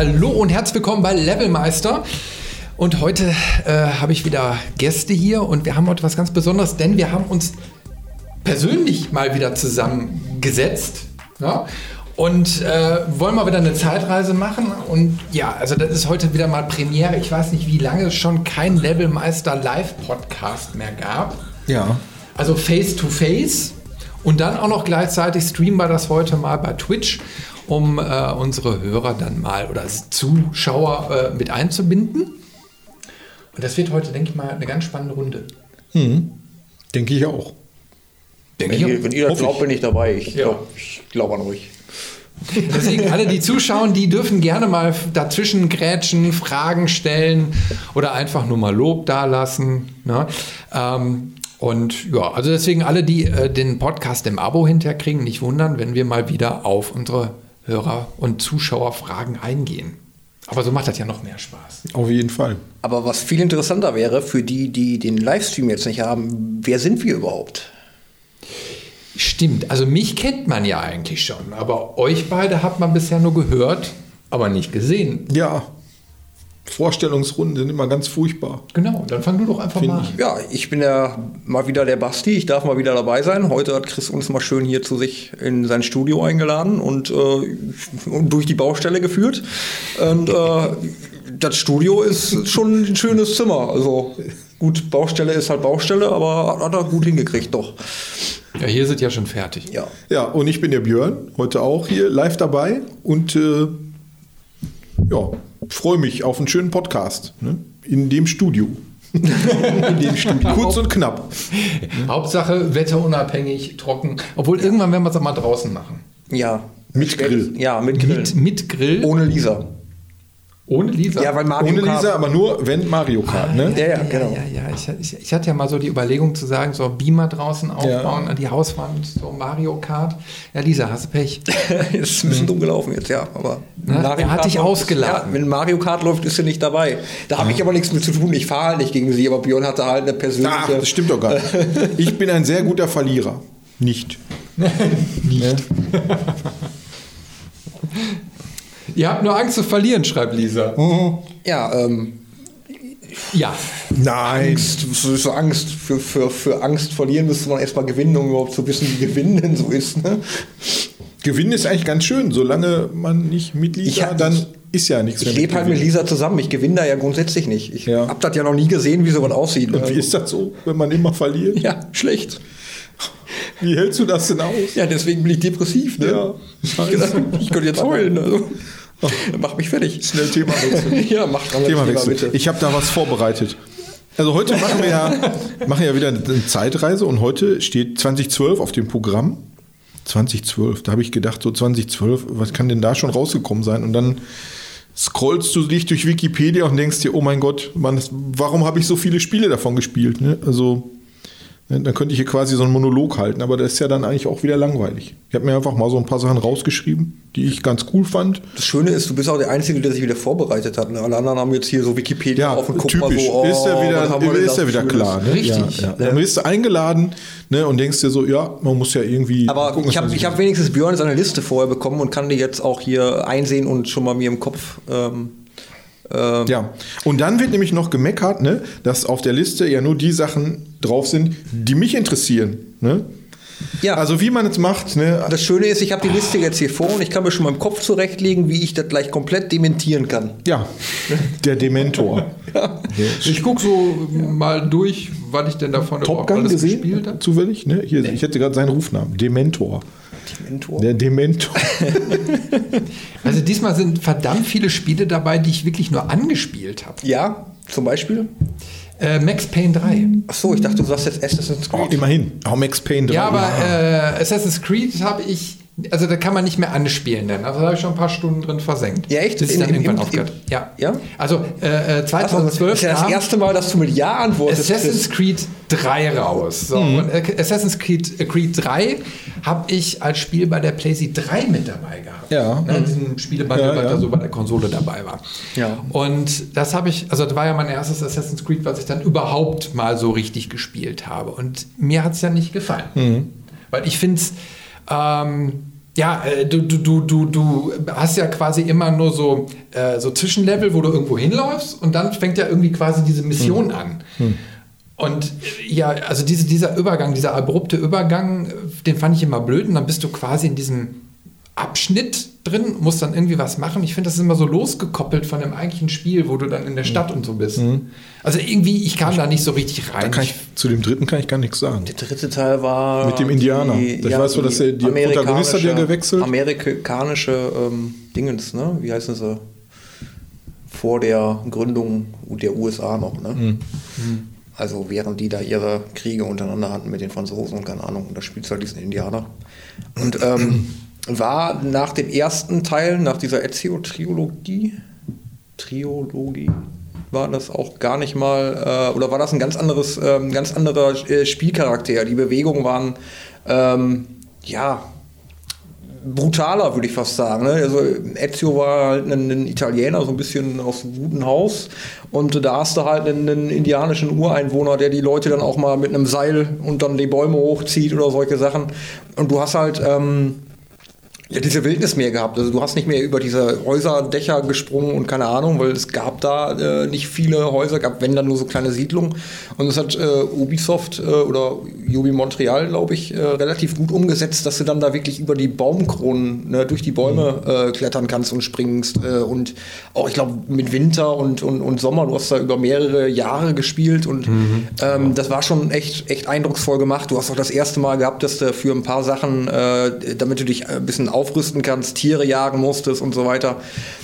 Hallo und herzlich willkommen bei Levelmeister. Und heute äh, habe ich wieder Gäste hier und wir haben heute was ganz Besonderes, denn wir haben uns persönlich mal wieder zusammengesetzt ja, und äh, wollen mal wieder eine Zeitreise machen. Und ja, also das ist heute wieder mal Premiere. Ich weiß nicht, wie lange es schon kein Levelmeister Live-Podcast mehr gab. Ja. Also face to face. Und dann auch noch gleichzeitig streamen wir das heute mal bei Twitch um äh, unsere Hörer dann mal oder Zuschauer äh, mit einzubinden. Und das wird heute, denke ich mal, eine ganz spannende Runde. Hm. Denke ich auch. Denke wenn, ich ihr, wenn ihr das glaubt, bin ich dabei. Ich ja. glaube glaub an euch. Deswegen alle, die zuschauen, die dürfen gerne mal dazwischen grätschen, Fragen stellen oder einfach nur mal Lob dalassen. Ne? Ähm, und ja, also deswegen alle, die äh, den Podcast im Abo hinterkriegen, nicht wundern, wenn wir mal wieder auf unsere Hörer- und Zuschauerfragen eingehen. Aber so macht das ja noch mehr Spaß. Auf jeden Fall. Aber was viel interessanter wäre für die, die den Livestream jetzt nicht haben, wer sind wir überhaupt? Stimmt, also mich kennt man ja eigentlich schon, aber euch beide hat man bisher nur gehört, aber nicht gesehen. Ja, Vorstellungsrunden sind immer ganz furchtbar. Genau, dann fang du doch einfach Find mal an. Ja, ich bin ja mal wieder der Basti. Ich darf mal wieder dabei sein. Heute hat Chris uns mal schön hier zu sich in sein Studio eingeladen und, äh, durch die Baustelle geführt. Und äh, das Studio ist schon ein schönes Zimmer. Also gut, Baustelle ist halt Baustelle, aber hat er gut hingekriegt doch. Ja, hier sind ja schon fertig. Ja. Ja, und ich bin der Björn, heute auch hier live dabei und äh, ja, freue mich auf einen schönen Podcast ne? in dem Studio. in dem Studio. Kurz und knapp. Hauptsache wetterunabhängig, trocken. Obwohl irgendwann werden wir es auch mal draußen machen. Ja. Mit Grill. Ja, mit Grill. Mit, mit Grill. Ohne Lisa. Ohne Lisa? Ja, weil Mario Ohne Kart. Lisa, aber nur wenn Mario Kart, ah, ne? Ja, ja, ja genau. Ja, ja, Ich, ich, ich, hatte ja mal so die Überlegung zu sagen, so Beamer draußen aufbauen, an die Hauswand, so Mario Kart. Ja, Lisa, hast du Pech. ist ein bisschen dumm gelaufen jetzt, ja. Aber Na, er hat dich ausgeladen. Ja, wenn Mario Kart läuft, ist sie nicht dabei. Da habe ich aber nichts mit zu tun. Ich fahre halt nicht gegen sie, aber Björn hatte halt eine persönliche... Ach, das stimmt doch gar nicht. ich bin ein sehr guter Verlierer. Nicht. nicht. Ihr habt nur Angst zu verlieren, schreibt Lisa. Mhm. Ja, ähm. Ja. Nein. Angst, so Angst. Für, für, für Angst verlieren müsste man erstmal gewinnen, um überhaupt zu wissen, wie Gewinnen denn so ist. Ne? Gewinnen ist eigentlich ganz schön, solange man nicht mit Lisa, hab, dann ist ja nichts mehr. Ich lebe halt mit Lisa zusammen, ich gewinne da ja grundsätzlich nicht. Ich ja. habe das ja noch nie gesehen, wie sowas aussieht. Und wie ist das so, wenn man immer verliert? Ja, schlecht. Wie hältst du das denn aus? Ja, deswegen bin ich depressiv. Ne? Ja, ich, ich könnte jetzt heulen. Also. Mach mich fertig. Schnell Thema wechseln. ja, mach dran. Thema wechseln. Ich habe da was vorbereitet. Also heute machen wir ja, machen ja wieder eine Zeitreise und heute steht 2012 auf dem Programm. 2012, da habe ich gedacht, so 2012, was kann denn da schon rausgekommen sein? Und dann scrollst du dich durch Wikipedia und denkst dir, oh mein Gott, man, warum habe ich so viele Spiele davon gespielt? Ne? Also dann könnte ich hier quasi so einen Monolog halten, aber das ist ja dann eigentlich auch wieder langweilig. Ich habe mir einfach mal so ein paar Sachen rausgeschrieben, die ich ganz cool fand. Das Schöne ist, du bist auch der Einzige, der sich wieder vorbereitet hat. Ne? Alle anderen haben jetzt hier so Wikipedia ja, auf und gucken mal so, oh, ist ja wieder, ist ja wieder klar. Ne? Richtig. Ja, ja. Dann wirst du eingeladen ne, und denkst dir so, ja, man muss ja irgendwie. Aber gucken, ich habe hab wenigstens Björn seine Liste vorher bekommen und kann die jetzt auch hier einsehen und schon mal mir im Kopf ähm, ähm ja, und dann wird nämlich noch gemeckert, ne, dass auf der Liste ja nur die Sachen drauf sind, die mich interessieren. Ne? Ja. Also wie man es macht. Ne? Das Schöne ist, ich habe die Liste jetzt hier vor und ich kann mir schon mal im Kopf zurechtlegen, wie ich das gleich komplett dementieren kann. Ja, der Dementor. ja. Ich gucke so mal durch, was ich denn davon Top Gun alles gesehen, gespielt habe. Zufällig, ne? Hier, nee. ich hätte gerade seinen Rufnamen. Dementor. Dementor? Der Dementor. also diesmal sind verdammt viele Spiele dabei, die ich wirklich nur angespielt habe. Ja, zum Beispiel? Äh, Max Payne 3. Achso, ich dachte, du sagst jetzt Assassin's Creed. Oh, immerhin. Auch Max Payne 3. Ja, aber ja. Äh, Assassin's Creed habe ich also da kann man nicht mehr anspielen, denn also da habe ich schon ein paar Stunden drin versenkt. Ja, echt? Bis In- dann im- irgendwann im- aufgehört. Ja. Ja? Also äh, äh, 2012 ist ja das erste Mal, dass du mit Ja antwortest. Assassin's Creed 3 raus. So, Mhm. und äh, Assassin's Creed, äh, Creed 3 habe ich als Spiel bei der PlayStation 3 mit dabei gehabt. Ja. Ne, diesen Spielebundle, Ja, was ja. da so bei der Konsole dabei war. Ja. Und das habe ich, also das war ja mein erstes Assassin's Creed, was ich dann überhaupt mal so richtig gespielt habe. Und mir hat es ja nicht gefallen. Mhm. Weil ich finde es, ähm, ja, äh, du, du, du, du, du hast ja quasi immer nur so, äh, so Zwischenlevel, wo du irgendwo hinläufst und dann fängt ja irgendwie quasi diese Mission Mhm. an. Und äh, ja, also diese, dieser Übergang, dieser abrupte Übergang, äh, den fand ich immer blöd und dann bist du quasi in diesem Abschnitt drin, musst dann irgendwie was machen. Ich finde, das ist immer so losgekoppelt von dem eigentlichen Spiel, wo du dann in der Stadt und so bist. Also irgendwie, ich kam da nicht so richtig Da rein. kann ich, zu dem dritten kann ich gar nichts sagen. Der dritte Teil war. Mit dem Indianer. Ich weiß so, dass der- der Protagonist hat ja amerikanische- gewechselt. Amerikanische ähm, Dingens, ne? Wie heißen sie? Vor der Gründung der USA noch, ne? Mhm. Also während die da ihre Kriege untereinander hatten mit den Franzosen und keine Ahnung, und da spielt halt diesen Indianer. Und ähm, war nach den ersten Teilen, nach dieser Ezio-Triologie, Triologie, war das auch gar nicht mal, äh, oder war das ein ganz anderes, ähm, ganz anderer äh, Spielcharakter? Die Bewegungen waren, ähm, ja, brutaler, würde ich fast sagen. Ne? Also Ezio war halt ein, ein Italiener, so ein bisschen aus einem guten Haus. Und da hast du halt einen, einen indianischen Ureinwohner, der die Leute dann auch mal mit einem Seil und dann die Bäume hochzieht oder solche Sachen. Und du hast halt ähm, ja, diese Wildnis mehr gehabt. Also du hast nicht mehr über diese Häuserdächer gesprungen und keine Ahnung, weil es gab da äh, nicht viele Häuser, gab wenn dann nur so kleine Siedlungen. Und das hat äh, Ubisoft äh, oder Ubi Montreal, glaube ich, äh, relativ gut umgesetzt, dass du dann da wirklich über die Baumkronen ne, durch die Bäume äh, klettern kannst und springst. Äh, und auch, ich glaube, mit Winter und, und, und Sommer, du hast da über mehrere Jahre gespielt und ähm, das war schon echt, echt eindrucksvoll gemacht. Du hast auch das erste Mal gehabt, dass du für ein paar Sachen, damit du dich ein bisschen aufrüsten kannst, Tiere jagen musstest und so weiter.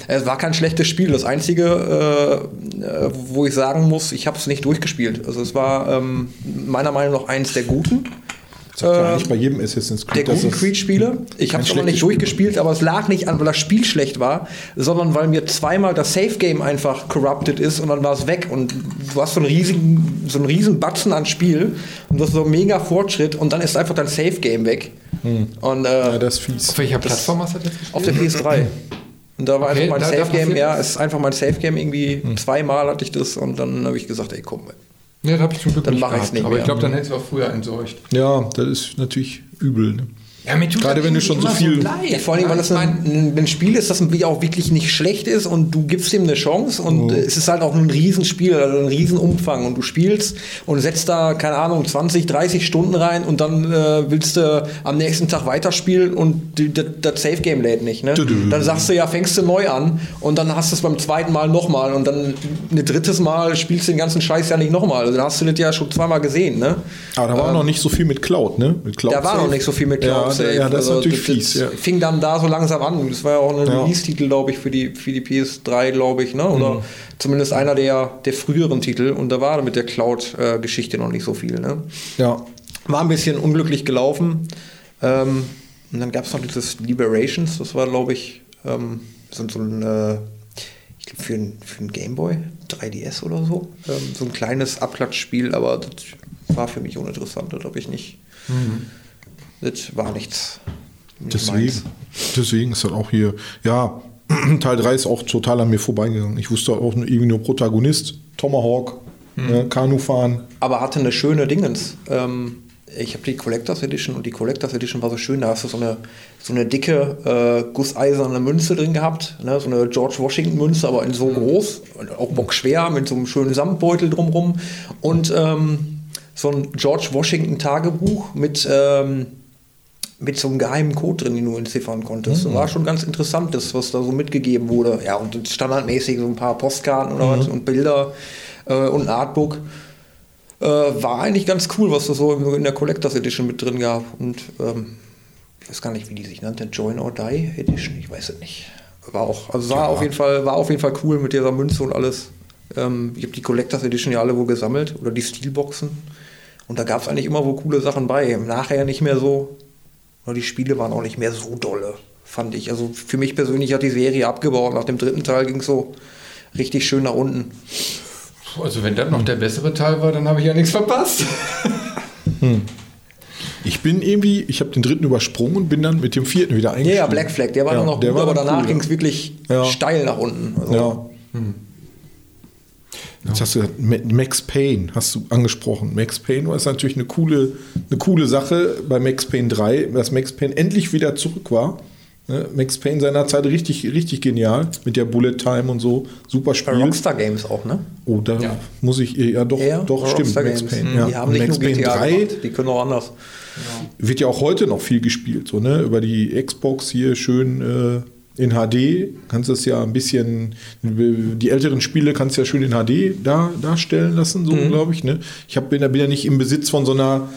Es war kein schlechtes Spiel. Das Einzige, äh, äh, wo ich sagen muss, ich habe es nicht durchgespielt. Also es war ähm, meiner Meinung nach eins der guten. Sagt ja Äh, eigentlich bei jedem Assassin's Der Creed. dass guten das- Creed-Spiele. Ich habe es aber nicht schlechtes Spiel durchgespielt, aber es lag nicht an, weil das Spiel schlecht war, sondern weil mir zweimal das Safe-Game einfach corrupted ist und dann war es weg. Und du hast so einen riesigen, so einen riesen Batzen an Spiel und das ist so ein mega Fortschritt und dann ist einfach dein Safe-Game weg. Und äh, Ja, das ist fies. Auf welcher Plattform hast du das jetzt auf der PS3. Und da war Okay, einfach mein Safe-Game, passiert ja, was? es ist einfach mein Safe-Game irgendwie. Zweimal hatte ich das und dann habe ich gesagt, ey, komm. Ja, das habe ich zum Glück Dann nicht gehabt, nicht Aber ich mehr. glaube, dann hätte ich auch früher entsorgt. Ja, das ist natürlich übel. Ne? Ja, mir tut Gerade wenn du schon so viel- leid. Ja, vor allem, weil das ein, ein, Spiel ist, das auch wirklich nicht schlecht ist und du gibst ihm eine Chance und äh, es ist halt auch ein Riesenspiel, also ein Riesenumfang und du spielst und setzt da, keine Ahnung, 20, 30 Stunden rein und dann äh, willst du am nächsten Tag weiterspielen und das, Safe Game lädt nicht. Ne? Dann sagst du ja, fängst du neu an und dann hast du es beim zweiten Mal nochmal und dann ein drittes Mal spielst du den ganzen Scheiß ja nicht nochmal. Also dann hast du das ja schon zweimal gesehen. Ne? Aber da war noch nicht so viel mit Cloud, ne? Mit Cloud Da war noch nicht so viel mit Cloud Ja, Save. ja das ist Also natürlich fies. Ja. Fing dann da so langsam an. Das war ja auch ein Ja. Release-Titel, glaube ich, für die, für die PS3, glaube ich, ne? Mhm. Oder zumindest einer der, der früheren Titel. Und da war mit der Cloud-Geschichte noch nicht so viel, ne? ja. War ein bisschen unglücklich gelaufen. Ähm, und dann gab es noch dieses Liberations, das war, glaube ich, ähm, so, so ein, äh, ich glaube, für ein, für ein Gameboy, 3DS oder so. Ähm, so ein kleines Abklatschspiel, aber das war für mich uninteressant, das habe ich nicht. Das war nichts. nicht Deswegen, meins. deswegen ist das auch hier, ja, Teil 3 ist auch total an mir vorbeigegangen. Ich wusste auch nur, irgendwie nur Protagonist, Tomahawk, ne, Kanu fahren. aber hatte eine schöne Dingens. Ähm, ich habe die Collectors Edition und die Collectors Edition war so schön, da hast du so eine, so eine dicke äh, gusseiserne Münze drin gehabt, ne? so eine George Washington Münze, aber in so groß, und auch bockschwer mit so einem schönen Samtbeutel drumrum und ähm, so ein George Washington Tagebuch mit ähm, mit so einem geheimen Code drin, den du entziffern konntest. Das war schon ganz interessant, das, was da so mitgegeben wurde. Ja, und standardmäßig so ein paar Postkarten oder was und Bilder äh, und ein Artbook. Äh, war eigentlich ganz cool, was das so in der Collectors Edition mit drin gab. Und ähm, ich weiß gar nicht, wie die sich nannte, Join or Die Edition, ich weiß es nicht. War auch, also war auf jeden Fall, war auf jeden Fall cool mit dieser Münze und alles. Ähm, ich habe die Collectors Edition ja alle wohl gesammelt oder die Steelboxen. Und da gab es eigentlich immer wohl coole Sachen bei. Nachher nicht mehr so. Nur die Spiele waren auch nicht mehr so dolle, fand ich. Also für mich persönlich hat die Serie abgebaut. Nach dem dritten Teil ging es so richtig schön nach unten. Also wenn das noch der bessere Teil war, dann habe ich ja nichts verpasst. Ich bin irgendwie, ich habe den dritten übersprungen und bin dann mit dem vierten wieder Ja, eingestiegen. ja, Black Flag, der war Ja, dann noch der gut, war aber danach cool, ging ja. es wirklich Ja. steil nach unten. Also, Ja. Jetzt hast du gesagt, Max Payne hast du angesprochen. Max Payne war natürlich eine coole, eine coole Sache bei Max Payne 3, dass Max Payne endlich wieder zurück war. Ne? Max Payne seinerzeit richtig, richtig genial mit der Bullet Time und so. Super Bei Spiel. Rockstar Games auch, ne? Oh, da Ja. muss ich, ja doch, Ja, doch stimmt. Rockstar Max Games. Payne. Mhm. Ja. Die haben Und nicht Max nur Payne GTA 3 gemacht, die können auch anders. wird ja auch heute noch viel gespielt, so, ne? Über die Xbox hier schön äh, in HD. Kannst es ja ein bisschen, die älteren Spiele kannst du ja schön in HD da, darstellen lassen, so glaube ich, ne? Ich hab, bin, da bin ja nicht im Besitz von so einer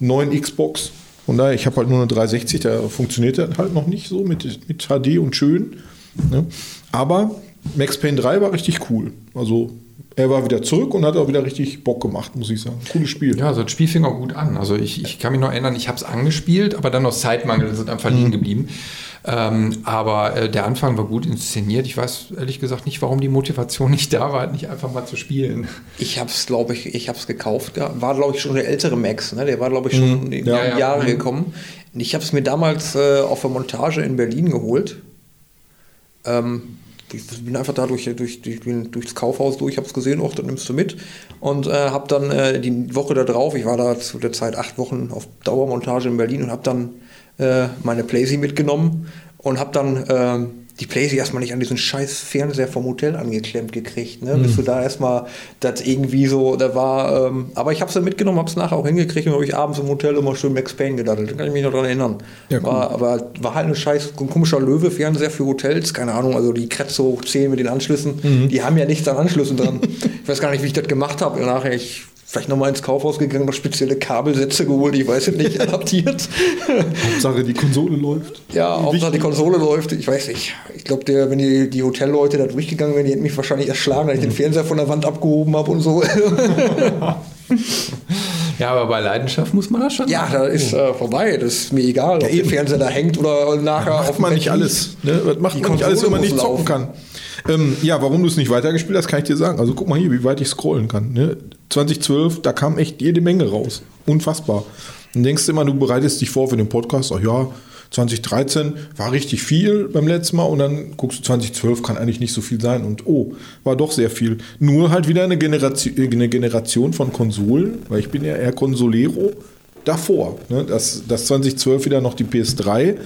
neuen Xbox. Von daher, ich habe halt nur eine 360, da funktioniert das halt noch nicht so mit, mit HD und schön. Ne? Aber Max Payne 3 war richtig cool. Also er war wieder zurück und hat auch wieder richtig Bock gemacht, muss ich sagen. Cooles Spiel. Ja, also das Spiel fing auch gut an. Also ich, ich kann mich noch erinnern, ich habe es angespielt, aber dann aus Zeitmangel es einfach liegen geblieben. Ähm, aber äh, der Anfang war gut inszeniert. Ich weiß ehrlich gesagt nicht, warum die Motivation nicht da war, nicht einfach mal zu spielen. Ich habe es, glaube ich, ich habe es gekauft. War, glaube ich, schon der ältere Max. Ne? Der war, glaube ich, schon in die Ja, ja. Jahre Mhm. gekommen. Ich habe es mir damals äh, auf der Montage in Berlin geholt. Ähm, ich bin einfach da durch, durch, durch, durchs Kaufhaus durch, habe es gesehen, auch dann nimmst du mit. Und äh, habe dann äh, die Woche da drauf, ich war da zu der Zeit acht Wochen auf Dauermontage in Berlin und habe dann äh, meine Playsee mitgenommen und habe dann äh, die Playsee erstmal nicht an diesen scheiß Fernseher vom Hotel angeklemmt gekriegt. Ne? Bis du da erstmal das irgendwie so, da war, ähm, aber ich habe sie mitgenommen, habe es nachher auch hingekriegt und habe ich abends im Hotel immer schön Max Payne gedaddelt. Da kann ich mich noch dran erinnern. Ja, cool. war, aber war halt ein scheiß ein komischer Löwe-Fernseher für Hotels, keine Ahnung, also die Kretze hoch 10 mit den Anschlüssen, Mhm. die haben ja nichts an Anschlüssen dran. ich weiß gar nicht, wie ich das gemacht habe. Nachher ich vielleicht nochmal ins Kaufhaus gegangen, noch spezielle Kabelsätze geholt, ich weiß es nicht, adaptiert. Hauptsache die Konsole läuft. Ja, Hauptsache die Konsole läuft. Ich weiß nicht. Ich glaube, wenn die, die Hotelleute da durchgegangen wären, die hätten mich wahrscheinlich erschlagen, weil ich den Fernseher von der Wand abgehoben habe und so. Ja, aber bei Leidenschaft muss man das schon. ja, da ist äh, vorbei. Das ist mir egal, ob der eben. Fernseher da hängt oder nachher Macht dem man nicht alles. Ne? Das macht Die man nicht alles, wenn man nicht zocken kann. Ähm, ja, warum du es nicht weitergespielt hast, kann ich dir sagen. Also guck mal hier, wie weit ich scrollen kann. Ne? 2012, da kam echt jede Menge raus. Unfassbar. Dann denkst du immer, du bereitest dich vor für den Podcast. Ach ja, 2013 war richtig viel beim letzten Mal und dann guckst du 2012, kann eigentlich nicht so viel sein. Und oh, war doch sehr viel. Nur halt wieder eine Generation, eine Generation von Konsolen, weil ich bin ja eher Konsolero davor. Ne? Dass, dass 2012 wieder noch die PS3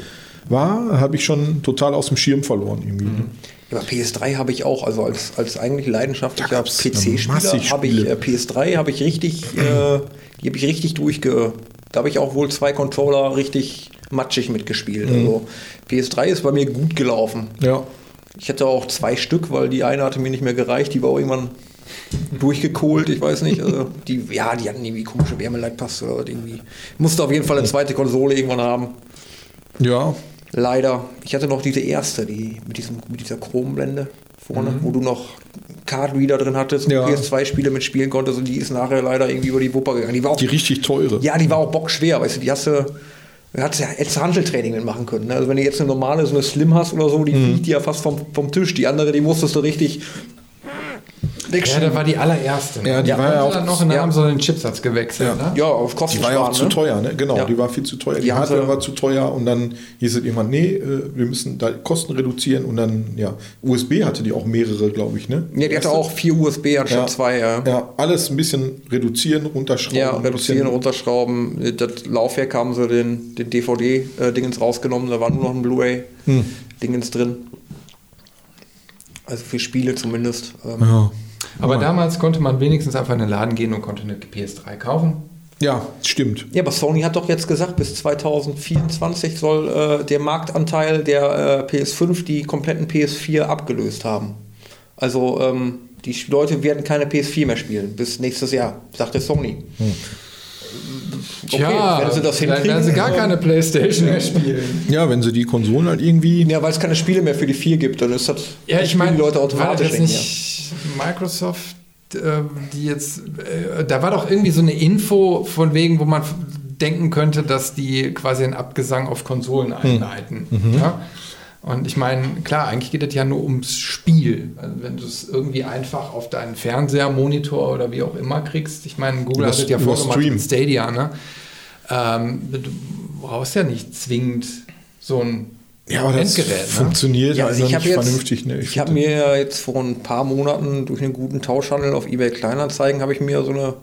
war, habe ich schon total aus dem Schirm verloren irgendwie. ne? Ja, aber PS3 habe ich auch, also als, als eigentlich leidenschaftlicher PC-Spieler habe ich äh, PS3 habe ich richtig, äh, die habe ich richtig durchge. Da habe ich auch wohl zwei Controller richtig matschig mitgespielt. Mhm. Also PS3 ist bei mir gut gelaufen. Ja. Ich hatte auch zwei Stück, weil die eine hatte mir nicht mehr gereicht, die war auch irgendwann durchgekohlt, ich weiß nicht. Also die, ja, die hatten irgendwie komische Wärmeleitpaste oder irgendwie. Musste auf jeden Fall eine zweite Konsole irgendwann haben. Ja. Leider. Ich hatte noch diese erste, die mit, diesem, mit dieser Chromblende vorne, wo du noch Card Reader drin hattest und Ja. PS2-Spiele mitspielen konntest und die ist nachher leider irgendwie über die Wupper gegangen. Die war auch, Die richtig teure. ja, die war auch bockschwer, weißt du, die hast du. Du hast ja jetzt Handeltraining mitmachen können. Ne? Also wenn du jetzt eine normale, so eine Slim hast oder so, die Mhm. fliegt dir ja fast vom, vom Tisch. Die andere, die musstest du richtig Ja, wegschieben. da war die allererste. Ja, die war ja auch- noch und ja. haben sie den Chipsatz gewechselt. Ja. Ne? Ja, auf Kosten Die war ja auch sparen, zu ne? teuer, ne? Genau, Ja. die war viel zu teuer. Die, Die Hardware war zu teuer und dann hieß es irgendwann, nee, äh, wir müssen da Kosten reduzieren und dann, ja, USB hatte die auch mehrere, glaube ich, ne? Ja, die hatte auch vier USB anstatt Ja. zwei. Ja. Ja, alles ein bisschen reduzieren, runterschrauben. Ja, reduzieren, runterschrauben. Das Laufwerk haben sie den, den DVD-Dingens rausgenommen, da war nur noch ein Blu-ray-Dingens drin. Also für Spiele zumindest. Ähm, Ja. Aber damals konnte man wenigstens einfach in den Laden gehen und konnte eine PS3 kaufen. ja, stimmt. Ja, aber Sony hat doch jetzt gesagt, bis 2024 soll äh, der Marktanteil der äh, PS5 die kompletten PS4 abgelöst haben. Also ähm, die Leute werden keine PS4 mehr spielen bis nächstes Jahr, sagte Sony. Okay, wenn sie das dann hinkriegen, werden sie gar keine Playstation mehr spielen. Ja, wenn sie die Konsolen halt irgendwie. Ja, weil es keine Spiele mehr für die 4 gibt, dann ist das Ja, ich meine, die Leute war das automatisch nicht. Microsoft, äh, die jetzt, äh, da war doch irgendwie so eine Info von wegen, wo man denken könnte, dass die quasi einen Abgesang auf Konsolen einleiten. Ja? Und ich meine, klar, eigentlich geht es ja nur ums Spiel. Also wenn du es irgendwie einfach auf deinen Fernseher, Monitor oder wie auch immer kriegst. Ich meine, Google hat es ja vorgemacht Stream. mit Stadia, ne? Ähm, du brauchst ja nicht zwingend so ein Ja, aber das Endgerät. Ne? funktioniert Ja, halt also ich habe nicht jetzt, vernünftig. Ne? ich find habe mir ja jetzt vor ein paar Monaten durch einen guten Tauschhandel auf eBay Kleinanzeigen habe ich mir so eine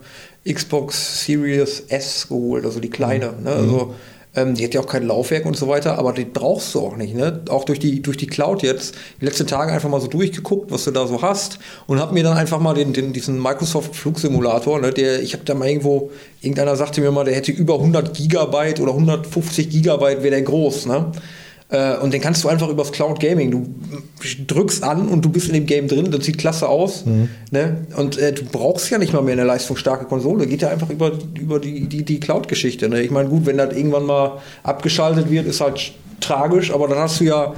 Xbox Series S geholt, also die kleine. Mhm. Ne? Also ähm, die hat ja auch kein Laufwerk und so weiter, aber die brauchst du auch nicht. Ne? Auch durch die, durch die Cloud jetzt. Die letzten Tage einfach mal so durchgeguckt, was du da so hast und habe mir dann einfach mal den, den, diesen Microsoft Flugsimulator, ne? der, ich habe da mal irgendwo, irgendeiner sagte mir mal, der hätte über 100 Gigabyte oder 150 Gigabyte, wäre der groß. Ne? Äh, und den kannst du einfach übers Cloud Gaming. Du drückst an und du bist in dem Game drin. Das sieht klasse aus. Ne? Und äh, du brauchst ja nicht mal mehr eine leistungsstarke Konsole. Geht ja einfach über, über die, die, die Cloud-Geschichte. Ne? Ich meine, gut, wenn das irgendwann mal abgeschaltet wird, ist halt tragisch. Aber dann hast du ja,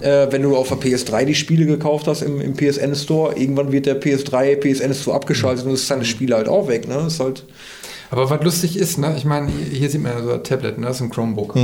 äh, wenn du auf der PS3 die Spiele gekauft hast im, im PSN Store, irgendwann wird der PS3, PSN Store abgeschaltet und ist deine Spiele halt auch weg. Ne? Ist halt. Aber was lustig ist, ne, ich meine, hier, sieht man ja so ein Tablet, ne, das ist ein Chromebook.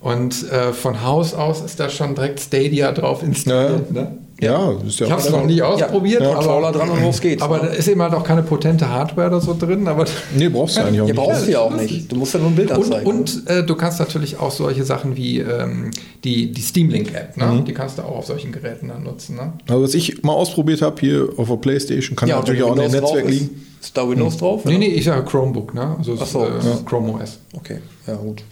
Und äh, von Haus aus ist da schon direkt Stadia drauf installiert. Ja. Ne? Ja, ist ja Ich habe es noch nie ausprobiert, Ja, Controller dran und los geht's. aber ne? da ist eben halt auch keine potente Hardware oder so drin. Aber Nee, brauchst du eigentlich auch Ja, nicht. brauchst du ja auch nicht. Du musst ja nur ein Bild und anzeigen. und äh, du kannst natürlich auch solche Sachen wie ähm, die, die Steam Link App, ne? die kannst du auch auf solchen Geräten dann nutzen. Ne? Also was ich mal ausprobiert habe hier auf der Playstation, kann Ja, natürlich und auch an dem Netzwerk liegen. Ist da Windows drauf? Nee, oder? nee, ich sage Chromebook, ne? also Ach so, ist, äh, ja. Chrome OS. Okay, ja gut.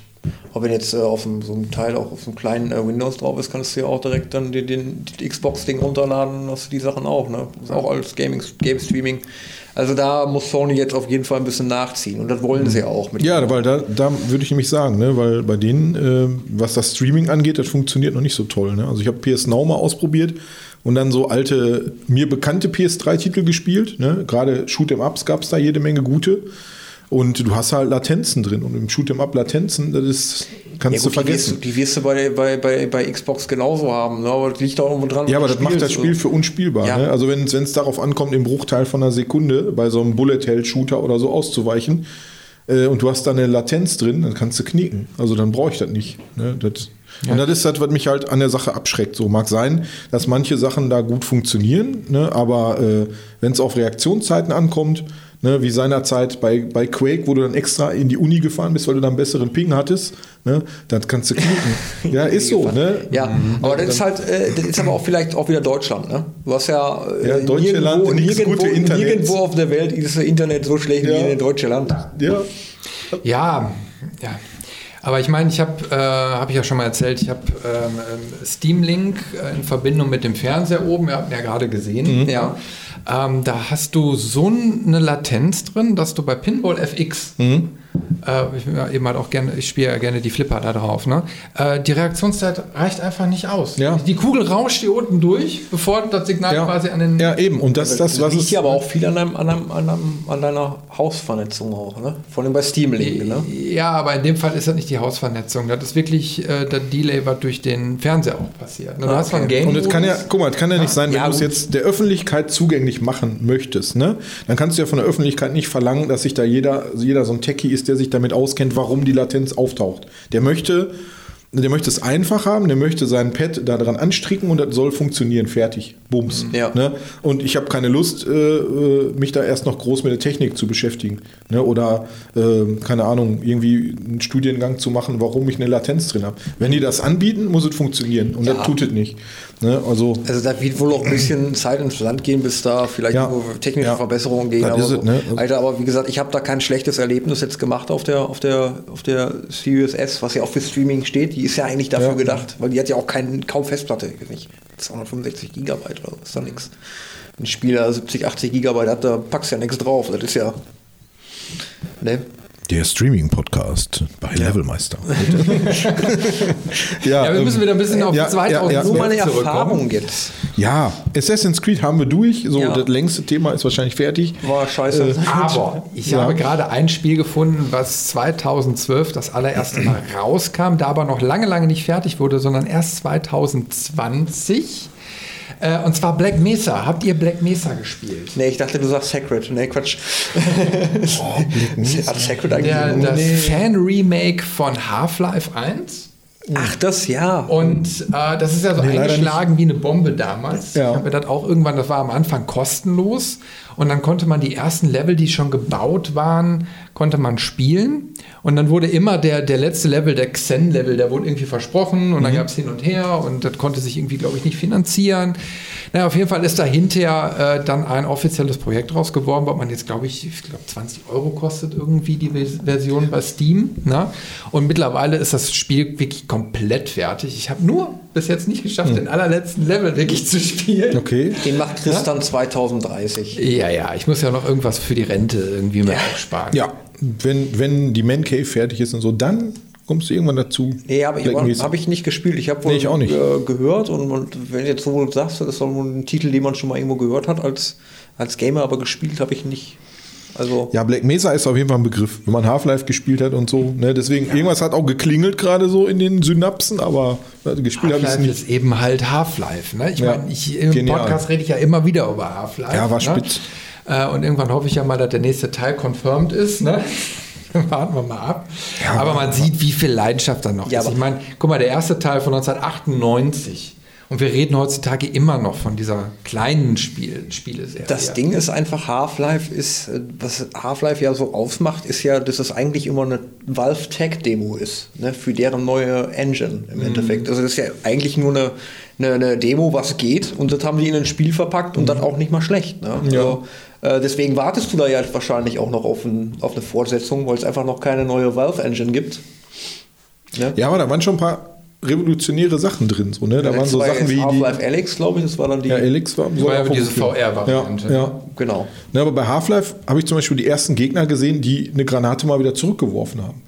Aber wenn jetzt äh, auf einem, so einem Teil auch auf so einem kleinen äh, Windows drauf ist, kannst du ja auch direkt dann den, den, den Xbox-Ding runterladen, hast du die Sachen auch, ne? Ist auch alles Gaming, Game Streaming. Also da muss Sony jetzt auf jeden Fall ein bisschen nachziehen und das wollen sie auch mit. Ja, weil da, da würde ich nämlich sagen, ne, weil bei denen, äh, was das Streaming angeht, das funktioniert noch nicht so toll. Ne? Also ich habe PS Now mal ausprobiert und dann so alte, mir bekannte PS3-Titel gespielt. Ne? Gerade Shoot'em Ups gab es da jede Menge gute. Und du hast halt Latenzen drin. Und im Shoot'em Up Latenzen, das ist, kannst Ja, du gut, die, wirst, vergessen. du- die wirst du bei, bei, bei, bei Xbox genauso haben, ne? aber das liegt auch irgendwo dran. Ja, aber das macht das Spiel für unspielbar. Ja. Ne? Also wenn es darauf ankommt, im Bruchteil von einer Sekunde bei so einem Bullet-Hell-Shooter oder so auszuweichen äh, und du hast da eine Latenz drin, dann kannst du knicken. Also dann brauche ich das nicht. Ne? Das, Und das ist das, was mich halt an der Sache abschreckt. So mag sein, dass manche Sachen da gut funktionieren, ne? aber äh, wenn es auf Reaktionszeiten ankommt, Ne, wie seinerzeit bei, bei Quake, wo du dann extra in die Uni gefahren bist, weil du dann einen besseren Ping hattest. Ne, dann kannst du knicken. ja, ist so. Ne? Ja, aber das ist halt, äh, das ist aber auch vielleicht auch wieder Deutschland, ne? Du hast ja, äh, Ja, nirgendwo, gute Internet. nirgendwo auf der Welt ist das Internet so schlecht Ja. wie in Deutschland. Ja. Ja, ja. Aber ich meine, ich habe, äh, habe ich ja schon mal erzählt, ich habe ähm, ähm, Steam Link äh, in Verbindung mit dem Fernseher oben, wir hatten ja gerade gesehen. Ja. Ähm, da hast du so eine Latenz drin, dass du bei Pinball FX, äh, ich, ja eben halt auch gerne, ich spiele ja gerne die Flipper da drauf, ne? Äh, die Reaktionszeit reicht einfach nicht aus. Ja. Die Kugel rauscht hier unten durch, bevor das Signal Ja. quasi an den. ja, eben. Und das ist das, was liegt ja aber auch viel an, deinem, an, deinem, an, deinem, an deiner Hausvernetzung auch, ne? Vor allem bei Steam Link, ne? Ja, aber in dem Fall ist das nicht die Hausvernetzung. Das ist wirklich äh, das Delay, was durch den Fernseher auch passiert. Ne, Du Ah, hast okay. Game Und es kann ja, guck mal, es kann ja nicht sein, wenn Ja, du es jetzt der Öffentlichkeit zugänglich machen möchtest, ne? Dann kannst du ja von der Öffentlichkeit nicht verlangen, dass sich da jeder, jeder so ein Techie ist, der sich damit auskennt, warum die Latenz auftaucht. Der möchte, der möchte es einfach haben, der möchte sein Pad da dran anstricken und das soll funktionieren, fertig. Bums. Ja. Ne? Und ich habe keine Lust, äh, äh, mich da erst noch groß mit der Technik zu beschäftigen. Ne? Oder, äh, keine Ahnung, irgendwie einen Studiengang zu machen, warum ich eine Latenz drin habe. Wenn die das anbieten, muss es funktionieren. Und Ja. das tut es nicht. Ne? Also, Also da wird wohl auch ein bisschen Zeit ins Land gehen, bis da vielleicht Ja. nur technische Ja. Verbesserungen gehen. Aber, es, ne? Alter, aber wie gesagt, ich habe da kein schlechtes Erlebnis jetzt gemacht auf der, auf der, auf der Series S, was ja auch für Streaming steht. Die ist ja eigentlich dafür Ja. gedacht, weil die hat ja auch kein, kaum Festplatte. Nicht, 265 Gigabyte oder so, ist da nichts. Ein Spieler 70, 80 Gigabyte hat, da packst ja nichts drauf. Das ist ja. Ne? Der Streaming-Podcast bei Levelmeister. Ja, wir müssen wieder ein bisschen auf ja, 2000 ja, ja. Nur mal eine zurückkommen. Erfahrung jetzt. Ja, Assassin's Creed haben wir durch. So, Ja. das längste Thema ist wahrscheinlich fertig. War scheiße. Äh, Aber ich Ja. habe gerade ein Spiel gefunden, was 2012 das allererste Mal rauskam, da aber noch lange, lange nicht fertig wurde, sondern erst 2020. Äh, und zwar Black Mesa. Habt ihr Black Mesa gespielt? Nee, ich dachte, du sagst Sacred. Nee, Quatsch. Oh, Black Mesa. Hat Sacred eigentlich Der, einen- das Nee. Fan-Remake von Half-Life 1. Ach, das ja. Und äh, das ist ja so Nee, eingeschlagen wie eine Bombe damals. Ja. Ich habe mir das auch irgendwann, das war am Anfang kostenlos. Und dann konnte man die ersten Level, die schon gebaut waren, konnte man spielen. Und dann wurde immer der, der letzte Level, der Xen-Level, der wurde irgendwie versprochen. Und dann gab es hin und her. Und das konnte sich irgendwie, glaube ich, nicht finanzieren. Naja, auf jeden Fall ist dahinter äh, dann ein offizielles Projekt rausgeworden, was man jetzt, glaube ich, ich glaube 20 Euro kostet irgendwie die Vers- Version bei Steam. Ne? Und mittlerweile ist das Spiel wirklich komplett fertig. Ich habe nur bis jetzt nicht geschafft, den allerletzten Level wirklich zu spielen. Okay. Den macht Chris dann 2030. Ja, ja, ich muss ja noch irgendwas für die Rente irgendwie mehr aufsparen. Ja, wenn, wenn die Man Cave fertig ist und so, dann kommst du irgendwann dazu. Nee, habe ich, hab ich nicht gespielt. Ich habe wohl Nee, ich auch nicht. Äh, gehört und, und wenn jetzt so wo du sagst, das ist doch ein Titel, den man schon mal irgendwo gehört hat als, als Gamer, aber gespielt habe ich nicht. Also Ja, Black Mesa ist auf jeden Fall ein Begriff, wenn man Half-Life gespielt hat und so. Ne? Deswegen, irgendwas hat auch geklingelt gerade so in den Synapsen, aber äh, gespielt habe ich es Half-Life nicht. ist eben halt Half-Life. Ne? Ich Ja, meine, ich, im genial. Podcast rede ich ja immer wieder über Half-Life. Ja, war ne? spitz. Äh, und irgendwann hoffe ich ja mal, dass der nächste Teil confirmed ist. Ne? Warten wir mal ab. Ja, aber man sieht, wie viel Leidenschaft da noch Ja, ist. Ich meine, guck mal, der erste Teil von 1998. Und wir reden heutzutage immer noch von dieser kleinen Spiel Spieleserie. das Ding ist einfach, Half-Life ist, äh, was Half-Life ja so ausmacht, ist ja, dass es eigentlich immer eine Valve Tech Demo ist, ne, für deren neue Engine im Endeffekt. Also das ist ja eigentlich nur eine, eine, eine Demo, was geht und das haben die in ein Spiel verpackt und dann auch nicht mal schlecht. Ne? Also, äh, deswegen wartest du da ja wahrscheinlich auch noch auf, ein, auf eine Fortsetzung, weil es einfach noch keine neue Valve Engine gibt. Ne? Ja, aber da waren schon ein paar revolutionäre Sachen drin. So, ne? Da waren Jetzt so war Sachen wie die. Half-Life Alex, glaube ich, das war dann die. Ja, Elix war, war ja diese. VR-Variante. Ja, ja. Genau. Ne, aber bei Half-Life habe ich zum Beispiel die ersten Gegner gesehen, die eine Granate mal wieder zurückgeworfen haben.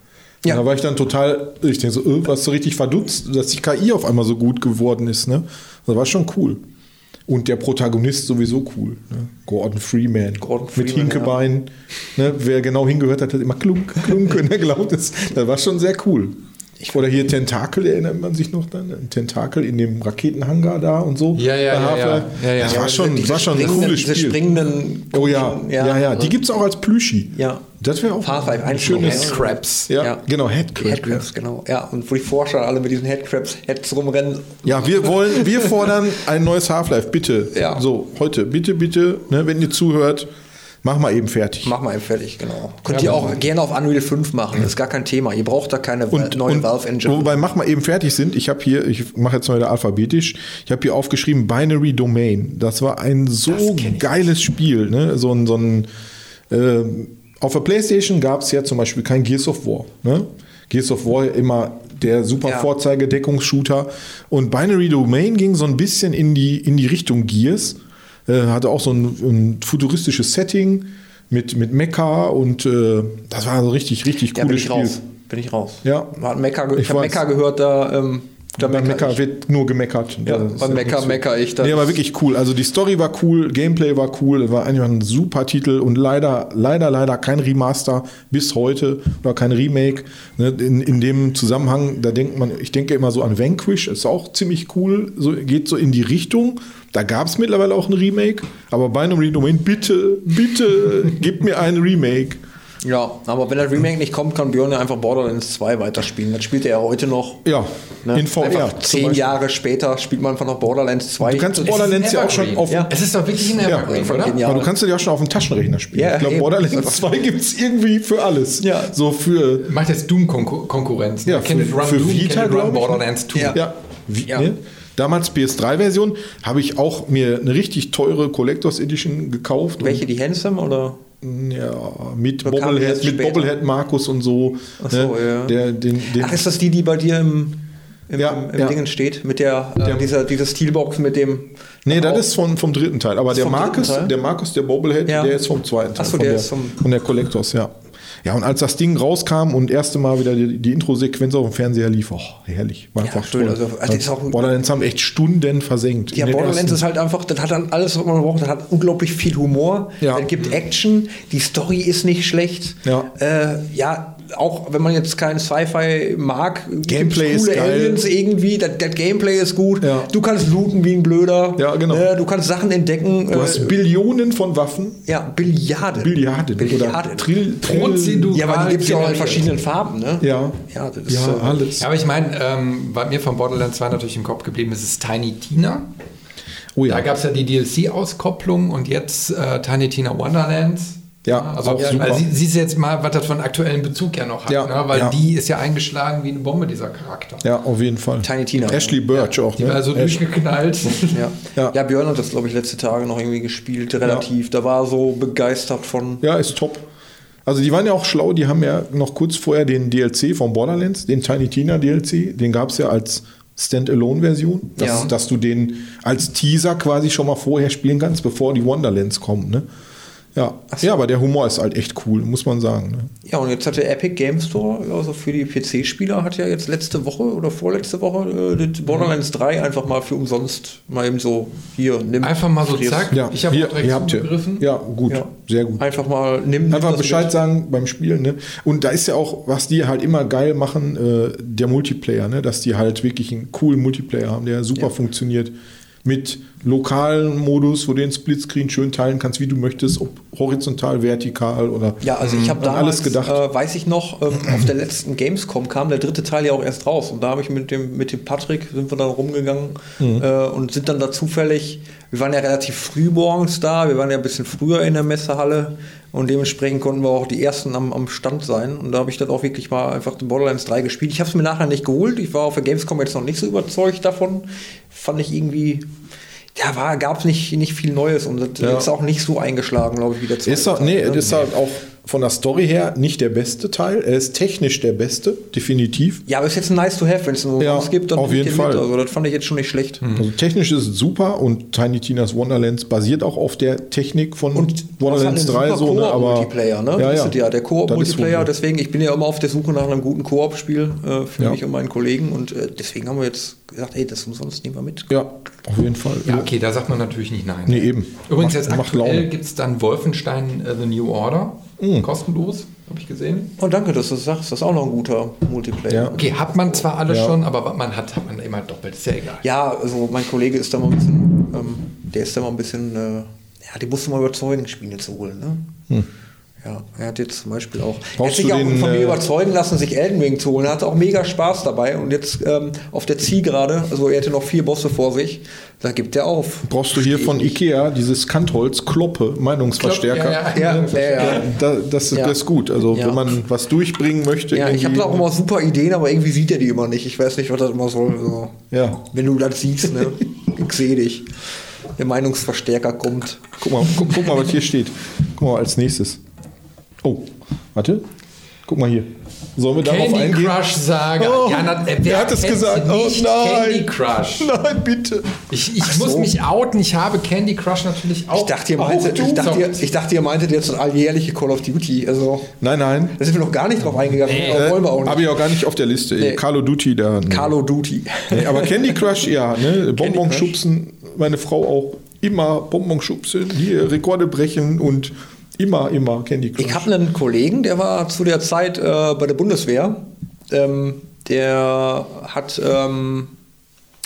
Ja. Und da war ich dann total, ich denke so, äh, was so richtig verdutzt, dass die KI auf einmal so gut geworden ist. Ne? Das war schon cool. Und der Protagonist sowieso cool. Ne? Gordon Freeman. Gordon Mit Freeman, Hinkebein. Ne? Wer genau hingehört hat, hat immer klunk, klunk, wenn er glaubt ist. Das war schon sehr cool. Oder hier Tentakel, erinnert man sich noch dann? Ein Tentakel in dem Raketenhangar da und so. Ja, ja, ja, ja. Ja, ja. Das Ja, war schon, Diese war schon ein cooles diese Spiel. springenden. Oh ja, ja, ja. Die gibt es auch als Plüschi. Ja. Das wäre auch Half-Life ein 1 schönes. noch, Crabs. Ja, Ja. genau, Headcrab. Headcrabs, genau. Ja, und wo die Forscher alle mit diesen Headcrabs-Heads rumrennen. Ja, wir wollen, wir fordern ein neues Half-Life, bitte. Ja. So, heute, bitte, bitte, ne, wenn ihr zuhört, mach mal eben fertig. Mach mal eben fertig, genau. Könnt ihr auch gerne auf Unreal 5 machen, ist gar kein Thema. Ihr braucht da keine Und, neue und Valve Engine. wobei, mach mal eben fertig sind. Ich habe hier, ich mache jetzt mal wieder alphabetisch. Ich habe hier aufgeschrieben Binary Domain. Das war ein so geiles Spiel. Ne? So ein, so ein ähm, auf der PlayStation gab es ja zum Beispiel kein Gears of War. Ne? Gears of War immer der super Ja. Vorzeigedeckungsshooter. Und Binary Domain ging so ein bisschen in die, in die Richtung Gears. Äh, hatte auch so ein, ein futuristisches Setting mit, mit Mecha und äh, das war so richtig, richtig ja, bin cooles ich Spiel. raus. Bin ich raus. Ja. Ge- Ich ich habe. Mecha gehört, da, ähm, da Beim mecker ich. wird nur gemeckert. Ja, Das beim Mecker so. mecker ich dann. Nee, aber wirklich cool. Also die Story war cool, Gameplay war cool, war einfach ein super Titel und leider, leider, leider kein Remaster bis heute oder kein Remake. Ne, In, in dem Zusammenhang, da denkt man, ich denke immer so an Vanquish, ist auch ziemlich cool, so, geht so in die Richtung. Da gab es mittlerweile auch ein Remake, aber Binary Domain, bitte, bitte, gib mir ein Remake. Ja, aber wenn das Remake nicht kommt, kann Björn ja einfach Borderlands 2 weiterspielen. Das spielt er ja heute noch. Ja, Ne? in VR. Einfach zehn. Jahre später spielt man einfach noch Borderlands 2. Du kannst Borderlands ja auch schon auf, Ja. Es ist doch wirklich ein Ja, Evergreen, oder? Aber du kannst ja auch schon auf dem Taschenrechner spielen. Ja, ich glaube. Borderlands 2 gibt es irgendwie für alles. Ja. So für. Macht jetzt Doom-Konkurrenz. Ja, Can für- run für Doom, Vita, run ich. Borderlands 2. Ja. Ja. Wie, Ja. Ne? Damals PS3-Version habe ich auch mir eine richtig teure Collectors Edition gekauft. Welche, die Handsome oder? Ja, mit Bobblehead, mit? Bobblehead Markus und so. Ach so, ne? ja. Der, den, den, Ach, ist das die, die bei dir im, im, Ja, im, im ja. Dingen steht? Mit der, äh, Der- dieser, dieser Steelbox mit dem. Nee, das ist von, vom dritten Teil. Aber der Markus, der Markus, der Bobblehead, Ja. der ist vom zweiten Teil. Ach so, von der der, ist vom- von der Collectors, ja. Ja, und als das Ding rauskam und erste Mal wieder die, die Intro-Sequenz auf dem Fernseher lief, oh, herrlich. War Ja, einfach schön. toll. Also, das ist auch- Borderlands haben echt Stunden versenkt. Ja, Borderlands ersten- ist halt einfach, das hat dann alles, was man braucht. Das hat unglaublich viel Humor. Ja. Es gibt Action. Die Story ist nicht schlecht. Ja. Äh, ja, auch wenn man jetzt kein Sci-Fi mag, Gameplay gibt's ist geil. Aliens irgendwie, das, das Gameplay ist gut. Ja. Du kannst looten wie ein Blöder. Ja, genau. Ne, Du kannst Sachen entdecken. Du hast Billionen von Waffen. ja, Billiarden. Billiarden. Billiarden. Oder Trill, Trill. Prozedur- Ja, aber die gibt es ja auch in verschiedenen Farben, ne? Ja. Ja, das ist, Ja, äh, alles. Ja, aber ich meine, ähm, was mir von Borderlands 2 natürlich im Kopf geblieben ist, ist Tiny Tina. Oh ja. Da gab es ja die DLC-Auskopplung und jetzt äh, Tiny Tina Wonderlands. Ja, also auch super. Also, sie, siehst jetzt mal, was das für einen aktuellen Bezug ja noch hat, Ja, ne? weil ja. die ist ja eingeschlagen wie eine Bombe, dieser Charakter. Ja, auf jeden Fall. Tiny Tina. Ashley Birch auch. Die Ne? war so Ash- durchgeknallt. Ja. Ja. Ja. Björn hat das, glaube ich, letzte Tage noch irgendwie gespielt, relativ. Da war er so begeistert von. Ja, ist top. Also die waren ja auch schlau, die haben ja noch kurz vorher den DLC von Borderlands, den Tiny Tina DLC, den gab es ja als Standalone-Version, dass, Ja. dass du den als Teaser quasi schon mal vorher spielen kannst, bevor die Wonderlands kommen. Ne? Ja. ja, aber der Humor ist halt echt cool, muss man sagen. Ne? Ja, und jetzt hat der Epic Game Store, also für die PC-Spieler, hat ja jetzt letzte Woche oder vorletzte Woche äh, Borderlands 3 einfach mal für umsonst mal eben so, hier, nimm. Einfach mal so zack. Ja, Ich habe hier, direkt habt ihr. zugegriffen. Ja, gut, Ja. sehr gut. Einfach mal, nimm. Einfach Bescheid mit. sagen beim Spielen. Ne? Und da ist ja auch, was die halt immer geil machen, äh, der Multiplayer, ne? dass die halt wirklich einen coolen Multiplayer haben, der super funktioniert. Mit lokalen Modus, wo du den Splitscreen schön teilen kannst, wie du möchtest, ob horizontal, vertikal oder Ja, also ich habe an damals, alles gedacht. Äh, weiß ich noch, ähm, auf der letzten Gamescom kam der dritte Teil ja auch erst raus. Und da habe ich mit dem, mit dem Patrick, sind wir dann rumgegangen Mhm. äh, und sind dann da zufällig, wir waren ja relativ früh morgens da, wir waren ja ein bisschen früher in der Messehalle und dementsprechend konnten wir auch die Ersten am, am Stand sein. Und da habe ich dann auch wirklich mal einfach Borderlands 3 gespielt. Ich habe es mir nachher nicht geholt, ich war auf der Gamescom jetzt noch nicht so überzeugt davon. Fand ich irgendwie... Ja, gab es nicht, nicht viel Neues und das Ja. ist auch nicht so eingeschlagen, glaube ich, wie der zweite Ist Teil, nee, ne? ist halt auch von der Story her nicht der beste Teil. Er ist technisch der beste, definitiv. Ja, aber ist jetzt ein nice to have, wenn es nur Ja, was gibt, dann auf jeden den mit. Fall. Also das fand ich jetzt schon nicht schlecht. Also technisch ist es super und Tiny Tina's Wonderlands basiert auch auf der Technik von Und Wonderlands das hat 3 einen so, ne? Aber Multiplayer, ne? Ja, ja. ja der Koop-Multiplayer. so. Deswegen, ich bin ja immer auf der Suche nach einem guten Koop-Spiel äh, für Ja. mich und meinen Kollegen und äh, deswegen haben wir jetzt gesagt, ey, das umsonst nehmen wir mit. Ja, auf jeden Fall. Ja, okay, da sagt man natürlich nicht nein. Nee, eben. Übrigens, Macht- jetzt aktuell gibt es dann Wolfenstein äh, The New Order. Mhm. Kostenlos, habe ich gesehen. Oh, danke, dass du das sagst. Das ist auch noch ein guter Multiplayer. Ja. Okay, hat man zwar alles Ja. schon, aber was man hat, hat man immer doppelt. Ist ja egal. Ja, also mein Kollege ist da mal ein bisschen, ähm, der ist da mal ein bisschen, äh, ja, die musste mal überzeugen, Spiele zu holen, ne? Ja, er hat jetzt zum Beispiel auch, er hat sich auch den, von mir äh, überzeugen lassen, sich Elden Ring zu holen. Er hatte auch mega Spaß dabei und jetzt ähm, auf der Zielgerade, also er hatte noch vier Bosse vor sich, da gibt er auf. Brauchst du hier von Ikea dieses Kantholz, Kloppe, Meinungsverstärker. Ja, Ja, ja, ja. Da, das, Ja. das ist gut. Also Ja. wenn man was durchbringen möchte. Ja, ich habe da auch immer super Ideen, aber irgendwie sieht er die immer nicht. Ich weiß nicht, was das immer soll. Also, Ja. Wenn du das siehst, ne? ich sehe dich. Der Meinungsverstärker kommt. Guck mal, guck, guck mal, was hier steht. Guck mal als nächstes. Oh, warte. Guck mal hier. Sollen wir darauf Candy eingehen? Crush Saga. Oh, ja, na, wer hat es gesagt? Oh nein. Candy Crush. Nein, bitte. Ich, ich Ach muss so. mich outen. Ich habe Candy Crush natürlich auch. Ich dachte, ihr meintet, ich dachte, ihr, ich dachte, ihr meintet jetzt das alljährliche Call of Duty. Also, Nein, nein. da sind wir noch gar nicht drauf eingegangen. aber wollen wir auch Habe nicht. ich auch gar nicht auf der Liste. Nee. Call of Duty da. nee. Call of Duty. Nee, aber Candy Crush, ja, ne? Bonbon schubsen, meine Frau auch immer Bonbon schubsen, hier Rekorde brechen und immer, immer Candy Crush. Ich habe einen Kollegen, der war zu der Zeit äh, bei der Bundeswehr. Ähm, der hat, ähm,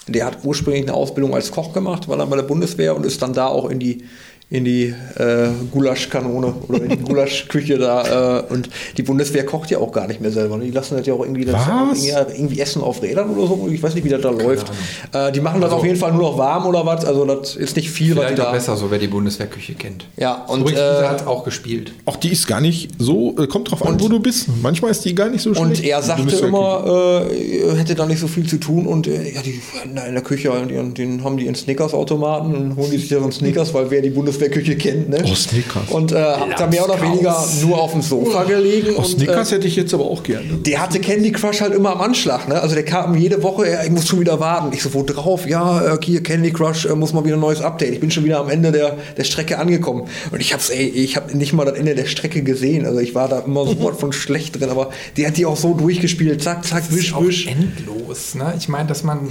der hat ursprünglich eine Ausbildung als Koch gemacht, war dann bei der Bundeswehr und ist dann da auch in die in die äh, Gulaschkanone oder in die Gulaschküche da. Äh, und die Bundeswehr kocht ja auch gar nicht mehr selber. Ne? Die lassen das ja auch irgendwie, das auch irgendwie, ja, irgendwie Essen auf Rädern oder so. Ich weiß nicht, wie das da läuft. Äh, die machen das auf jeden Fall nur noch warm oder was. Also das ist nicht viel, was die da. besser, so wer die Bundeswehrküche kennt. Ja, und, Übrigens, äh, hat auch gespielt. auch die ist gar nicht so, äh, kommt drauf an, wo du bist. Manchmal ist die gar nicht so schlecht. Und er sagte immer, äh, er hätte da nicht so viel zu tun und äh, ja, die in der- in der Küche, die, den haben die einen Snickers-Automaten und holen die sich da so einen Snickers, weil wer die Bundeswehrküche kennt, ne? Oh, Snickers. Und äh, hat da mehr oder weniger nur auf dem Sofa gelegen. Oh, und, Snickers äh, hätte ich jetzt aber auch gerne. der hatte Candy Crush halt immer am Anschlag, ne? Also der kam jede Woche, ja, ich muss schon wieder warten. Ich so, wo drauf? Ja, äh, hier Candy Crush, äh, muss mal wieder ein neues Update. Ich bin schon wieder am Ende der, der Strecke angekommen. Und ich hab's, ey, ich habe nicht mal das Ende der Strecke gesehen. Also ich war da immer so was von schlecht drin, aber der hat die auch so durchgespielt. Zack, zack, wisch, wisch. endlos. Ne? Ich meine, dass man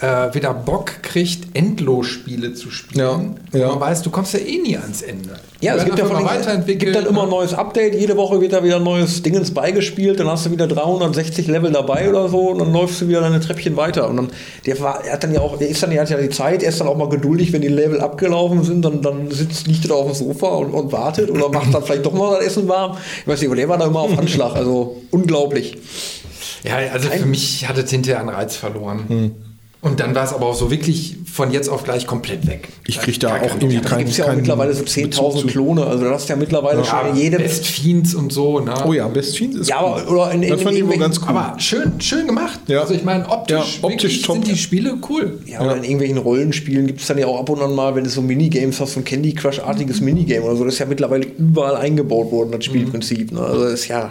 äh, wieder Bock kriegt, Endlosspiele zu spielen. Ja, ja. Man weiß, du kommst ja eh nie ans Ende. Ja, es gibt ja von weiterentwickelt. gibt dann immer ein neues Update. Jede Woche wird da wieder ein neues Dingens beigespielt. Dann hast du wieder 360 Level dabei oder so und dann läufst du wieder deine Treppchen weiter. Und dann, der war, er hat dann ja auch, der ist dann, der hat ja die Zeit, er ist dann auch mal geduldig, wenn die Level abgelaufen sind, dann, dann sitzt, liegt er da auf dem Sofa und, und wartet oder macht dann vielleicht doch mal das Essen warm. Ich weiß nicht, aber der war da immer auf Anschlag. Also unglaublich. Ja, also für mich hat es hinterher einen Reiz verloren. Hm. Und dann war es aber auch so wirklich von jetzt auf gleich komplett weg. Ich krieg da Gar auch keinen irgendwie Bock. Da keinen- gibt es ja auch keinen mittlerweile so Bezug 10.000 zu. Klone. Also da hast du ja mittlerweile Ja, schon in jedem. Best Fiends und so. Ne? Oh ja, Best Fiends ist Ja, cool. aber- oder in- in- das fand ich in wohl ganz cool. Aber schön, schön gemacht. Ja. Also ich meine, optisch, Ja, optisch top, sind die. Spiele cool. Ja, oder in irgendwelchen Rollenspielen gibt es dann ja auch ab und an mal, wenn du so Minigames hast, so ein Candy Crush-artiges Minigame oder so, das ist ja mittlerweile überall eingebaut worden, das Spielprinzip. Ne? Also das ist ja.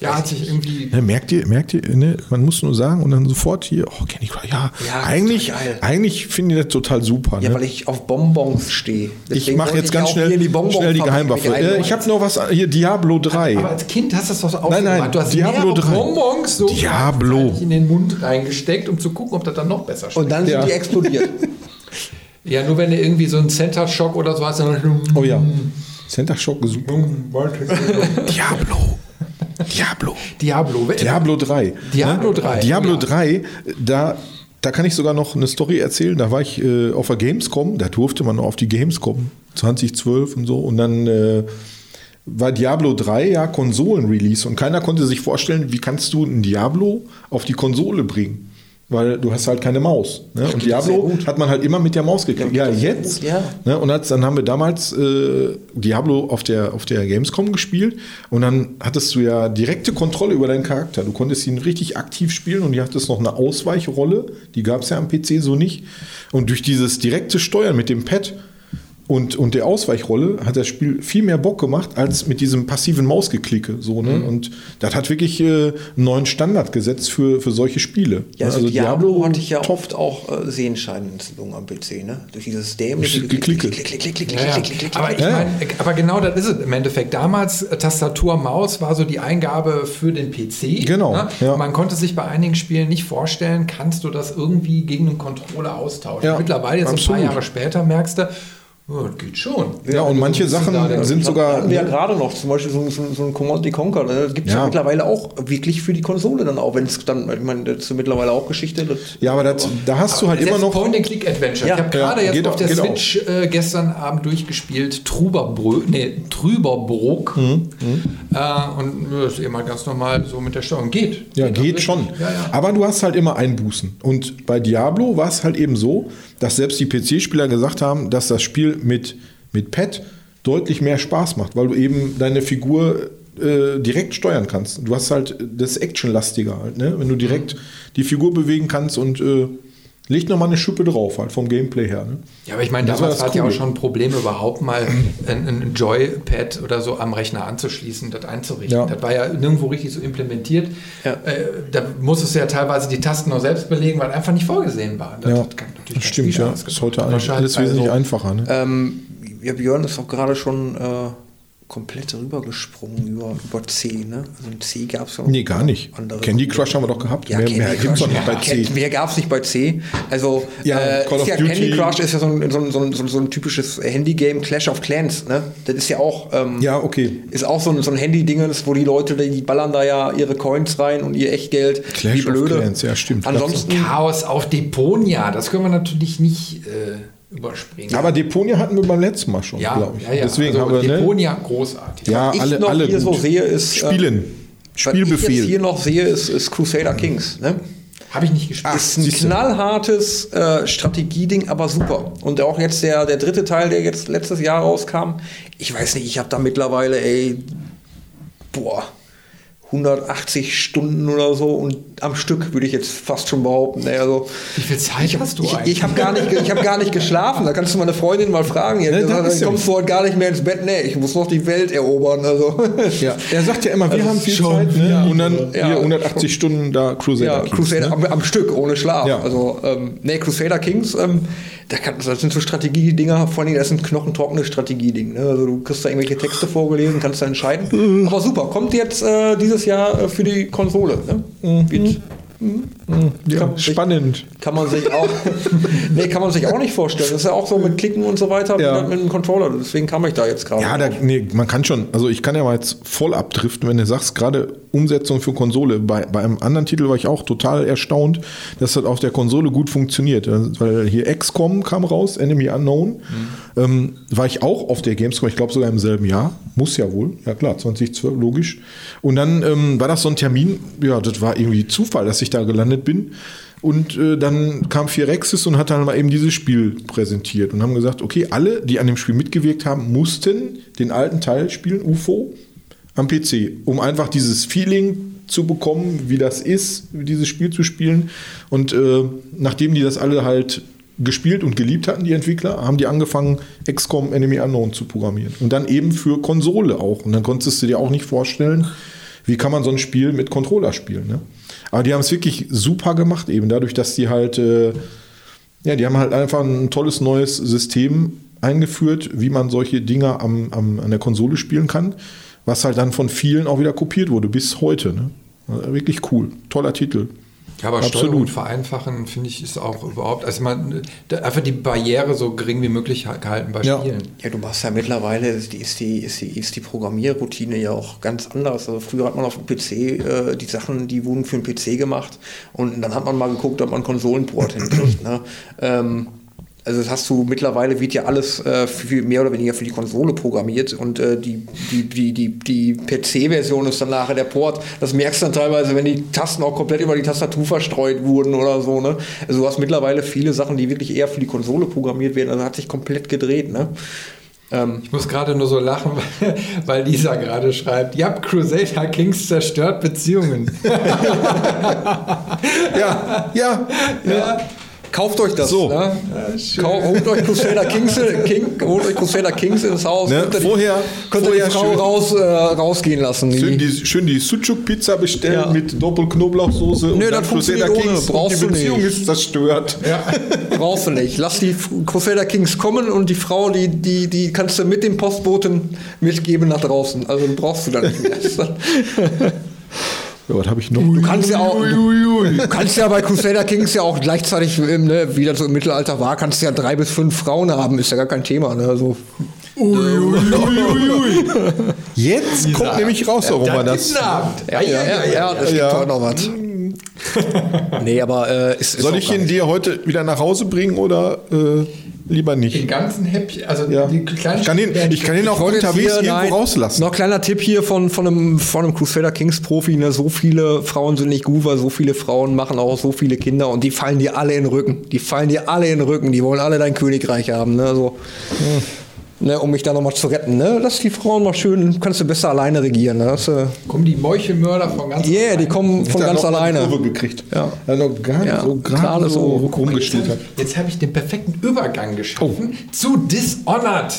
Ja, hat sich irgendwie. Ne, merkt ihr, merkt ihr, ne, man muss nur sagen und dann sofort hier, oh, Candy Crush, ja, Ja, eigentlich, eigentlich finde ich das total super. Ja, ne? weil ich auf Bonbons stehe. ich mache jetzt ganz schnell, schnell die Geheimwaffe. Äh, ich habe noch was, hier Diablo 3. Aber als Kind hast du das doch so Nein, nein, aufgemacht. Du hast Diablo mehrere 3. Bonbons so Diablo. in den Mund reingesteckt, um zu gucken, ob das dann noch besser schmeckt. Und dann Ja. sind die explodiert. ja, nur wenn du irgendwie so einen Center Shock oder so hast, dann. oh ja, Center Shock super. Diablo. Diablo. Diablo. Diablo 3. Diablo 3, Diablo ja. 3, da, da kann ich sogar noch eine Story erzählen. Da war ich äh, auf der Gamescom, da durfte man auf die Gamescom 2012 und so. Und dann äh, war Diablo 3 ja Konsolen-Release und keiner konnte sich vorstellen, wie kannst du ein Diablo auf die Konsole bringen. Weil du hast halt keine Maus. Ne? Und Diablo hat man halt immer mit der Maus gekriegt. Ja, jetzt. ja. Ne? Und als, dann haben wir damals äh, Diablo auf der, auf der Gamescom gespielt und dann hattest du ja direkte Kontrolle über deinen Charakter. Du konntest ihn richtig aktiv spielen und du hattest noch eine Ausweichrolle, die gab es ja am PC so nicht. Und durch dieses direkte Steuern mit dem Pad und, und der Ausweichrolle hat das Spiel viel mehr Bock gemacht als mit diesem passiven Mausgeklicke. So, Mhm. ne? Und das hat wirklich äh, einen neuen Standard gesetzt für, für solche Spiele. Ja, also, Diablo, hatte ich ja oft auch äh, Sehenschadenentzündung am PC, ne? Durch dieses dämliche Geklicke. Klick, Aber, genau das ist es im Endeffekt. Damals äh, Tastatur, Maus war so die Eingabe für den PC. Genau, Ne? ja. Man konnte sich bei einigen Spielen nicht vorstellen, kannst du das irgendwie gegen einen Controller austauschen. Ja, Mittlerweile, jetzt ein paar Jahre später, merkst du, oh, das geht schon. Ja, und manche bist du Sachen da sind sogar. hatten wir ja gerade noch, zum Beispiel so, so, so ein Command Conquer, ne? das gibt es ja. Ja. mittlerweile auch wirklich für die Konsole dann auch, wenn es dann, ich meine, das ist mittlerweile auch Geschichte. Das, Ja, aber das, da hast du halt immer noch. Point-and-Click-Adventure. Ja, ich habe ja, gerade jetzt geht auf auch- der geht. Switch äh, gestern Abend durchgespielt, Truberbrö nee, Trüberbrook. Mhm, Äh, und ja, das ist eben halt ganz normal so mit der Steuerung. Geht. Ja, geht wirklich. schon. Ja, ja. Aber du hast halt immer Einbußen. Und bei Diablo war es halt eben so, dass selbst die PC-Spieler gesagt haben, dass das Spiel mit, mit Pad deutlich mehr Spaß macht, weil du eben deine Figur äh, direkt steuern kannst. Du hast halt das Actionlastiger halt, ne? wenn du direkt die Figur bewegen kannst und äh, legt nochmal eine Schippe drauf, halt vom Gameplay her. Ne? Ja, aber ich meine, Das war damals das war es ja auch schon ein Problem, überhaupt mal ein, ein Joypad oder so am Rechner anzuschließen, das einzurichten. Ja. Das war ja nirgendwo richtig so implementiert. Ja. Äh, da musstest du ja teilweise die Tasten noch selbst belegen, weil einfach nicht vorgesehen war. Das Ja, hat natürlich das stimmt, ja. ausgemacht. Ist heute alles wesentlich also- einfacher. Ne? ähm, ja, Björn ist auch gerade schon äh, komplett rübergesprungen über, über C, ne? Also in C gab es ja noch Nee, gar nicht. andere- Candy Crush haben wir doch gehabt. Ja, mehr Candy mehr gibt's Crush, doch nicht bei C. Mehr gab es nicht bei C. Also Ja, äh, Call ist of ja, Duty. Candy Crush ist ja so ein, so ein, so ein, so ein, so ein typisches Handygame, Clash of Clans. Ne? Das ist ja auch ähm, Ja, okay. ist auch so ein, so ein Handy-Dingens, wo die Leute, die die ballern da ja ihre Coins rein und ihr Echtgeld. Clash wie blöde. of Clans, ja, stimmt. Ansonsten Chaos auf Deponia, das können wir natürlich nicht äh, überspringen. Aber Deponia hatten wir beim letzten Mal schon, ja, glaube ich. ja, ja. Deswegen also haben wir, ne? Deponia großartig. Ja, ich alle, noch alle hier gut. so sehe, ist, äh, Spielen. was ich jetzt Spielbefehl. hier noch sehe, ist, ist Crusader Kings. Ne? Habe ich nicht gespielt. ist ein knallhartes äh, Strategieding, aber super. Und auch jetzt der, der dritte Teil, der jetzt letztes Jahr rauskam, ich weiß nicht, ich habe da mittlerweile, ey, boah, 180 Stunden oder so und am Stück würde ich jetzt fast schon behaupten. Ne? Also, Wie viel Zeit hast du ich, eigentlich? ich habe gar, nicht ich hab gar nicht geschlafen. Da kannst du meine Freundin mal fragen. Ja, Ne, dann ja- kommst du heute gar nicht mehr ins Bett. Nee, ich muss noch die Welt erobern. Also. Ja, er sagt ja immer, wir haben viel schon Zeit, ne? und dann Ja. hier 180 Stunden da Crusader Ja, Kings, Crusader ne? am, am Stück, ohne Schlaf. Ja. Also, ähm, nee, Crusader Kings, ähm, da kann, das sind so Strategiedinger, vor allem das sind knochentrockene Strategiedinge. Ne? Also du kriegst da irgendwelche Texte vorgelesen, kannst da Mhm. entscheiden. Aber super, kommt jetzt äh, dieses Jahr äh, für die Konsole. Ne? Mhm. Wird Ja, Kann man sich- spannend. Kann man sich auch, nee, kann man sich auch nicht vorstellen. Das ist ja auch so mit Klicken und so weiter Ja. mit, mit dem Controller. Deswegen kam ich da jetzt gerade. Ja, da, nee, man kann schon, also ich kann ja mal jetzt voll abdriften, wenn du sagst, gerade Umsetzung für Konsole. Bei, bei einem anderen Titel war ich auch total erstaunt, dass das auf der Konsole gut funktioniert. Also, Weil hier XCOM kam raus, Enemy Unknown. Ähm, war ich auch auf der Gamescom, ich glaube sogar im selben Jahr. Muss ja wohl, ja klar, 2012, logisch. Und dann ähm, war das so ein Termin, ja, das war irgendwie Zufall, dass ich da gelandet bin. Und äh, dann kam Firexis und hat dann mal eben dieses Spiel präsentiert und haben gesagt, okay, alle, die an dem Spiel mitgewirkt haben, mussten den alten Teil spielen, UFO, am PC, um einfach dieses Feeling zu bekommen, wie das ist, dieses Spiel zu spielen. Und äh, nachdem die das alle halt gespielt und geliebt hatten, die Entwickler, haben die angefangen, XCOM Enemy Unknown zu programmieren. Und dann eben für Konsole auch. Und dann konntest du dir auch nicht vorstellen, wie kann man so ein Spiel mit Controller spielen. Ne? Aber die haben es wirklich super gemacht, eben dadurch, dass die halt, äh, ja, die haben halt einfach ein tolles neues System eingeführt, wie man solche Dinger am, am, an der Konsole spielen kann, was halt dann von vielen auch wieder kopiert wurde, bis heute. Ne? Wirklich cool. Toller Titel. Ja, aber Absolut. Steuerung vereinfachen, finde ich, ist auch überhaupt, also man, einfach die Barriere so gering wie möglich gehalten bei Ja. Spielen. Ja, du machst ja mittlerweile, ist die, ist die, ist die, ist die Programmierroutine ja auch ganz anders. Also früher hat man auf dem PC äh, die Sachen, die wurden für den PC gemacht und dann hat man mal geguckt, ob man Konsolenport hinkriegt. Ne? Ähm, also das hast du mittlerweile wird ja alles äh, für, mehr oder weniger für die Konsole programmiert und äh, die, die, die, die, die PC-Version ist dann nachher der Port. Das merkst du dann teilweise, wenn die Tasten auch komplett über die Tastatur verstreut wurden oder so. Ne? Also du hast mittlerweile viele Sachen, die wirklich eher für die Konsole programmiert werden. Also hat sich komplett gedreht. Ne? Ähm, Ich muss gerade nur so lachen, weil, weil Lisa gerade schreibt, ja, Crusader Kings zerstört Beziehungen. Ja, ja, ja. Kauft euch das. So. Ne? Kau- holt euch Crusader Kings, King, holt euch Crusader Kings ins Haus. Ne, ihr die- vorher- könnt ihr die vorher Frau raus, äh, rausgehen lassen. Schön Die, schön die Sucuk-Pizza bestellen Ja. mit Doppelknoblauchsoße Nö, und das funktioniert ohne. Brauchst und die du Beziehung nicht. ist zerstört. brauchst du nicht. Lass die Crusader Kings kommen und die Frau, die, die, die kannst du mit dem Postboten mitgeben nach draußen. Also brauchst du da nicht mehr. Ja, was habe ich noch? Du kannst ja auch, du kannst ja bei Crusader Kings ja auch gleichzeitig, ähm, ne, wie das so im Mittelalter war, kannst du ja drei bis fünf Frauen haben, ist ja gar kein Thema. Ne? Also, Jetzt kommt nämlich raus, warum wir das. ja, ja, ja, ja, das Ja. gibt heute noch was. nee, aber äh, ist, ist Soll ich ihn dir heute wieder nach Hause bringen oder äh, lieber Den nicht? ganzen Häppchen, also Ja. die kleinen Ich kann ihn, ich kann ihn auch unterwegs irgendwo nein, rauslassen. Noch kleiner Tipp hier von, von, einem, von einem Crusader Kings Profi. Ne? So viele Frauen sind nicht gut, weil so viele Frauen machen auch so viele Kinder und die fallen dir alle in den Rücken. Die fallen dir alle in den Rücken. Die wollen alle dein Königreich haben. Ne? Also, ne, um mich da nochmal zu retten. Ne? Lass die Frauen mal schön, kannst du besser alleine regieren. Ne? Das, äh, kommen die Meuchelmörder von ganz yeah, die kommen von Hat ganz alleine. Kurve gekriegt. Ja. Hat noch gar Ja, so gerade so so. rumgeschlittert. Jetzt habe ich den perfekten Übergang geschaffen zu Dishonored.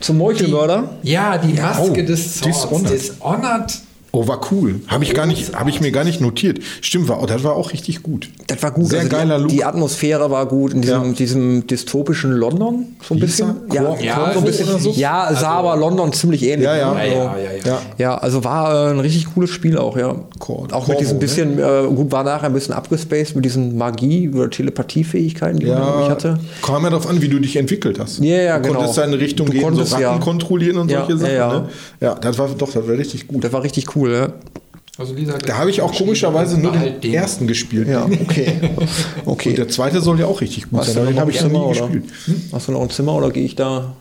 Zum Meuchelmörder? Ja, die Maske Oh, des Zorns. Dishonored. Dishonored. Oh, war cool. Habe ich gar nicht, habe ich mir gar nicht notiert. Stimmt, war, das war auch richtig gut. Das war gut. Sehr also geiler die, Look. Die Atmosphäre war gut in diesem, Ja. diesem dystopischen London, so ein Hieß bisschen. Ja, Cor- Ja, so ein bisschen. oder so? ja sah aber London ziemlich ähnlich. Ja, ja. ne? Ja, ja, Also, ja, ja. Ja. Also war äh, ein richtig cooles Spiel auch, ja. Cor- auch mit diesem Corvo, bisschen, äh, gut, war nachher ein bisschen abgespaced mit diesen Magie- oder Telepathiefähigkeiten, die man Ja, irgendwie hatte. kam ja darauf an, wie du dich entwickelt hast. Ja, ja, du genau. konntest deine Richtung Du gehen, so konntest, Ratten ja. kontrollieren und Ja, solche Sachen. ja, ja. Ne? ja, das war doch, das war richtig gut. Das war richtig cool, ja. Also Lisa hat Da habe ich auch komischerweise nur Halt den ersten gespielt. Ja, okay. Und okay. der zweite soll ja auch richtig gut Hast sein, den habe ein ich noch nie oder? gespielt. Hm? Hast du noch ein Zimmer oder gehe ich da?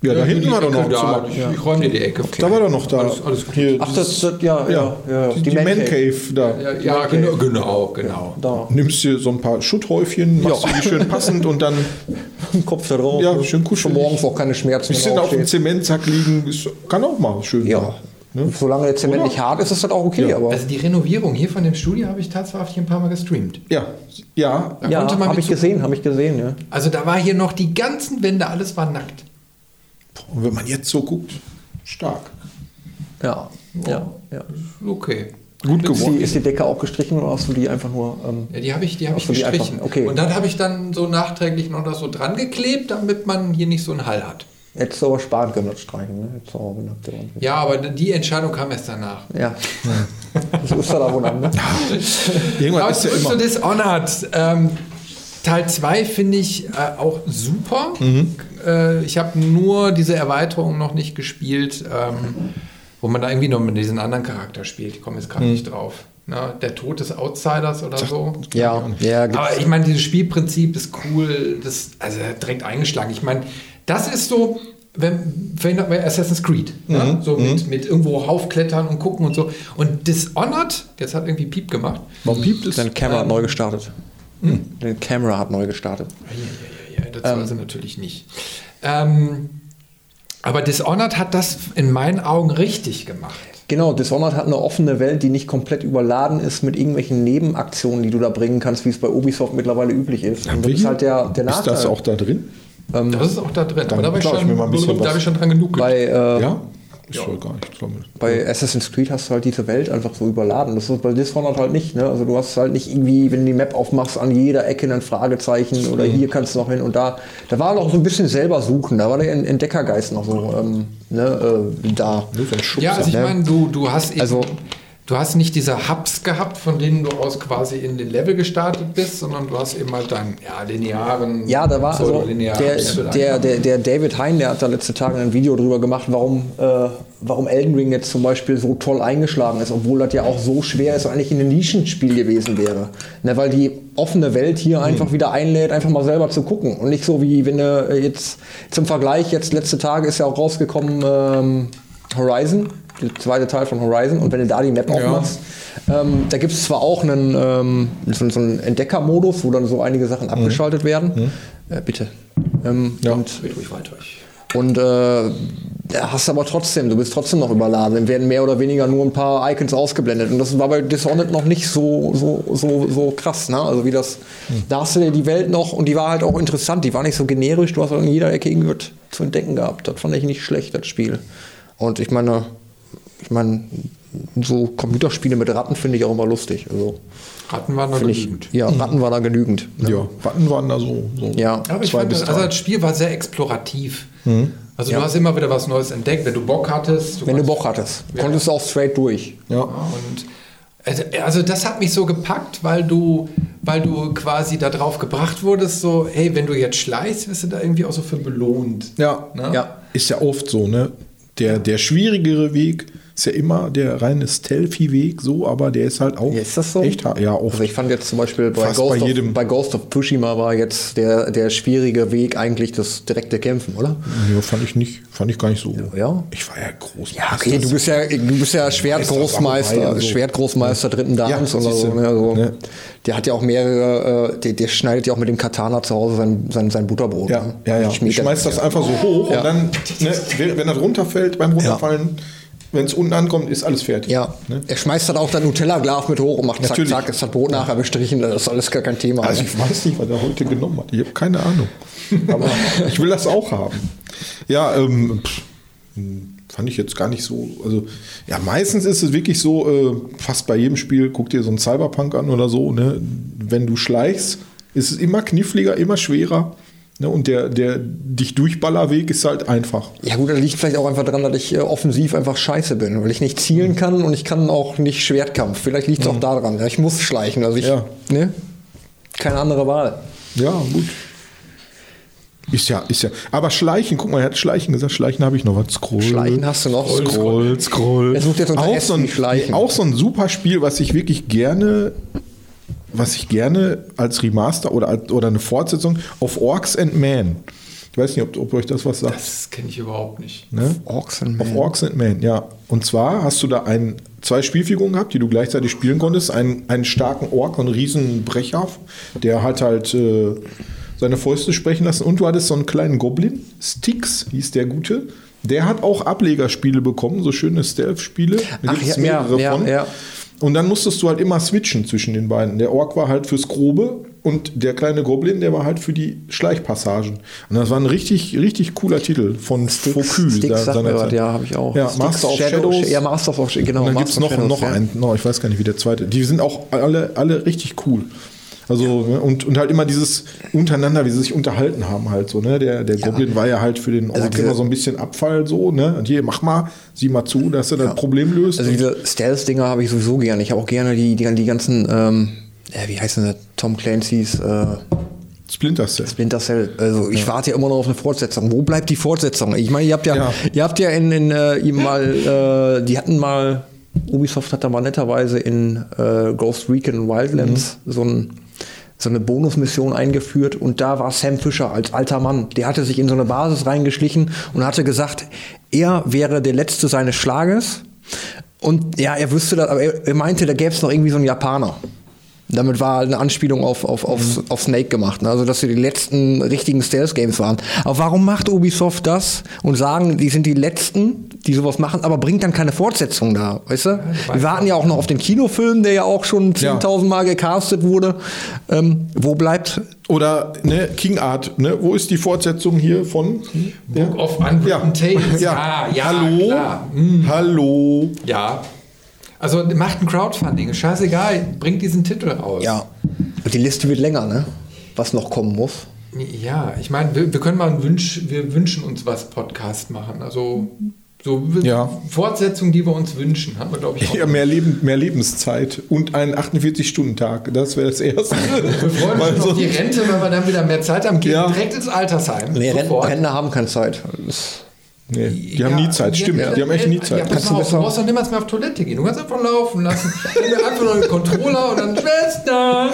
Ja, da hinten war doch noch ein Zimmer. Ich, ich räume dir die Ecke. Da war doch noch da. Alles, alles gut. Hier, Ach, das, das ja, ja, ja, ja, die, die Man Cave da. ja, ja genau, genau, genau. Da. Nimmst dir so ein paar Schutthäufchen, machst Ja. die schön passend und dann Kopf da drauf. Ja, schön kuschelig. Schon morgens auch keine Schmerzen bisschen wenn auf dem. Zementsack liegen. Kann auch mal schön Ja. Ne? Solange der Zement Oder? nicht hart ist, ist das auch okay. Ja. Aber Also die Renovierung hier von dem Studio habe ich tatsächlich ein paar Mal gestreamt. Ja, ja. Da ja, habe ich so- gesehen, habe ich gesehen, ja. Also da war hier noch die ganzen Wände, alles war nackt. Und wenn man jetzt so guckt, stark. Ja, ja, ja. Okay. Gut Ist die, geworden. ist die Decke auch gestrichen oder hast du die einfach nur. Ähm, Ja, die habe ich, die habe ich die gestrichen. einfach- okay. Und dann habe ich dann so nachträglich noch das so dran geklebt, damit man hier nicht so einen Hall hat. Hättest du aber sparen können, das Streichen. Ne? Der Wand. Ja, aber die Entscheidung kam erst danach. Ja. So ist er da wohl an, ne? Irgendwann Aber ist ja immer. Dishonored. Ähm, Teil 2 finde ich äh, auch super. Mhm. Äh, ich habe nur diese Erweiterung noch nicht gespielt, ähm, wo man da irgendwie noch mit diesem anderen Charakter spielt. Ich komme jetzt Mhm. gerade nicht drauf. Na, der Tod des Outsiders oder so. Ja, ja. Aber ich meine, dieses Spielprinzip ist cool, das also direkt eingeschlagen. Ich meine, das ist so, wenn, wenn bei Assassin's Creed? Mhm. so mit, mit irgendwo raufklettern und gucken und so. Und Dishonored, jetzt hat irgendwie Piep gemacht. Warum piept es? Dein Camera hat neu gestartet. Deine Camera hat neu gestartet. Ja, ja, das soll sie natürlich nicht. Ähm, aber Dishonored hat das in meinen Augen richtig gemacht. Genau, Dishonored hat eine offene Welt, die nicht komplett überladen ist mit irgendwelchen Nebenaktionen, die du da bringen kannst, wie es bei Ubisoft mittlerweile üblich ist. Und das ist halt der, der ist Nachteil. das auch da drin? Das ist auch da drin. Aber da habe ich, klar, ich schon- mir mal ein bisschen da was- hab ich schon dran genug. bei, äh, Ja? Ich soll gar nicht. Soll bei Assassin's Creed hast du halt diese Welt einfach so überladen. Das ist bei Dishonored halt nicht. Ne? Also du hast halt nicht irgendwie, wenn du die Map aufmachst, an jeder Ecke ein Fragezeichen oder hier kannst du noch hin und da. Da war noch so ein bisschen selber suchen. Da war der Entdeckergeist noch so ähm, ne, äh, da. Ja, also ich ne? meine, du, du hast eben, Also- du hast nicht diese Hubs gehabt, von denen du aus quasi in den Level gestartet bist, sondern du hast eben halt deinen ja, linearen, Ja, da war also der, der, der, der David Hein, der hat da letzte Tage ein Video drüber gemacht, warum, äh, warum Elden Ring jetzt zum Beispiel so toll eingeschlagen ist, obwohl das ja auch so schwer ist und eigentlich ein Nischenspiel gewesen wäre. Ne, weil die offene Welt hier einfach wieder einlädt, einfach mal selber zu gucken. Und nicht so wie wenn du äh, jetzt zum Vergleich, jetzt letzte Tage ist ja auch rausgekommen ähm, Horizon, der zweite Teil von Horizon. Und wenn du da die Map aufmachst, ähm, da gibt es zwar auch einen, ähm, so, so einen Entdeckermodus, wo dann so einige Sachen abgeschaltet werden. Äh, bitte. Ähm, Und, Red ruhig weiter. Und äh, da hast du aber trotzdem, du bist trotzdem noch überladen. Dann werden mehr oder weniger nur ein paar Icons ausgeblendet. Und das war bei Dishonored noch nicht so, so, so, so krass. Ne? Also wie das, da hast du dir die Welt noch und die war halt auch interessant. Die war nicht so generisch. Du hast halt in jeder Ecke irgendwas zu entdecken gehabt. Das fand ich nicht schlecht, das Spiel. Und ich meine, ich meine, so Computerspiele mit Ratten finde ich auch immer lustig. Also, Ratten waren noch finde ich, genügend. ja, Ratten war da genügend. Ne? Ja, Watten waren da so. so Ja. Aber ich zwei fand, bis also das Spiel war sehr explorativ. Also du hast immer wieder was Neues entdeckt, wenn du Bock hattest. Wenn du Bock hattest, Ja. konntest du auch straight durch. Ja. Und also, also das hat mich so gepackt, weil du, weil du quasi darauf gebracht wurdest, so, hey, wenn du jetzt schleichst, wirst du da irgendwie auch so für belohnt. Ja. Ne? Ja. Ist ja oft so, ne? Der, der schwierigere Weg ist ja immer der reine Stealthy-Weg, so, aber der ist halt auch Ja, ist das so? echt hart. Ja, oft. Also ich fand jetzt zum Beispiel bei Ghost, bei of, jedem. bei Ghost of Tsushima war jetzt der, der schwierige Weg eigentlich das direkte Kämpfen, oder? ja, fand ich nicht, fand ich gar nicht so. Ja. Ich war ja groß. Ja, okay, du bist ja, du bist ja Schwertgroßmeister, so. Schwertgroßmeister dritten Dans Ja, oder so. Ne, also Ne. Der hat ja auch mehrere, äh, der, der schneidet ja auch mit dem Katana zu Hause sein, sein, sein Butterbrot. Ja, ne? ja, ja. Schmeißt das. einfach so hoch und dann, ne, wenn wenn das runterfällt beim Runterfallen, wenn es unten ankommt, ist alles fertig. Ja, Ne? er schmeißt dann auch dann Nutella-Glas mit hoch und macht zack, Natürlich. zack, ist das Brot nachher bestrichen, das ist alles gar kein Thema. Also ne? ich weiß nicht, was er heute genommen hat. Ich habe keine Ahnung. Aber ich will das auch haben. Ja, ähm, pff, fand ich jetzt gar nicht so. Also, ja, meistens ist es wirklich so, äh, fast bei jedem Spiel, guck dir so einen Cyberpunk an oder so, ne? Wenn du schleichst, ist es immer kniffliger, immer schwerer. Ne? Und der, der dich durchballerweg ist halt einfach. Ja gut, das liegt vielleicht auch einfach daran, dass ich äh, offensiv einfach scheiße bin, weil ich nicht zielen kann und ich kann auch nicht Schwertkampf. Vielleicht liegt es auch daran. Ja, ich muss schleichen, also ich, Ja. ne? Keine andere Wahl. Ja, gut. Ist ja, ist ja. Aber Schleichen, guck mal, er hat Schleichen gesagt. Schleichen habe ich noch was. Scroll. Schleichen hast du noch. Scroll, scroll. Er sucht jetzt unter auch, S so ein, Schleichen. auch so ein super Spiel, was ich wirklich gerne, was ich gerne als Remaster oder, oder eine Fortsetzung auf Orcs and Man. Ich weiß nicht, ob, ob euch das was sagt. Das kenne ich überhaupt nicht. Ne? Orks and Auf Man. Orcs and Man, ja. Und zwar hast du da ein, zwei Spielfiguren gehabt, die du gleichzeitig spielen konntest. Einen, einen starken Ork, einen riesen Brecher, der hat halt äh, seine Fäuste sprechen lassen. Und du hattest so einen kleinen Goblin, Styx hieß der Gute. Der hat auch Ablegerspiele bekommen, so schöne Stealth-Spiele. Da Ach, ja, mehrere ja, von. ja. Und dann musstest du halt immer switchen zwischen den beiden. Der Ork war halt fürs Grobe und der kleine Goblin, der war halt für die Schleichpassagen. Und das war ein richtig, richtig cooler Titel von Focus. Sticks mir was, ja, habe ich auch. Ja, Sticks Master of Shadows. Ja, Master of Shadows, genau. Und dann gibt es noch, Shadows, noch ja. einen, no, ich weiß gar nicht, wie der zweite. Die sind auch alle, alle richtig cool. Also, ne, und, und halt immer dieses untereinander, wie sie sich unterhalten haben halt so, ne? Der, der Goblin war ja halt für den Ork Also diese- immer so ein bisschen Abfall so, ne? Und hier, mach mal, sieh mal zu, dass er das Problem löst. Also diese Stealth-Dinger habe ich sowieso gerne. Ich habe auch gerne die, die, die ganzen, ähm, äh, wie heißt denn das? Tom Clancy's äh, Splinter Cell. Splinter Cell. Also ich warte ja immer noch auf eine Fortsetzung. Wo bleibt die Fortsetzung? Ich meine, ihr habt ja, Ja. ihr habt ja in, in äh, ihm mal, äh, die hatten mal, Ubisoft hat da mal netterweise in äh, Ghost Recon Wildlands so ein so eine Bonusmission eingeführt und da war Sam Fisher als alter Mann. Der hatte sich in so eine Basis reingeschlichen und hatte gesagt, er wäre der Letzte seines Schlages. Und ja, er wüsste das, aber er, er meinte, da gäbe es noch irgendwie so einen Japaner. Damit war eine Anspielung auf, auf, auf, auf Snake gemacht. Ne? Also, dass sie die letzten richtigen Stealth-Games waren. Aber warum macht Ubisoft das und sagen, die sind die Letzten, die sowas machen, aber bringt dann keine Fortsetzung da? Weißt du? Wir warten ja auch noch auf den Kinofilm, der ja auch schon Ja. 10.000 Mal gecastet wurde. Ähm, wo bleibt Oder ne, King Art, ne? Wo ist die Fortsetzung hier von? Book of Unwritten Tales. Ja, ja, Hallo? klar. Hm, Hallo? ja. Also macht ein Crowdfunding, ist scheißegal, bringt diesen Titel raus. Ja. Und die Liste wird länger, ne? Was noch kommen muss. Ja, ich meine, wir, wir können mal einen Wünsch, wir wünschen uns was Podcast machen. Also so Ja. Fortsetzungen, die wir uns wünschen, haben wir, glaube ich, auch. Ja, mehr, Leben, mehr Lebenszeit und einen 48-Stunden-Tag. Das wäre das Erste. Wir freuen Weil uns auf die Rente, wenn wir dann wieder mehr Zeit haben, gehen Ja. direkt ins Altersheim. Nee. Rentner haben keine Zeit. Das Nee, die haben nie Zeit, stimmt. Die haben echt nie Zeit. Ja, Kannst du auf, du besser- brauchst doch niemals mehr auf Toilette gehen. Du kannst einfach laufen lassen. Nimm dir einfach nur einen Controller und dann Schwester.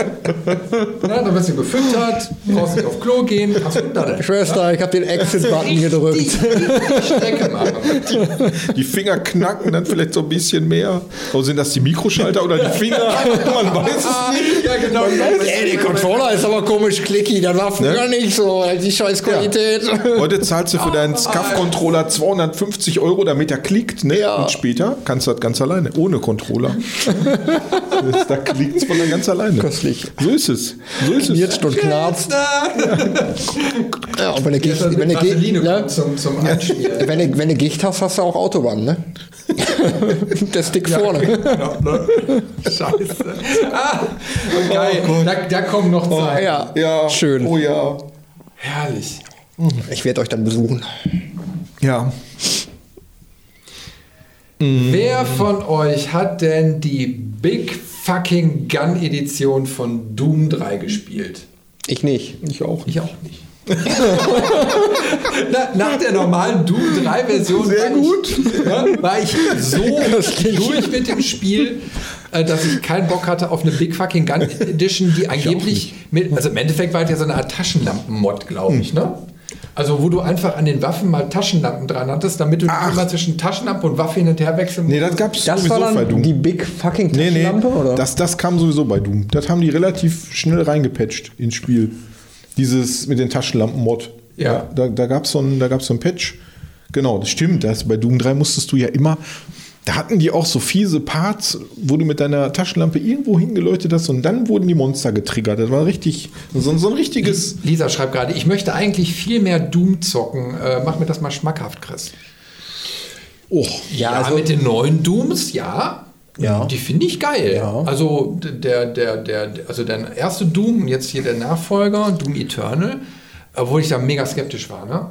Na, dann wirst du gefüttert, brauchst nicht auf Klo gehen, hast da Schwester, ich habe den Exit-Button gedrückt. Die Strecke machen. Die Finger knacken dann vielleicht so ein bisschen mehr. Oder sind das die Mikroschalter oder die Finger? Man weiß es nicht. Ja, genau. Ey, der Controller ist aber komisch clicky. Das war früher nicht so. Die scheiß Qualität. Heute zahlst du für deinen SCAF-Controller 250 Euro, damit er klickt. Ne? Ja. Und später kannst du das ganz alleine, ohne Controller. Da klickt es von dann ganz alleine. Köstlich. So ist es. So ist es. Knirscht und knarzt. Ja, und wenn du Gicht, Wenn du Gicht, ne? zum, zum wenn du, wenn du Gicht hast, hast du auch Autobahn, ne? Der Stick vorne. Genau, ne? Scheiße. Ah, geil. da, da kommen noch Zeiten. Ja, Ja. schön. Oh ja. Herrlich. Ich werde euch dann besuchen. Ja. Wer von euch hat denn die Big Fucking Gun Edition von Doom 3 gespielt? Ich nicht. Ich auch. Ich auch nicht. Na, nach der normalen Doom 3 Version Sehr war gut. Ich, ja, war ich so durch mit dem Spiel, äh, dass ich keinen Bock hatte auf eine Big Fucking Gun Edition, die angeblich mit, also im Endeffekt war es ja so eine Art Taschenlampen-Mod, glaube ich, ne? Also wo du einfach an den Waffen mal Taschenlampen dran hattest, damit du Ach. immer zwischen Taschenlampe und Waffe hin und her wechseln Nee, das gab es Das sowieso war bei dann Doom. die Big fucking Nee, nee, Taschenlampe, oder? Das, das kam sowieso bei Doom. Das haben die relativ schnell reingepatcht ins Spiel. Dieses mit den Taschenlampen-Mod. Ja. Da, da gab es so, ein- da gab's so ein Patch. Genau, das stimmt. Das, bei Doom 3 musstest du ja immer. Da hatten die auch so fiese Parts, wo du mit deiner Taschenlampe irgendwo hingeleuchtet hast und dann wurden die Monster getriggert. Das war richtig, so, so ein richtiges. Lisa schreibt gerade, ich möchte eigentlich viel mehr Doom zocken. Äh, mach mir das mal schmackhaft, Chris. Oh, Ja, also- mit den neuen Dooms, ja. Ja. Die finde ich geil. Ja. Also der, der, der, der- also der erste Doom und jetzt hier der Nachfolger, Doom Eternal, obwohl ich da mega skeptisch war, ne?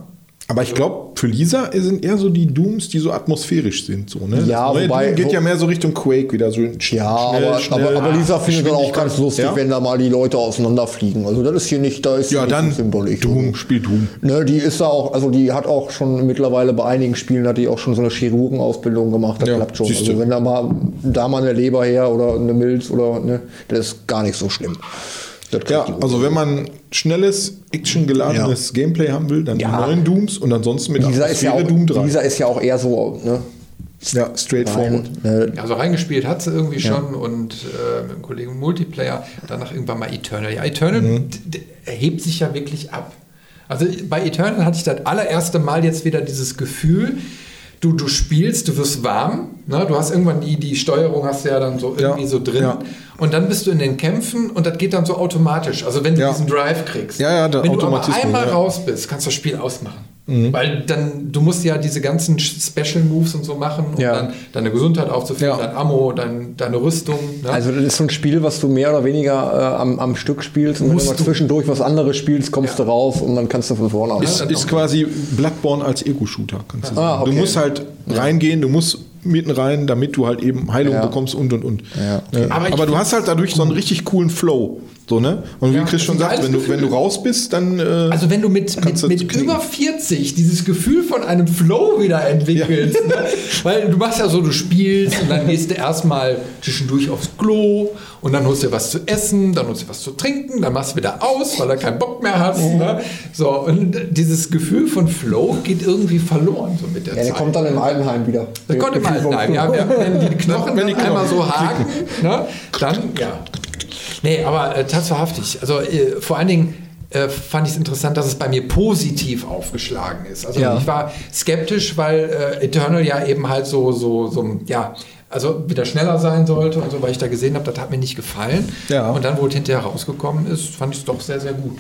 Aber ich glaube, für Lisa sind eher so die Dooms, die so atmosphärisch sind. So, ne? Ja, das neue wobei- Doom geht ja mehr so Richtung Quake wieder. So sch- Ja, schnell, aber, schnell, aber, aber Lisa findet dann auch ganz lustig, Ja? wenn da mal die Leute auseinanderfliegen. Also das ist hier nicht, da ist Ja, nicht dann zimperlich. Doom, spiel Doom. Ne, die ist da auch, also die hat auch schon mittlerweile bei einigen Spielen hat die auch schon so eine Chirurgenausbildung gemacht. Das Ja, klappt schon. siehste. Also wenn da mal da mal eine Leber her oder eine Milz oder ne, das ist gar nicht so schlimm. Ja, also wenn man schnelles, actiongeladenes Gameplay haben will, dann Ja. die neuen Dooms und ansonsten mit Lisa ist, ja auch, Doom 3. Lisa ist ja auch eher so, ne? ja, straightforward. Ne, Also reingespielt hat sie irgendwie schon und äh, mit dem Kollegen Multiplayer, danach irgendwann mal Eternal. Ja, Eternal Mhm. erhebt sich ja wirklich ab. Also bei Eternal hatte ich das allererste Mal jetzt wieder dieses Gefühl, du, du spielst, du wirst warm, ne? du hast irgendwann die, die Steuerung hast du ja dann so irgendwie Ja, so drin ja. und dann bist du in den Kämpfen und das geht dann so automatisch. Also wenn du Ja. diesen Drive kriegst. Ja, ja, der wenn du aber einmal raus bist, kannst du das Spiel ausmachen. Weil dann, du musst ja diese ganzen Special Moves und so machen, um Ja. dann deine Gesundheit aufzufüllen, Ja. dein Ammo, dein, deine Rüstung. Ne? Also das ist so ein Spiel, was du mehr oder weniger äh, am, am Stück spielst und wenn Musst du zwischendurch was anderes spielst, kommst du raus und dann kannst du von vorne an. Ist, ist quasi Bloodborne als Ego-Shooter, kannst du sagen. Ah, okay. Du musst halt reingehen, du musst mitten rein, damit du halt eben Heilung Ja. bekommst und und und. Ja, Ne? Aber Aber, du hast halt dadurch so einen richtig coolen Flow. So, ne? Und wie Ja, Chris schon sagt, wenn du, wenn du raus bist, dann. Äh, Also wenn du mit, mit, mit über 40 dieses Gefühl von einem Flow wieder entwickelst, ne? weil du machst ja so, du spielst und dann gehst du erstmal zwischendurch aufs Klo und dann holst du dir was zu essen, dann holst du dir was zu trinken, dann machst du wieder aus, weil du keinen Bock mehr hast. Ne? So, und dieses Gefühl von Flow geht irgendwie verloren so mit der Ja, der Zeit. kommt dann im Altenheim wieder. Das kommt im Altenheim, ja. Wenn die Knochen Wenn die dann einmal so Knochen haken, ne, dann, ja. Nee, aber äh, tatsächlich. Also äh, vor allen Dingen äh, fand ich es interessant, dass es bei mir positiv aufgeschlagen ist. Also Ja. ich war skeptisch, weil äh, Eternal ja eben halt so, so, so, ja, also wieder schneller sein sollte und so, weil ich da gesehen habe, das hat mir nicht gefallen. Ja. Und dann, wo es hinterher rausgekommen ist, fand ich es doch sehr, sehr gut.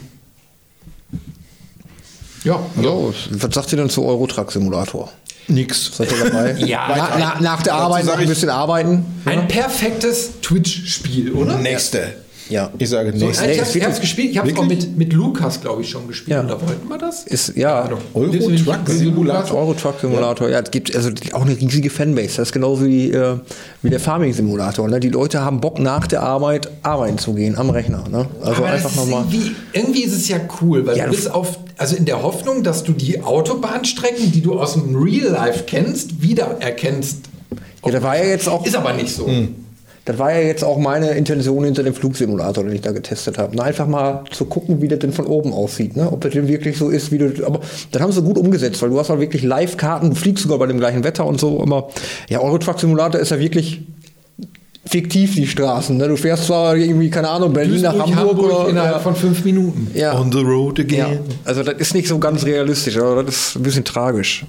Ja, Ja, was sagt ihr denn zu Eurotruck Simulator? nix. Seid ihr dabei? Ja, na, na, nach der Arbeit noch ein bisschen arbeiten. ein perfektes Twitch-Spiel, oder? Nächste. Ja. Ich sage So, nächste. ich Nee, habe es gespielt, ich habe es auch mit, mit Lukas, glaube ich, schon gespielt. Ja. Und da wollten wir das? Ist, ja, Euro-Truck Simulator. Euro Truck Simulator, ja, es gibt also auch eine riesige Fanbase. Das ist genauso wie, äh, wie der Farming Simulator. Ne? Die Leute haben Bock nach der Arbeit arbeiten zu gehen am Rechner. Ne? Also Aber einfach nochmal. irgendwie, irgendwie ist es ja cool, weil Ja, du bist auf, also in der Hoffnung, dass du die Autobahnstrecken, die du aus dem Real Life kennst, wieder erkennst. Ja, da war ja jetzt auch, Ist aber nicht so. Das war ja jetzt auch meine Intention hinter dem Flugsimulator, den ich da getestet habe. Na, einfach mal zu gucken, wie das denn von oben aussieht. Ne? Ob das denn wirklich so ist, wie du. Aber das haben sie gut umgesetzt, weil du hast halt wirklich Live-Karten, du fliegst sogar bei dem gleichen Wetter und so. Aber ja, Euro Truck Simulator ist ja wirklich fiktiv die Straßen. Ne? Du fährst zwar irgendwie, keine Ahnung, Berlin nach Duisburg, Hamburg, oder innerhalb ja. von fünf Minuten. Ja. On the road again. ja. Also das ist nicht so ganz realistisch, aber das ist ein bisschen tragisch.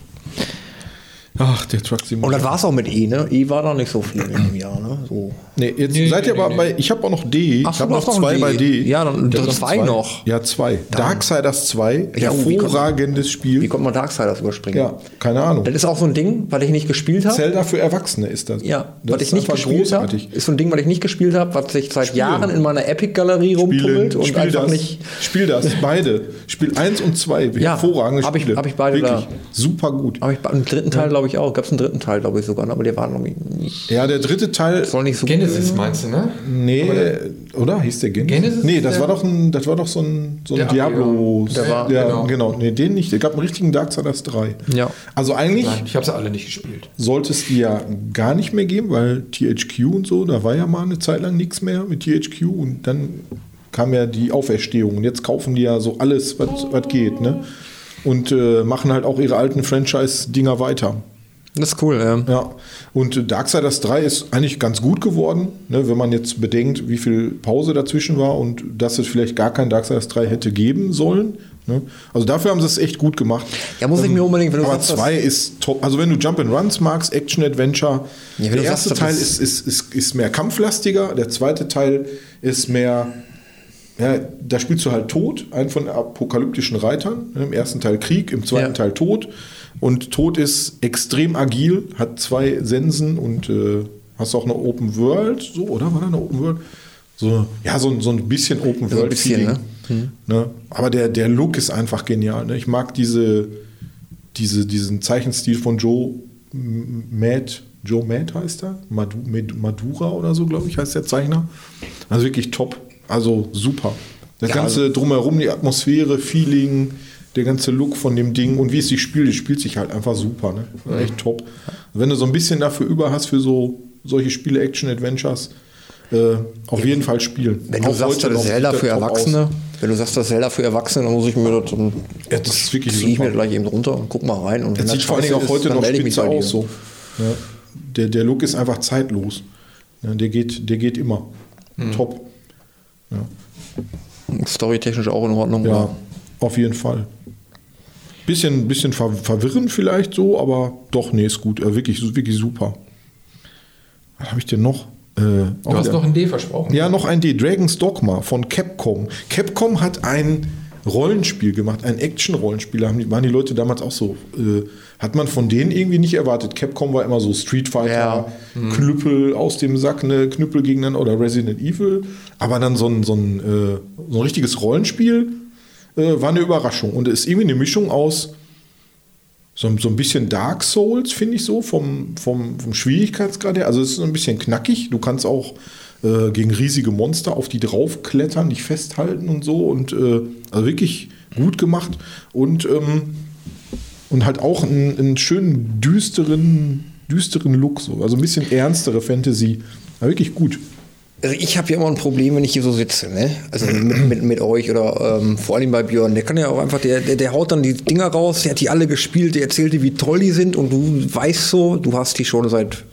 Ach, der Truck Und Simulator. das war es auch mit E, ne? E war da nicht so viel in dem Jahr, ne? So. Nee, jetzt Nee, seid ihr nee, aber nee, bei. Ich habe auch noch D. Ach ich habe noch zwei ein bei D. D. Ja, dann- Ich dann zwei noch. Ja, zwei. Darksiders 2. Ja, oh, wie kommt- hervorragendes Wie Spiel. konnte man Darksiders überspringen? Ja, keine Ahnung. Das ist auch so ein Ding, weil ich nicht gespielt habe. Zelda für Erwachsene ist das. Ja, das was ich nicht einfach gespielt habe, ist so ein Ding, was ich nicht gespielt habe, was sich seit Spielen. Jahren in meiner Epic-Galerie rumtummelt Spielen, und spiel einfach das. nicht. Spiel das, beide. Spiel 1 und 2. Ja, hervorragende hab ich- Spiele. hab ich beide Wirklich da. Super gut. Aber ich im dritten Teil, glaube ich, auch. Gab es einen dritten Teil, glaube ich sogar, aber der war noch nicht. Ja, der dritte Teil. Soll nicht so Genesis meinst du, ne? Nee, oder? Hieß der Genesis? Genesis nee, das der- war doch ein, das war doch so ein, so ein Der Diablo. Der war- ja, genau. genau. Nee, den nicht. Der gab einen richtigen Darksiders 3. Ja. Also eigentlich Nein, ich habe sie alle nicht gespielt. sollte es die ja gar nicht mehr geben, weil THQ und so, da war ja mal eine Zeit lang nichts mehr mit THQ und dann kam ja die Auferstehung und jetzt kaufen die ja so alles, was was geht, ne? Und äh, machen halt auch ihre alten Franchise-Dinger weiter. Das ist cool, ja. Ja, und Darksiders 3 ist eigentlich ganz gut geworden, ne, wenn man jetzt bedenkt, wie viel Pause dazwischen war und dass es vielleicht gar kein Darksiders 3 hätte geben sollen. Ne? Also dafür haben sie es echt gut gemacht. Ja, muss ich mir unbedingt, wenn du Aber sagst, dass- 2 ist top. Also wenn du Jump and Runs magst, Action Adventure, Ja, der erste sagst, Teil ist- ist, ist, ist, mehr kampflastiger, der zweite Teil ist mehr ja, da spielst du halt Tod, einen von apokalyptischen Reitern. ne, Im ersten Teil Krieg, im zweiten Ja. Teil Tod. Und Tod ist extrem agil, hat zwei Sensen und äh, hast auch eine Open World, so, oder? War da eine Open World? So, ja, so, ein- so ein bisschen Open So ein World bisschen, Feeling. ne? Ne? Aber der, der Look ist einfach genial. Ne? Ich mag diese, diese, diesen Zeichenstil von Joe M- Mad. Joe Mad heißt er? Madu, Madura oder so, glaube ich, heißt der Zeichner. Also wirklich top. Also super. Das Ja, ganze drumherum, die Atmosphäre, Feeling, der ganze Look von dem Ding und wie es sich spielt, es spielt sich halt einfach super. Ne? Echt top. Wenn du so ein bisschen dafür über hast für so solche Spiele, Action-Adventures, äh, auf jeden Fall spielen. Wenn du Auch sagst, das Zelda für Erwachsene, aus. wenn du sagst, das Zelda für Erwachsene, dann muss ich mir das, dann Ja, das ist wirklich ziehe ich mir gleich eben runter und guck mal rein. Und Das sieht vor allen Dingen scheiße auch heute noch spitze aus. So. Ja. Der, der Look ist einfach zeitlos. Ja, der, geht, der geht immer. Mhm. Top. Ja. Storytechnisch auch in Ordnung. ja, auf jeden Fall. Bisschen, bisschen ver verwirrend vielleicht so, aber doch, nee, ist gut. Äh, wirklich, wirklich super. Was habe ich denn noch? Äh, Du auch hast wieder- noch ein D versprochen. ja, noch ein D. Dragon's Dogma von Capcom. Capcom hat ein, Rollenspiel gemacht, ein Action-Rollenspiel. Da waren die Leute damals auch so. Äh, hat man von denen irgendwie nicht erwartet. Capcom war immer so Street Fighter, Ja. Knüppel aus dem Sack, ne, Knüppel gegeneinander oder Resident Evil. Aber dann so ein, so ein, äh, so ein richtiges Rollenspiel äh, war eine Überraschung. Und es ist irgendwie eine Mischung aus so, so ein bisschen Dark Souls, finde ich so, vom, vom, vom Schwierigkeitsgrad her. Also es ist ein bisschen knackig. Du kannst auch äh, gegen riesige Monster auf die draufklettern, dich festhalten und so. Und äh, also wirklich gut gemacht. Und, ähm, und halt auch einen, einen schönen düsteren, düsteren Look. So. Also ein bisschen ernstere Fantasy. Aber wirklich gut. Also ich habe ja immer ein Problem, wenn ich hier so sitze, ne? Also mit, mit, mit euch oder ähm, vor allem bei Björn. Der kann ja auch einfach, der, der, der haut dann die Dinger raus, der hat die alle gespielt, der erzählt dir, wie toll die sind und du weißt so, du hast die schon seit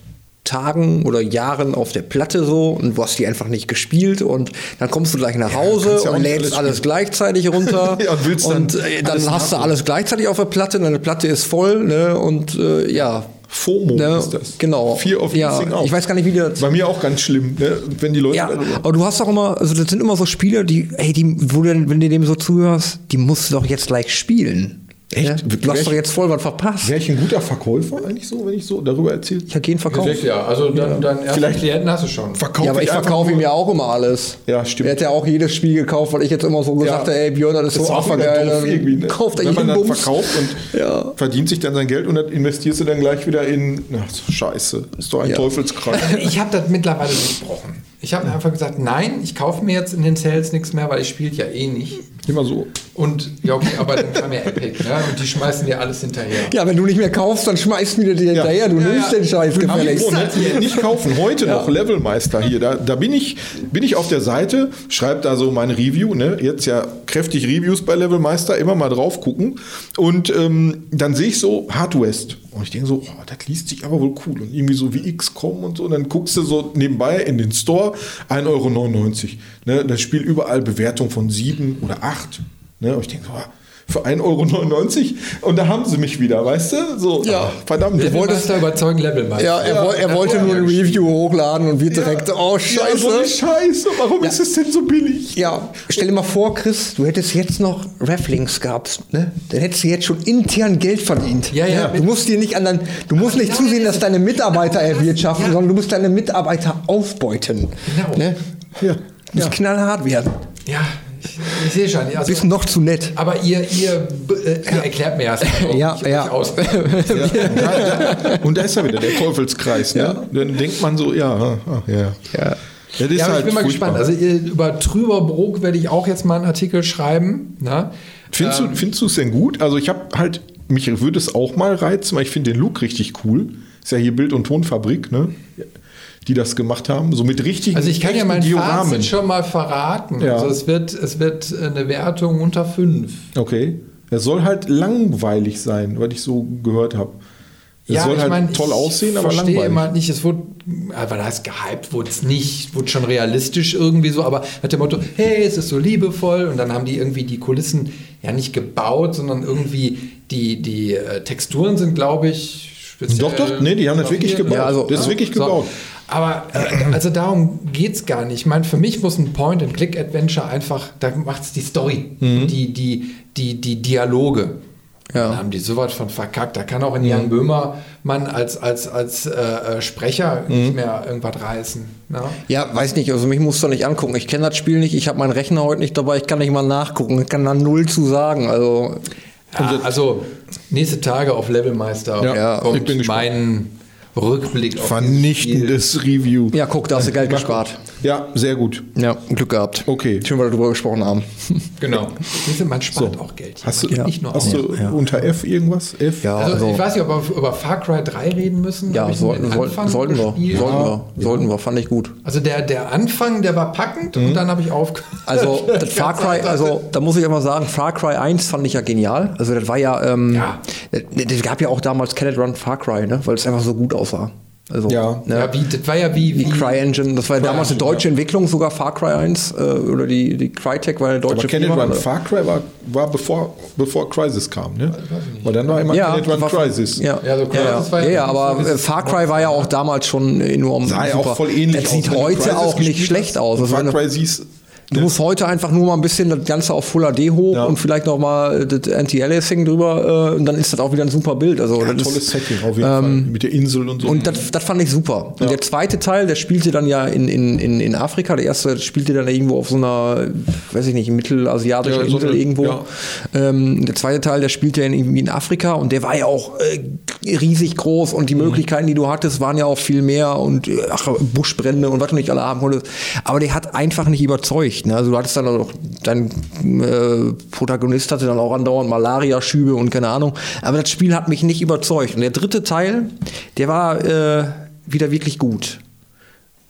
Tagen oder Jahren auf der Platte so und du hast die einfach nicht gespielt und dann kommst du gleich nach Hause ja auch und lädst alles alles gleichzeitig runter Ja, und willst dann und äh, dann hast du alles gleichzeitig auf der Platte, deine Platte ist voll ne? und äh, ja. FOMO Ne, ist das. Genau. Fear of ja, Missing Out. Ich weiß gar nicht, wie das Bei mir auch ganz schlimm, ne? wenn die Leute ja, aber du hast doch immer, also das sind immer so Spiele, die, ey, die, wo du, denn- wenn du dem so zuhörst, die musst du doch jetzt gleich spielen. Echt? Ja? Du hast doch jetzt voll was verpasst. Wäre ich ein guter Verkäufer eigentlich so, wenn ich so darüber erzähle? Ich habe jeden verkauft. Gesagt, ja, also dann, dann ersten Vielleicht- Klienten hast du schon. Verkaufe Ja, aber ich verkaufe ihm ja auch immer alles. Ja, stimmt. Er hat ja auch jedes Spiel gekauft, weil ich jetzt immer so gesagt habe, ey, Björn, das ist Das so irgendwie, ne? Kauft er Wenn man jeden dann Bums. verkauft und Ja. verdient sich dann sein Geld und dann investierst du dann gleich wieder in. Ach, so scheiße. Ist doch ein Ja. Teufelskreis. Ich habe das mittlerweile durchbrochen. Ich habe einfach gesagt, nein, ich kaufe mir jetzt in den Sales nichts mehr, weil ich spiele ja eh nicht. Immer so. Und ja, okay, aber dann kam ja Epic, ne? Und die schmeißen dir alles hinterher. Ja, wenn du nicht mehr kaufst, dann schmeißt mir dir hinterher. Du Ja, nimmst ja. den Scheiß gefälligst. Nicht kaufen. Heute noch Levelmeister hier. Da, da bin, ich, bin ich auf der Seite, schreibe da so meine Review. Ne? Jetzt ja kräftig Reviews bei Levelmeister, immer mal drauf gucken. Und ähm, dann sehe ich so Hard West. Und ich denke so, oh, das liest sich aber wohl cool. Und irgendwie so wie XCOM und so. Und dann guckst du so nebenbei in den Store, 1,99 Euro. Ne? Das Spiel überall Bewertung von 7 oder 8. Ne? Und ich denke so, oh, für 1,99 Euro. Und da haben sie mich wieder, weißt du? So, Ja. ah, verdammt. Levelmeister überzeugen Levelmeister. Ja, er, woll- er wollte nur ein Review hochladen und wir direkt, oh Ja, so scheiße. Scheiße, warum ist es denn so billig? Ja, stell dir mal vor, Chris, du hättest jetzt noch Rafflings gehabt, ne? Dann hättest du jetzt schon intern Geld verdient. Ja, ja. Du musst dir nicht an dein, du musst nicht zusehen, dass deine Mitarbeiter erwirtschaften, sondern du musst deine Mitarbeiter aufbeuten. Genau. Ne? Ja. Du musst knallhart werden. Ja, ich, sehe schon. Du Also, bist noch zu nett. aber ihr, ihr, äh, ihr erklärt mir erst mal, Ja, ich ja. euch aus. Ja, da, und da ist er wieder, der Teufelskreis. Ne? Dann denkt man so, ja, ah, ja. Ja. Ja, das ist Ja, aber halt ich bin mal furchtbar. gespannt. Also über Trüberbrook werde ich auch jetzt mal einen Artikel schreiben. Ne? Findest Ähm, du findest du es denn gut? Also ich habe halt, mich würde es auch mal reizen, weil ich finde den Look richtig cool. Ist ja hier Bild- und Tonfabrik, ne? Die das gemacht haben. So mit richtigen Also ich kann ja mein Dioramen. Fazit schon mal verraten. Ja. Also es wird, es wird eine Wertung unter 5. Okay. Es soll halt langweilig sein, was ich so gehört habe. Es soll halt toll aussehen, aber Ich verstehe langweilig. immer nicht, es wurde, aber da ist gehypt, wurde es nicht, wurde schon realistisch irgendwie so, aber mit dem Motto, hey, es ist so liebevoll und dann haben die irgendwie die Kulissen ja nicht gebaut, sondern irgendwie die, die äh, Texturen sind, glaube ich, speziell. Doch, doch, nee, die haben das wirklich gebaut. Ja, also- das ist wirklich gebaut. Aber äh, also darum geht es gar nicht. Ich meine, für mich muss ein Point-and-Click-Adventure einfach, da macht es die Story, Mhm. die, die, die, die Dialoge. Ja. Dann haben die sowas von verkackt. Da kann auch ein Jan Böhmermann als, als, als äh, äh, Sprecher Mhm. nicht mehr irgendwas reißen. Ne? Ja, weiß nicht, also mich musst du nicht angucken. Ich kenne das Spiel nicht, ich habe meinen Rechner heute nicht dabei, ich kann nicht mal nachgucken, ich kann da null zu sagen. Also, Ja, also nächste Tage auf Levelmeister Ja, Ja, kommt ich bin gespannt. mein Rückblick auf dieses Spiel. Vernichtendes Review. ja, guck, da hast du Geld gespart. Ja, sehr gut. Ja, Glück gehabt. Okay. Schön, weil wir darüber gesprochen haben. Genau. Siehst du, man spart auch Geld. Hast du, Man gibt nicht nur hast du unter F irgendwas? F? Ja, Also, also, ich weiß nicht, ob wir über Far Cry 3 reden müssen. ja sollten, sollten, sollten wir. gespielt. Sollten wir. Sollten wir, fand ich gut. Also der, der Anfang, der war packend und dann habe ich aufgehört. Also das Far Cry, also da muss ich immer sagen, Far Cry 1 fand ich ja genial. Also das war ja, ähm, Ja. das gab ja auch damals Can It Run Far Cry, ne? weil es einfach so gut aussah. Also, Ja. ne? Ja, wie, das war ja wie, Die wie CryEngine, das war ja damals eine deutsche Entwicklung, sogar Far Cry 1 äh, oder die, die Crytek war eine deutsche Aber Can It Firma, Run? Far Cry war, war bevor, bevor Crisis kam, ne? Weil dann war immer Ja, Can It Run war- Crisis. Ja, Ja, so ja, Crisis ja, war ja ja, ja, aber Far Cry war ja auch damals schon enorm. Sah ja auch super. voll ähnlich Das aus. sieht heute auch nicht schlecht aus. Also Far Cry siehst, Du musst heute einfach nur mal ein bisschen das Ganze auf Full HD hoch Ja. und vielleicht noch mal das Anti-Aliasing drüber äh, und dann ist das auch wieder ein super Bild. Also Ja, das tolles ist, Setting auf jeden Fall. Mit der Insel und so. und das, das fand ich super. Und der zweite Teil, der spielte dann ja in, in, in, in Afrika. Der erste spielte dann irgendwo auf so einer, weiß ich nicht, mittelasiatischen Ja, so Insel eine- irgendwo. ja. Ähm, der zweite Teil, der spielte ja irgendwie in Afrika und der war ja auch äh, riesig groß und die Mhm. Möglichkeiten, die du hattest, waren ja auch viel mehr und äh, ach, Buschbrände und was du nicht alle haben konntest. Aber der hat einfach nicht überzeugt. Ne? Also du hattest dann auch, dein äh, Protagonist hatte dann auch andauernd Malaria-Schübe und keine Ahnung. Aber das Spiel hat mich nicht überzeugt. Und der dritte Teil, der war äh, wieder wirklich gut.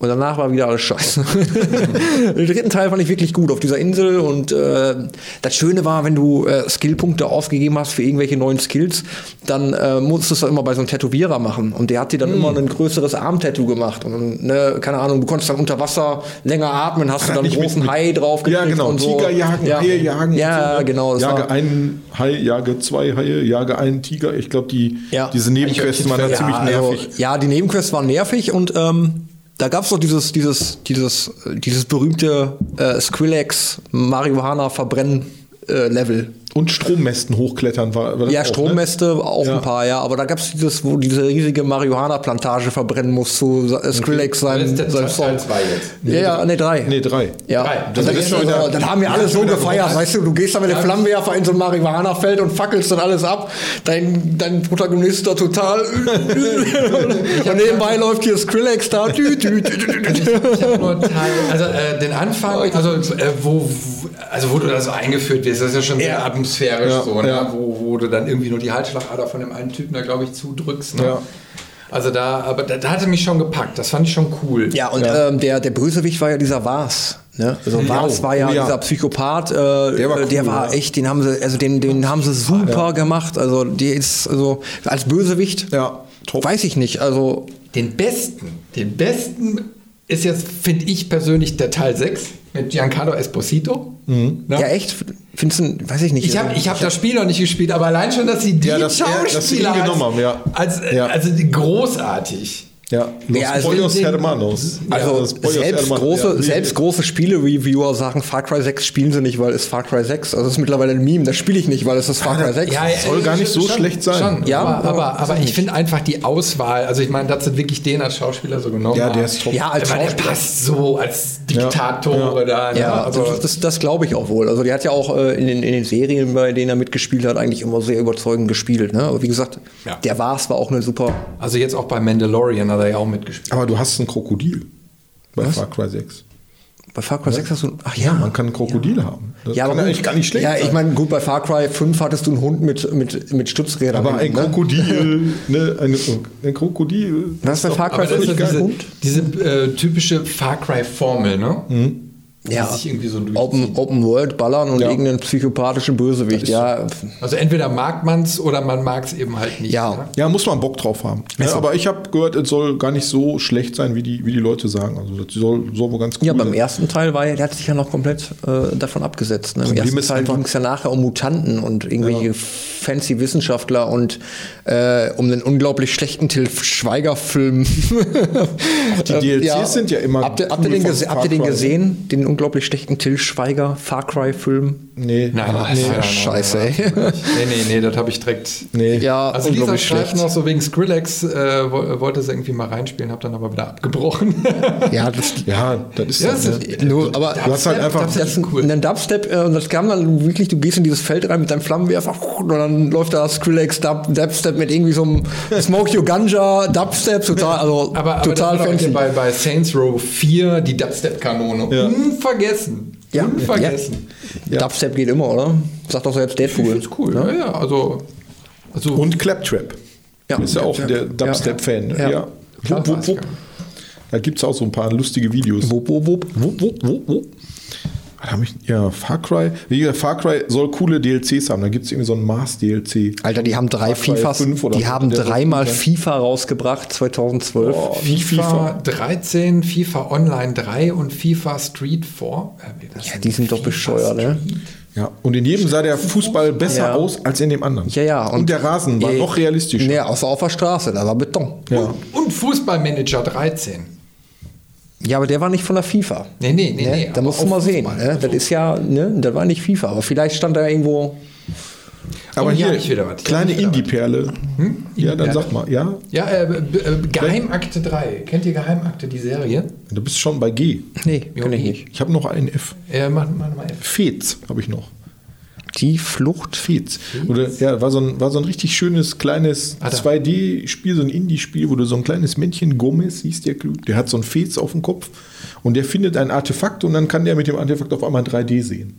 Und danach war wieder alles scheiße. Den dritten Teil fand ich wirklich gut auf dieser Insel. Und äh, das Schöne war, wenn du äh, Skillpunkte ausgegeben hast für irgendwelche neuen Skills, dann äh, musstest du das immer bei so einem Tätowierer machen. Und der hat dir dann immer ein größeres Armtattoo gemacht. Und ne, keine Ahnung, du konntest dann unter Wasser länger atmen, hast du dann einen mit- großen mit- Hai drauf ja, genau. und so. Tiger jagen, ja. Haie jagen. Ja, so, ne? genau. Jage war, einen Hai, jage zwei Haie, jage einen Tiger. Ich glaube, die, Ja. diese Nebenquests waren dann ziemlich nervig. Also, ja, die Nebenquests waren nervig und ähm, da gab es doch dieses, dieses, dieses, dieses berühmte äh, Skrillex Marihuana verbrennen äh, Level. Und Strommästen hochklettern war, war das Ja, auch, Strommäste auch Ja. ein paar, ja, aber da gab es dieses, wo diese riesige Marihuana-Plantage verbrennen muss zu äh, Skrillex Das sein, sein Teil Song. zwei jetzt. Ja, ja, nee, drei. Ne? Nee, drei. Ja, Drei. das, Das ist ist schon schon wieder- dann haben wir alle so gefeiert, groß. weißt du, du gehst da mit dem Flammenwerfer in so ein Marihuana-Feld und fackelst dann alles ab. Dein, dein Protagonist da total. und nebenbei läuft hier Skrillex da. Dü, dü, dü, dü, dü, dü. Ich habe nur Teil, also äh, den Anfang, also äh, wo, also wo du da so eingeführt wirst, das ist ja schon sehr Ja. Atmosphärisch Ja, so, ne? ja. wo, wo du dann irgendwie nur die Halsschlagader von dem einen Typen da, glaube ich, zudrückst. Ne? Ja. Also da, aber da, da hatte mich schon gepackt, das fand ich schon cool. Ja, und Ähm, der, der Bösewicht war ja dieser Vars. Ne? Also Vars war ja, ja. dieser Psychopath, äh, Der war äh, der cool, war ja. echt, den haben sie, also den, den haben sie super gemacht. Also der ist, also als Bösewicht, Ja, top. weiß ich nicht. Also Den besten, den besten ist jetzt, finde ich persönlich, der Teil 6 mit Giancarlo Esposito. Mhm. Ne? ja echt, findest du, weiß ich nicht. Ich habe ich hab das Spiel noch nicht gespielt, aber allein schon, dass sie die Ja, dass er- dass sie ihn Schauspieler genommen haben, ja. als, als Ja. also die großartig. Ja, Los Ja, also Pollos den- Hermanos. Also Ja, Los Pollos selbst, Hermanos, große, ja. selbst große Spiele-Reviewer sagen, Far Cry 6 spielen sie nicht, weil es Far Cry 6. Also das ist mittlerweile ein Meme, das spiele ich nicht, weil es ist Far Cry 6. soll gar nicht so schlecht sein. Schon, Ja, aber, aber, aber- ich finde einfach die Auswahl, also ich meine, dass sie wirklich den als Schauspieler so genommen Ja, der ist top. Ja, als Weil der passt so als Diktator Ja. da. ne? Ja, also, das, das, das glaube ich auch wohl. Also der hat ja auch äh, in, den, in den Serien, bei denen er mitgespielt hat, eigentlich immer sehr überzeugend gespielt. Ne? Aber wie gesagt, Ja. der Vars war auch eine super. also jetzt auch bei Mandalorian hat er ja auch mitgespielt. Aber du hast ein Krokodil bei Was? Far Cry 6. Bei Far Cry 6 hast du. Ach ja, Man kann ein Krokodil haben. Das ja, kann aber gut. eigentlich gar nicht schlecht Ja, ich sein. meine, gut, bei Far Cry 5 hattest du einen Hund mit, mit, mit Stützrädern. Aber ein ne? Krokodil, ne, ein, ein Krokodil. Was ist bei Far Cry Aber das ist 5 ja geil? diese, diese äh, typische Far Cry-Formel, ne? Die Ja. sich irgendwie so. Open, Open World ballern und Ja. irgendeinen psychopathischen Bösewicht. Ja, Also entweder mag man es oder man mag es eben halt nicht. Ja. Ja, muss man Bock drauf haben. Ja, aber ich habe gehört, es soll gar nicht so schlecht sein, wie die, wie die Leute sagen. Also das soll, soll wohl ganz cool Ja, beim sein. ersten Teil war ja, der hat sich ja noch komplett äh, davon abgesetzt. Ne? Im Problem ersten ist Teil ging es ja nachher um Mutanten und irgendwelche fancy Wissenschaftler und äh, um den unglaublich schlechten Till Schweiger-Film. die DLCs sind ja immer Habt ihr, habt ihr cool den, gese habt ihr den gesehen? Den unglaublich schlechten Till Schweiger Far Cry-Film? Nee, Nein, nein, nee, nein, nein, scheiße, nein, ey. Nee, nee, nee, das habe ich direkt. nee. Ja, Also dieser unglaublich Streifen schlecht. noch so wegen Skrillex äh, wo- wollte sie irgendwie mal reinspielen, habe dann aber wieder abgebrochen. Ja, das, Ja, das ist Ja, das. ne? ist- Nur, aber Du hast halt einfach- Dubstep das ist cool. ein Dubstep äh, und das kam dann wirklich, du gehst in dieses Feld rein mit deinem Flammenwerfer und dann läuft da Skrillex Dub, Dubstep mit irgendwie so einem Smoke Your Ganja Dubstep, total, also Aber, aber total fancy. bei, bei Saints Row 4 die Dubstep-Kanone. Ja. Unvergessen. Ja. Unvergessen. Dubstep geht immer, oder? Sagt doch selbst Deadpool. finde es cool. Ja, ja, also. also Und Claptrap. Ja. Ist ja auch Ja. der Dubstep-Fan. Ja. Ja. Wupp, wupp, wupp. Da gibt es auch so ein paar lustige Videos. Wupp, wupp, wupp. Wupp, wupp, wupp, wupp. Was hab ich, ja, Far Cry. Wie gesagt, Far Cry soll coole DLCs haben. Da gibt es irgendwie so ein Mars-DLC. Alter, die haben drei FIFAs, 5 oder die haben dreimal. FIFA rausgebracht 2012. Oh, FIFA, 13, FIFA Online 3 und FIFA Street 4. Äh, Ja, die sind doch FIFA bescheuert, ne? Ja, und in jedem sah der Fußball besser Ja. aus als in dem anderen. Ja, ja. Und, der Rasen war äh, noch realistischer. Nee, außer auf der Straße, da war Beton. Ja. Und Fußballmanager 13. Ja, aber der war nicht von der FIFA. Nee, nee, nee, Ne? nee. da musst du mal sehen. Fußball. Ne? Das ist ja, ne? das war nicht FIFA, aber vielleicht stand da irgendwo. Aber Oh, hier hier, kleine Indie-Perle. Ja, dann sag mal, ja, Ja, äh, äh, Geheimakte 3. Kennt ihr Geheimakte, die Serie? du bist schon bei G. Nee, Jo, kenn ich nicht. Ich habe noch einen F. Äh, mach, mach mal F. Fez habe ich noch. Die Flucht. Fez. Oder, ja, war so, ein, war so ein richtig schönes kleines Ah, da. 2D-Spiel, so ein Indie-Spiel, wo du so ein kleines Männchen, Gomez hieß der, der hat so ein Fez auf dem Kopf und der findet ein Artefakt und dann kann der mit dem Artefakt auf einmal 3D sehen.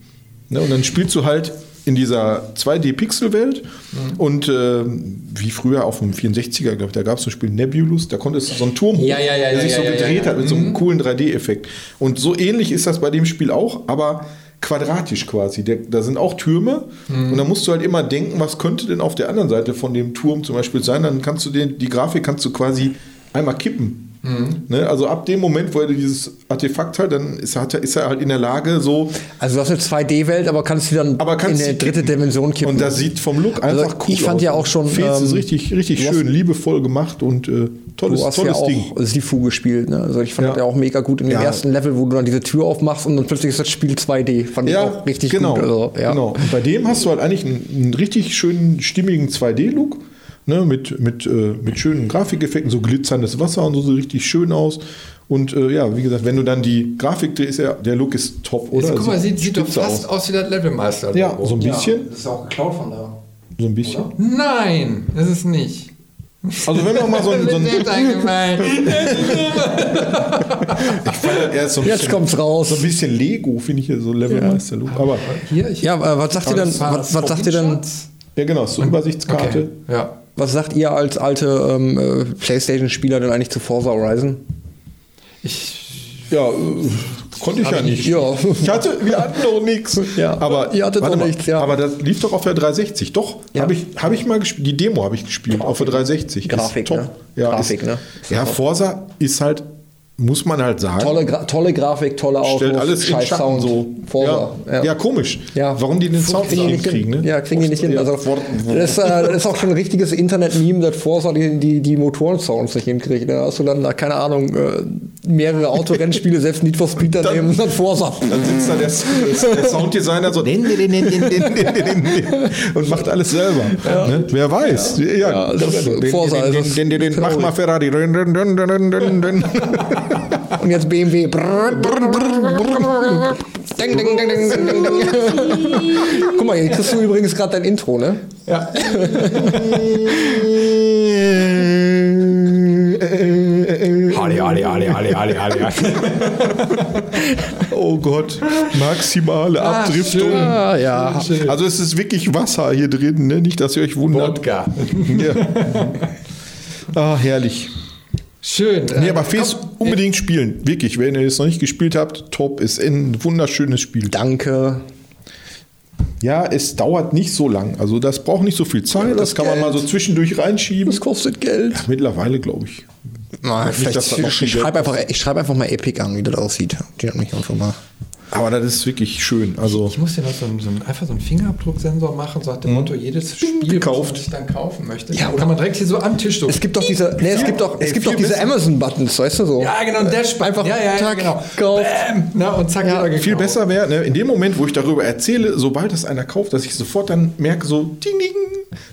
Ne? Und dann spielst du halt in dieser 2D-Pixel-Welt Mhm. und äh, wie früher auf dem 64er, glaube ich, da gab es zum Beispiel Nebulus, da konntest du so einen Turm hoch, Ja, ja, ja, der sich so gedreht hat mit so Mhm. einem coolen 3D-Effekt. Und so ähnlich ist das bei dem Spiel auch, aber quadratisch quasi. Der, da sind auch Türme Mhm. und da musst du halt immer denken, was könnte denn auf der anderen Seite von dem Turm zum Beispiel sein. Dann kannst du den, die Grafik kannst du quasi einmal kippen. Mhm. Ne? Also ab dem Moment, wo er dieses Artefakt hat, dann ist er, ist er halt in der Lage, so. Also du hast eine 2D-Welt, aber kannst du dann Aber kannst in eine sie dritte. Dimension kippen. Und das sieht vom Look Also einfach cool ich fand aus. ja auch schon, Fez ist ähm, richtig, richtig du hast- schön, liebevoll gemacht und äh, tolles, Du hast tolles ja auch Ding. Sifu gespielt, ne? Also ich fand Ja. das ja auch mega gut in dem Ja. ersten Level, wo du dann diese Tür aufmachst und dann plötzlich ist das Spiel 2D. Fand ich auch richtig genau, gut. Also, ja. genau. Und bei dem hast du halt eigentlich einen, einen richtig schönen, stimmigen 2D-Look. Ne, mit, mit, äh, mit schönen Grafikeffekten, so glitzerndes Wasser und so, sieht richtig schön aus. Und äh, ja, wie gesagt, wenn du dann die Grafik drehst, ja, der Look ist top, oder? Jetzt, guck mal, sieht, sieht doch fast aus, wie das Levelmeister. Ja, so ein bisschen. Das ist auch geklaut von da. So ein bisschen. Nein, das ist nicht. Also wenn man mal so ein, so ein ich fand, er ist so ein Jetzt bisschen, kommt's raus. so ein bisschen Lego, finde ich hier so Levelmeister-Look. Aber Hier, ich Ja, äh, was sagt ihr war Was, was sagt ihr? Screenshot. ja, genau, so Übersichtskarte. Okay. Ja. Was sagt ihr als alte ähm, äh, PlayStation-Spieler denn eigentlich zu Forza Horizon? Ich, Ja, äh, konnte ich ja ich nicht. Ja. Ich hatte, wir hatten noch nichts. Ja, aber ihr hattet mal, nichts, ja. Aber das lief doch auf der 360. Doch, Ja. habe ich, hab ich mal gespielt. Die Demo habe ich gespielt auf der 360. Grafik, ist top. ne? Ja, Grafik, ist, ne? Ja, Forza ist halt, muss man halt sagen. Tolle, Gra tolle Grafik, tolle Aufruf, Stellt alles scheiß in Sound. So. Ja, ja. ja, komisch. Ja. Warum die den Sound kriegen nicht hinkriegen? Ne? Ja, kriegen die nicht hin. Also, das, äh, das, ist auch schon ein richtiges Internet-Meme, dass Forza die, die, die Motoren-Sounds nicht hinkriegt. Da hast du dann, keine Ahnung, mehrere Autorennspiele, selbst Need for Speed dann, nehmen und dann Forza. Dann sitzt da der, der Sounddesigner so und macht alles selber. Ne? Wer weiß. Ja. Forza. Mach mal Ferrari. Und jetzt BMW. Brrr, brrr, brrr. Ding, ding, ding, ding, ding, ding, ding. Guck mal, jetzt kriegst du übrigens gerade dein Intro, ne? ja. Ali, Ali, Ali, Ali, Ali, Ali. Oh Gott, maximale Abdriftung. Ah, ja. Also es ist wirklich Wasser hier drin, ne? nicht, dass ihr euch wundert. Wodka. Ja. Ah, herrlich. Schön. Nee, Äh, aber Fes unbedingt spielen. Wirklich, wenn ihr es noch nicht gespielt habt, top. Ist ein wunderschönes Spiel. Danke. Ja, es dauert nicht so lang. Also das braucht nicht so viel Zeit. das das kann man mal so Geld. zwischendurch reinschieben. Das kostet Geld. Mittlerweile, glaube ich. Na, vielleicht, ich schreibe Geld einfach, ich schreib einfach mal Epic an, wie das aussieht. Die hat mich einfach mal. Aber das ist wirklich schön. Also Ich muss dir noch so einen, so einfach so einen Fingerabdrucksensor machen, so nach dem Motto, jedes Spiel, gekauft. was ich dann kaufen möchte. Ja, Ja, kann man direkt hier so am Tisch so. Es gibt doch diese, nee, es gibt doch, es gibt doch diese. Amazon-Buttons, weißt du so? ja, genau, ein Dash Einfach ja, ja, ja, tack, genau. Bam, na, und zack, gekauft. viel besser wäre, ne, in dem Moment, wo ich darüber erzähle, sobald das einer kauft, dass ich sofort dann merke, so ding, ding,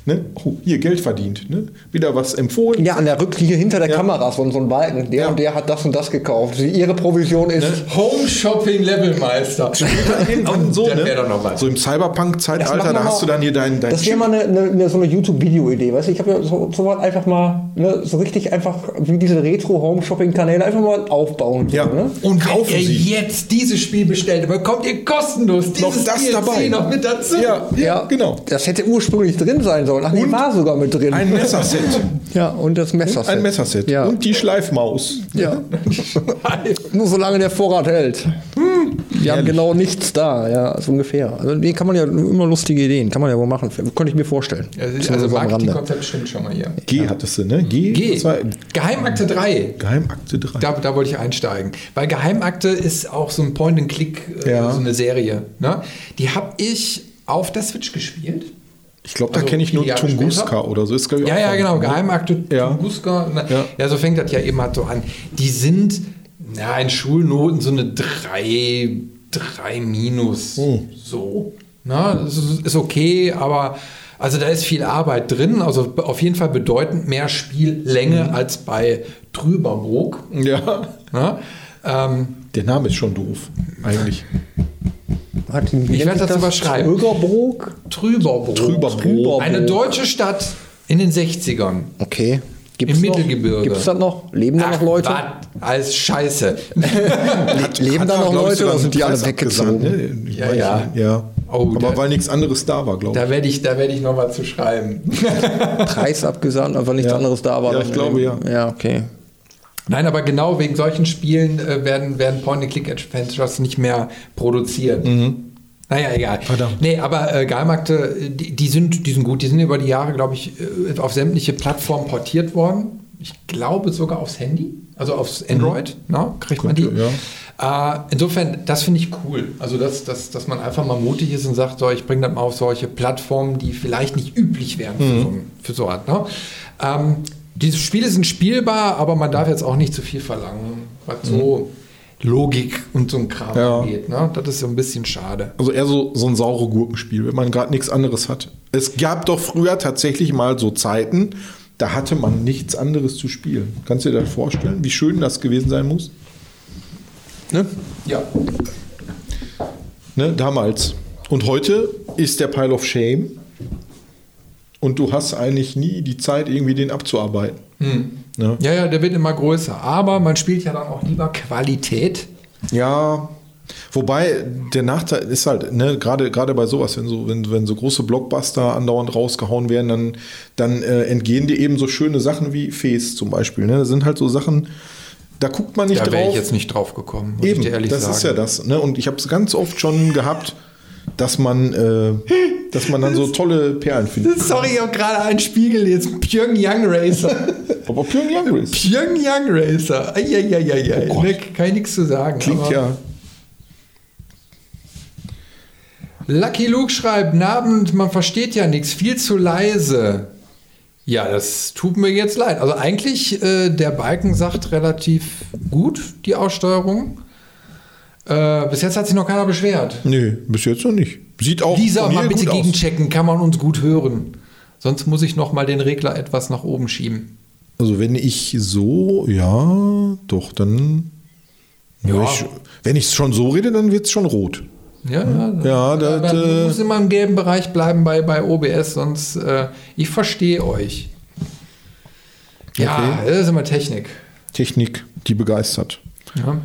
ne, oh, hier Geld verdient, ne, wieder was empfohlen. Ja, an der Rücklinie hinter der Ja. Kamera so, so ein Balken. Der Ja. und der hat das und das gekauft. Ihre Provision ist. Home Shopping Levelmeister. Irgendwann so, das ne? so im Cyberpunk-Zeitalter, da hast du dann hier dein, dein Das wäre mal eine, eine, so eine YouTube-Video-Idee, weißt du? Ich habe ja so, so was einfach mal, ne, so richtig einfach wie diese Retro-Home-Shopping-Kanäle einfach mal aufbauen. Ja. So, ne? Und Kaufen wenn ihr Sie. jetzt dieses Spiel bestellt, bekommt ihr kostenlos dieses Noch das DLC dabei. noch mit dazu. Ja, ja, genau. Das hätte ursprünglich drin sein sollen. Ach nee, Und war sogar mit drin. Ein Messerset. ja, und das Messerset. Ein Messerset. Ja. Und die Schleifmaus. ja. Nur solange der Vorrat hält. Wir haben genau nichts da, ja, so ungefähr. Also, nee, kann man ja immer lustige Ideen, kann man ja wohl machen. Könnte ich mir vorstellen. Also, also. Marketingkonzept stimmt schon mal hier. G hattest du, ne? G? G. Geheimakte 3. Geheimakte 3. Da, da wollte ich einsteigen. Weil Geheimakte ist auch so ein Point-and-Click, äh, Ja. so eine Serie. Ne? Die habe ich auf der Switch gespielt. Ich glaube, da Also kenne ich nur Tunguska oder so. Ist, ich, Ja, ja, genau. Geheimakte Ja. Tunguska. Ja. Ja. so fängt das ja eben halt so an. Die sind ja, in Schulnoten so eine 3, 3 minus. Hm. So. Na, das ist, ist okay, aber also da ist viel Arbeit drin. Also auf jeden Fall bedeutend mehr Spiellänge Hm. als bei Trüberbrook. Ja. Na? Ähm, Der Name ist schon doof, eigentlich. Ich werde das überschreiben. Trögerbrook? Trüberbrook. Trüberbrook. Trüberbrook. Eine deutsche Stadt in den 60ern. Okay. Gibt's Im noch? Mittelgebirge. Gibt es das noch? Leben da noch Leute? was? Alles Scheiße. Le leben da noch Leute oder sind die alle abgesagt, weggezogen? ne? Ja, ja. nicht. ja. Oh, Aber der- weil nichts anderes da war, glaube ich. Da werde ich, da werde ich noch mal zu schreiben. Preis abgesandt, einfach nichts Ja. anderes da war. Ja, ich glaube, ja. Ja, okay. Nein, aber genau wegen solchen Spielen äh, werden, werden Point-and-Click-Adventures nicht mehr produziert. Naja, egal. Verdammt. Nee, aber äh, Geilmärkte, äh, die, die, sind, die sind gut. Die sind über die Jahre, glaube ich, äh, auf sämtliche Plattformen portiert worden. Ich glaube sogar aufs Handy, also aufs Android. Na, kriegt man die. Könnte, Äh, insofern, das finde ich cool. Also, dass, dass, dass man einfach mal mutig ist und sagt, so, ich bringe das mal auf solche Plattformen, die vielleicht nicht üblich wären für, so, für so. Ne? Ähm, diese Spiele sind spielbar, aber man darf jetzt auch nicht zu viel verlangen, was so Logik und so ein Kram Ja. angeht. Ne? Das ist so ein bisschen schade. Also eher so, so ein saure Gurkenspiel, wenn man gerade nichts anderes hat. Es gab doch früher tatsächlich mal so Zeiten, da hatte man nichts anderes zu spielen. Kannst du dir das vorstellen, wie schön das gewesen sein muss? Ne? Ja. Ne, damals. Und heute ist der Pile of Shame und du hast eigentlich nie die Zeit, irgendwie den abzuarbeiten. Ne? Ja, ja, der wird immer größer. Aber man spielt ja dann auch lieber Qualität. Ja, wobei der Nachteil ist halt, ne, gerade gerade bei sowas, wenn so, wenn, wenn so große Blockbuster andauernd rausgehauen werden, dann, dann äh, entgehen dir eben so schöne Sachen wie Fes zum Beispiel. Ne? Das sind halt so Sachen, da guckt man nicht Da wäre drauf. ich jetzt nicht drauf gekommen, muss Eben, ich dir ehrlich das sagen. ist ja das. Ne? Und ich habe es ganz oft schon gehabt, dass man, äh, dass man dann so tolle Perlen findet. Sorry, ich habe gerade ein Spiel gelesen. Pyongyang Racer. Aber Pyongyang ist. Pyongyang Racer. Eieieiei. Oh ne, kann ich nichts zu sagen. Klingt ja. Lucky Luke schreibt, Abend, man versteht ja nichts, viel zu leise. Ja, das tut mir jetzt leid. Also eigentlich, äh, der Balken sagt relativ gut, die Aussteuerung. Äh, bis jetzt hat sich noch keiner beschwert. Nee, bis jetzt noch nicht. Sieht auch Lisa, mal bitte gut aus. gegenchecken, kann man uns gut hören. Sonst muss ich noch mal den Regler etwas nach oben schieben. Also wenn ich so, ja, doch, dann. Ja. Wenn ich, wenn ich schon so rede, dann wird es schon rot. Ja, ja, Ja, das, äh, du musst immer im gelben Bereich bleiben bei, bei OBS, sonst äh, ich verstehe euch. Ja, Okay. das ist immer Technik. Technik, die begeistert. Ja.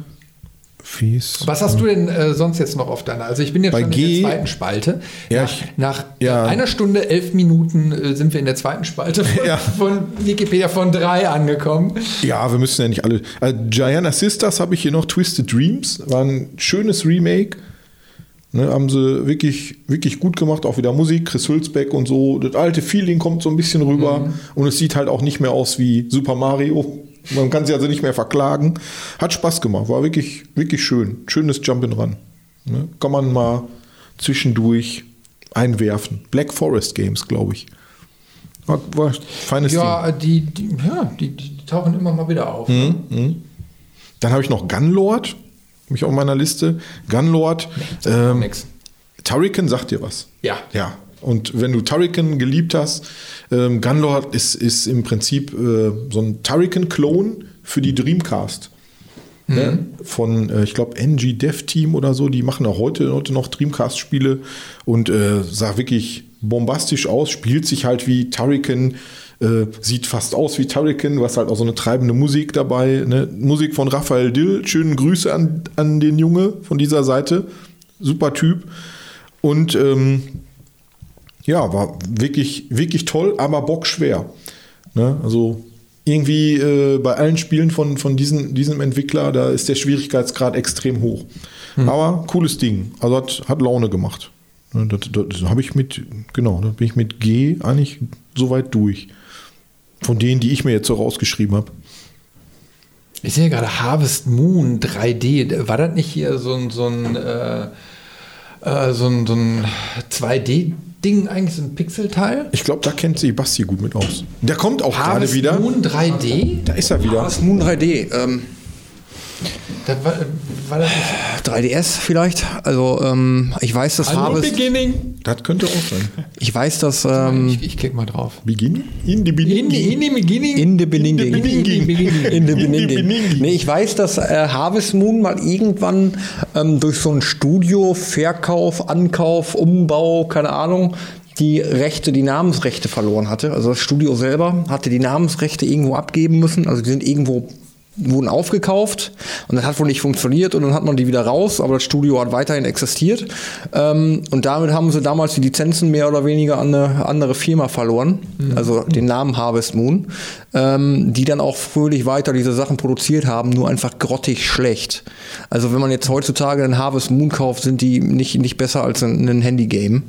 Fies. Was hast du denn äh, sonst jetzt noch auf deiner? Also ich bin jetzt Bei schon G- in der zweiten Spalte. Ja, nach ich- nach ja. einer Stunde, elf Minuten äh, sind wir in der zweiten Spalte von, Ja. von Wikipedia von drei angekommen. Ja, wir müssen ja nicht alle. Also Gianna Sisters habe ich hier noch. Twisted Dreams war ein schönes Remake. Ne, haben sie wirklich, wirklich gut gemacht. Auch wieder Musik, Chris Hülsbeck und so. Das alte Feeling kommt so ein bisschen rüber. Und es sieht halt auch nicht mehr aus wie Super Mario. Man kann sie also nicht mehr verklagen. Hat Spaß gemacht. War wirklich, wirklich schön. Schönes Jump'n'Run. Ne, kann man mal zwischendurch einwerfen. Black Forest Games, glaube ich. War, war feines. Ja, die, die, ja die, die tauchen immer mal wieder auf. Mhm. Dann habe ich noch Gunlord, habe ich auf meiner Liste. Gunlord. Ähm, Nix. Turrican sagt dir was. Ja. Ja. Und wenn du Turrican geliebt hast, ähm, Gunlord ist, ist im Prinzip äh, so ein Turrican-Klon für die Dreamcast. Ne? Von, äh, ich glaube, NG Dev Team oder so, die machen auch heute, heute noch Dreamcast-Spiele und äh, sah wirklich bombastisch aus, spielt sich halt wie Turrican, äh, sieht fast aus wie Turrican, was halt auch so eine treibende Musik dabei. Ne? Musik von Raphael Dill, schönen Grüße an, an den Junge von dieser Seite. Super Typ. Und ähm, ja, war wirklich, wirklich toll, aber bockschwer. Ne? Also irgendwie äh, bei allen Spielen von, von diesen, diesem Entwickler, da ist der Schwierigkeitsgrad extrem hoch. Aber cooles Ding. Also hat, hat Laune gemacht. Ne, Das, das habe ich mit, genau, da bin ich mit G eigentlich soweit durch. Von denen, die ich mir jetzt so rausgeschrieben habe. Ich sehe gerade Harvest Moon 3D. War das nicht hier so ein, so ein, äh, äh, so ein, so ein 2D-Ding, eigentlich so ein Pixelteil? Ich glaube, da kennt sich Basti gut mit aus. Der kommt auch gerade Harvest wieder. Moon 3D? Da ist er wieder. Das Moon 3D. Ähm, Das war, war das nicht 3DS vielleicht. Also ähm, ich weiß, dass Hallo, Harvest. Beginning? Das könnte auch sein. Ich weiß, dass ähm, ich, ich klick mal drauf. Beginn? In die In, in the beginning? in the beginning. In the beginning. In the In the beginning. beginning. Nee, ich weiß, dass äh, Harvest Moon mal irgendwann ähm, durch so ein Studio, Verkauf, Ankauf, Umbau, keine Ahnung, die Rechte, die Namensrechte verloren hatte. Also das Studio selber hatte die Namensrechte irgendwo abgeben müssen. Also die sind irgendwo wurden aufgekauft und das hat wohl nicht funktioniert und dann hat man die wieder raus, aber das Studio hat weiterhin existiert ähm, und damit haben sie damals die Lizenzen mehr oder weniger an eine andere Firma verloren, also den Namen Harvest Moon, ähm, die dann auch fröhlich weiter diese Sachen produziert haben, nur einfach grottig schlecht. Also wenn man jetzt heutzutage einen Harvest Moon kauft, sind die nicht, nicht besser als ein, ein Handy-Game.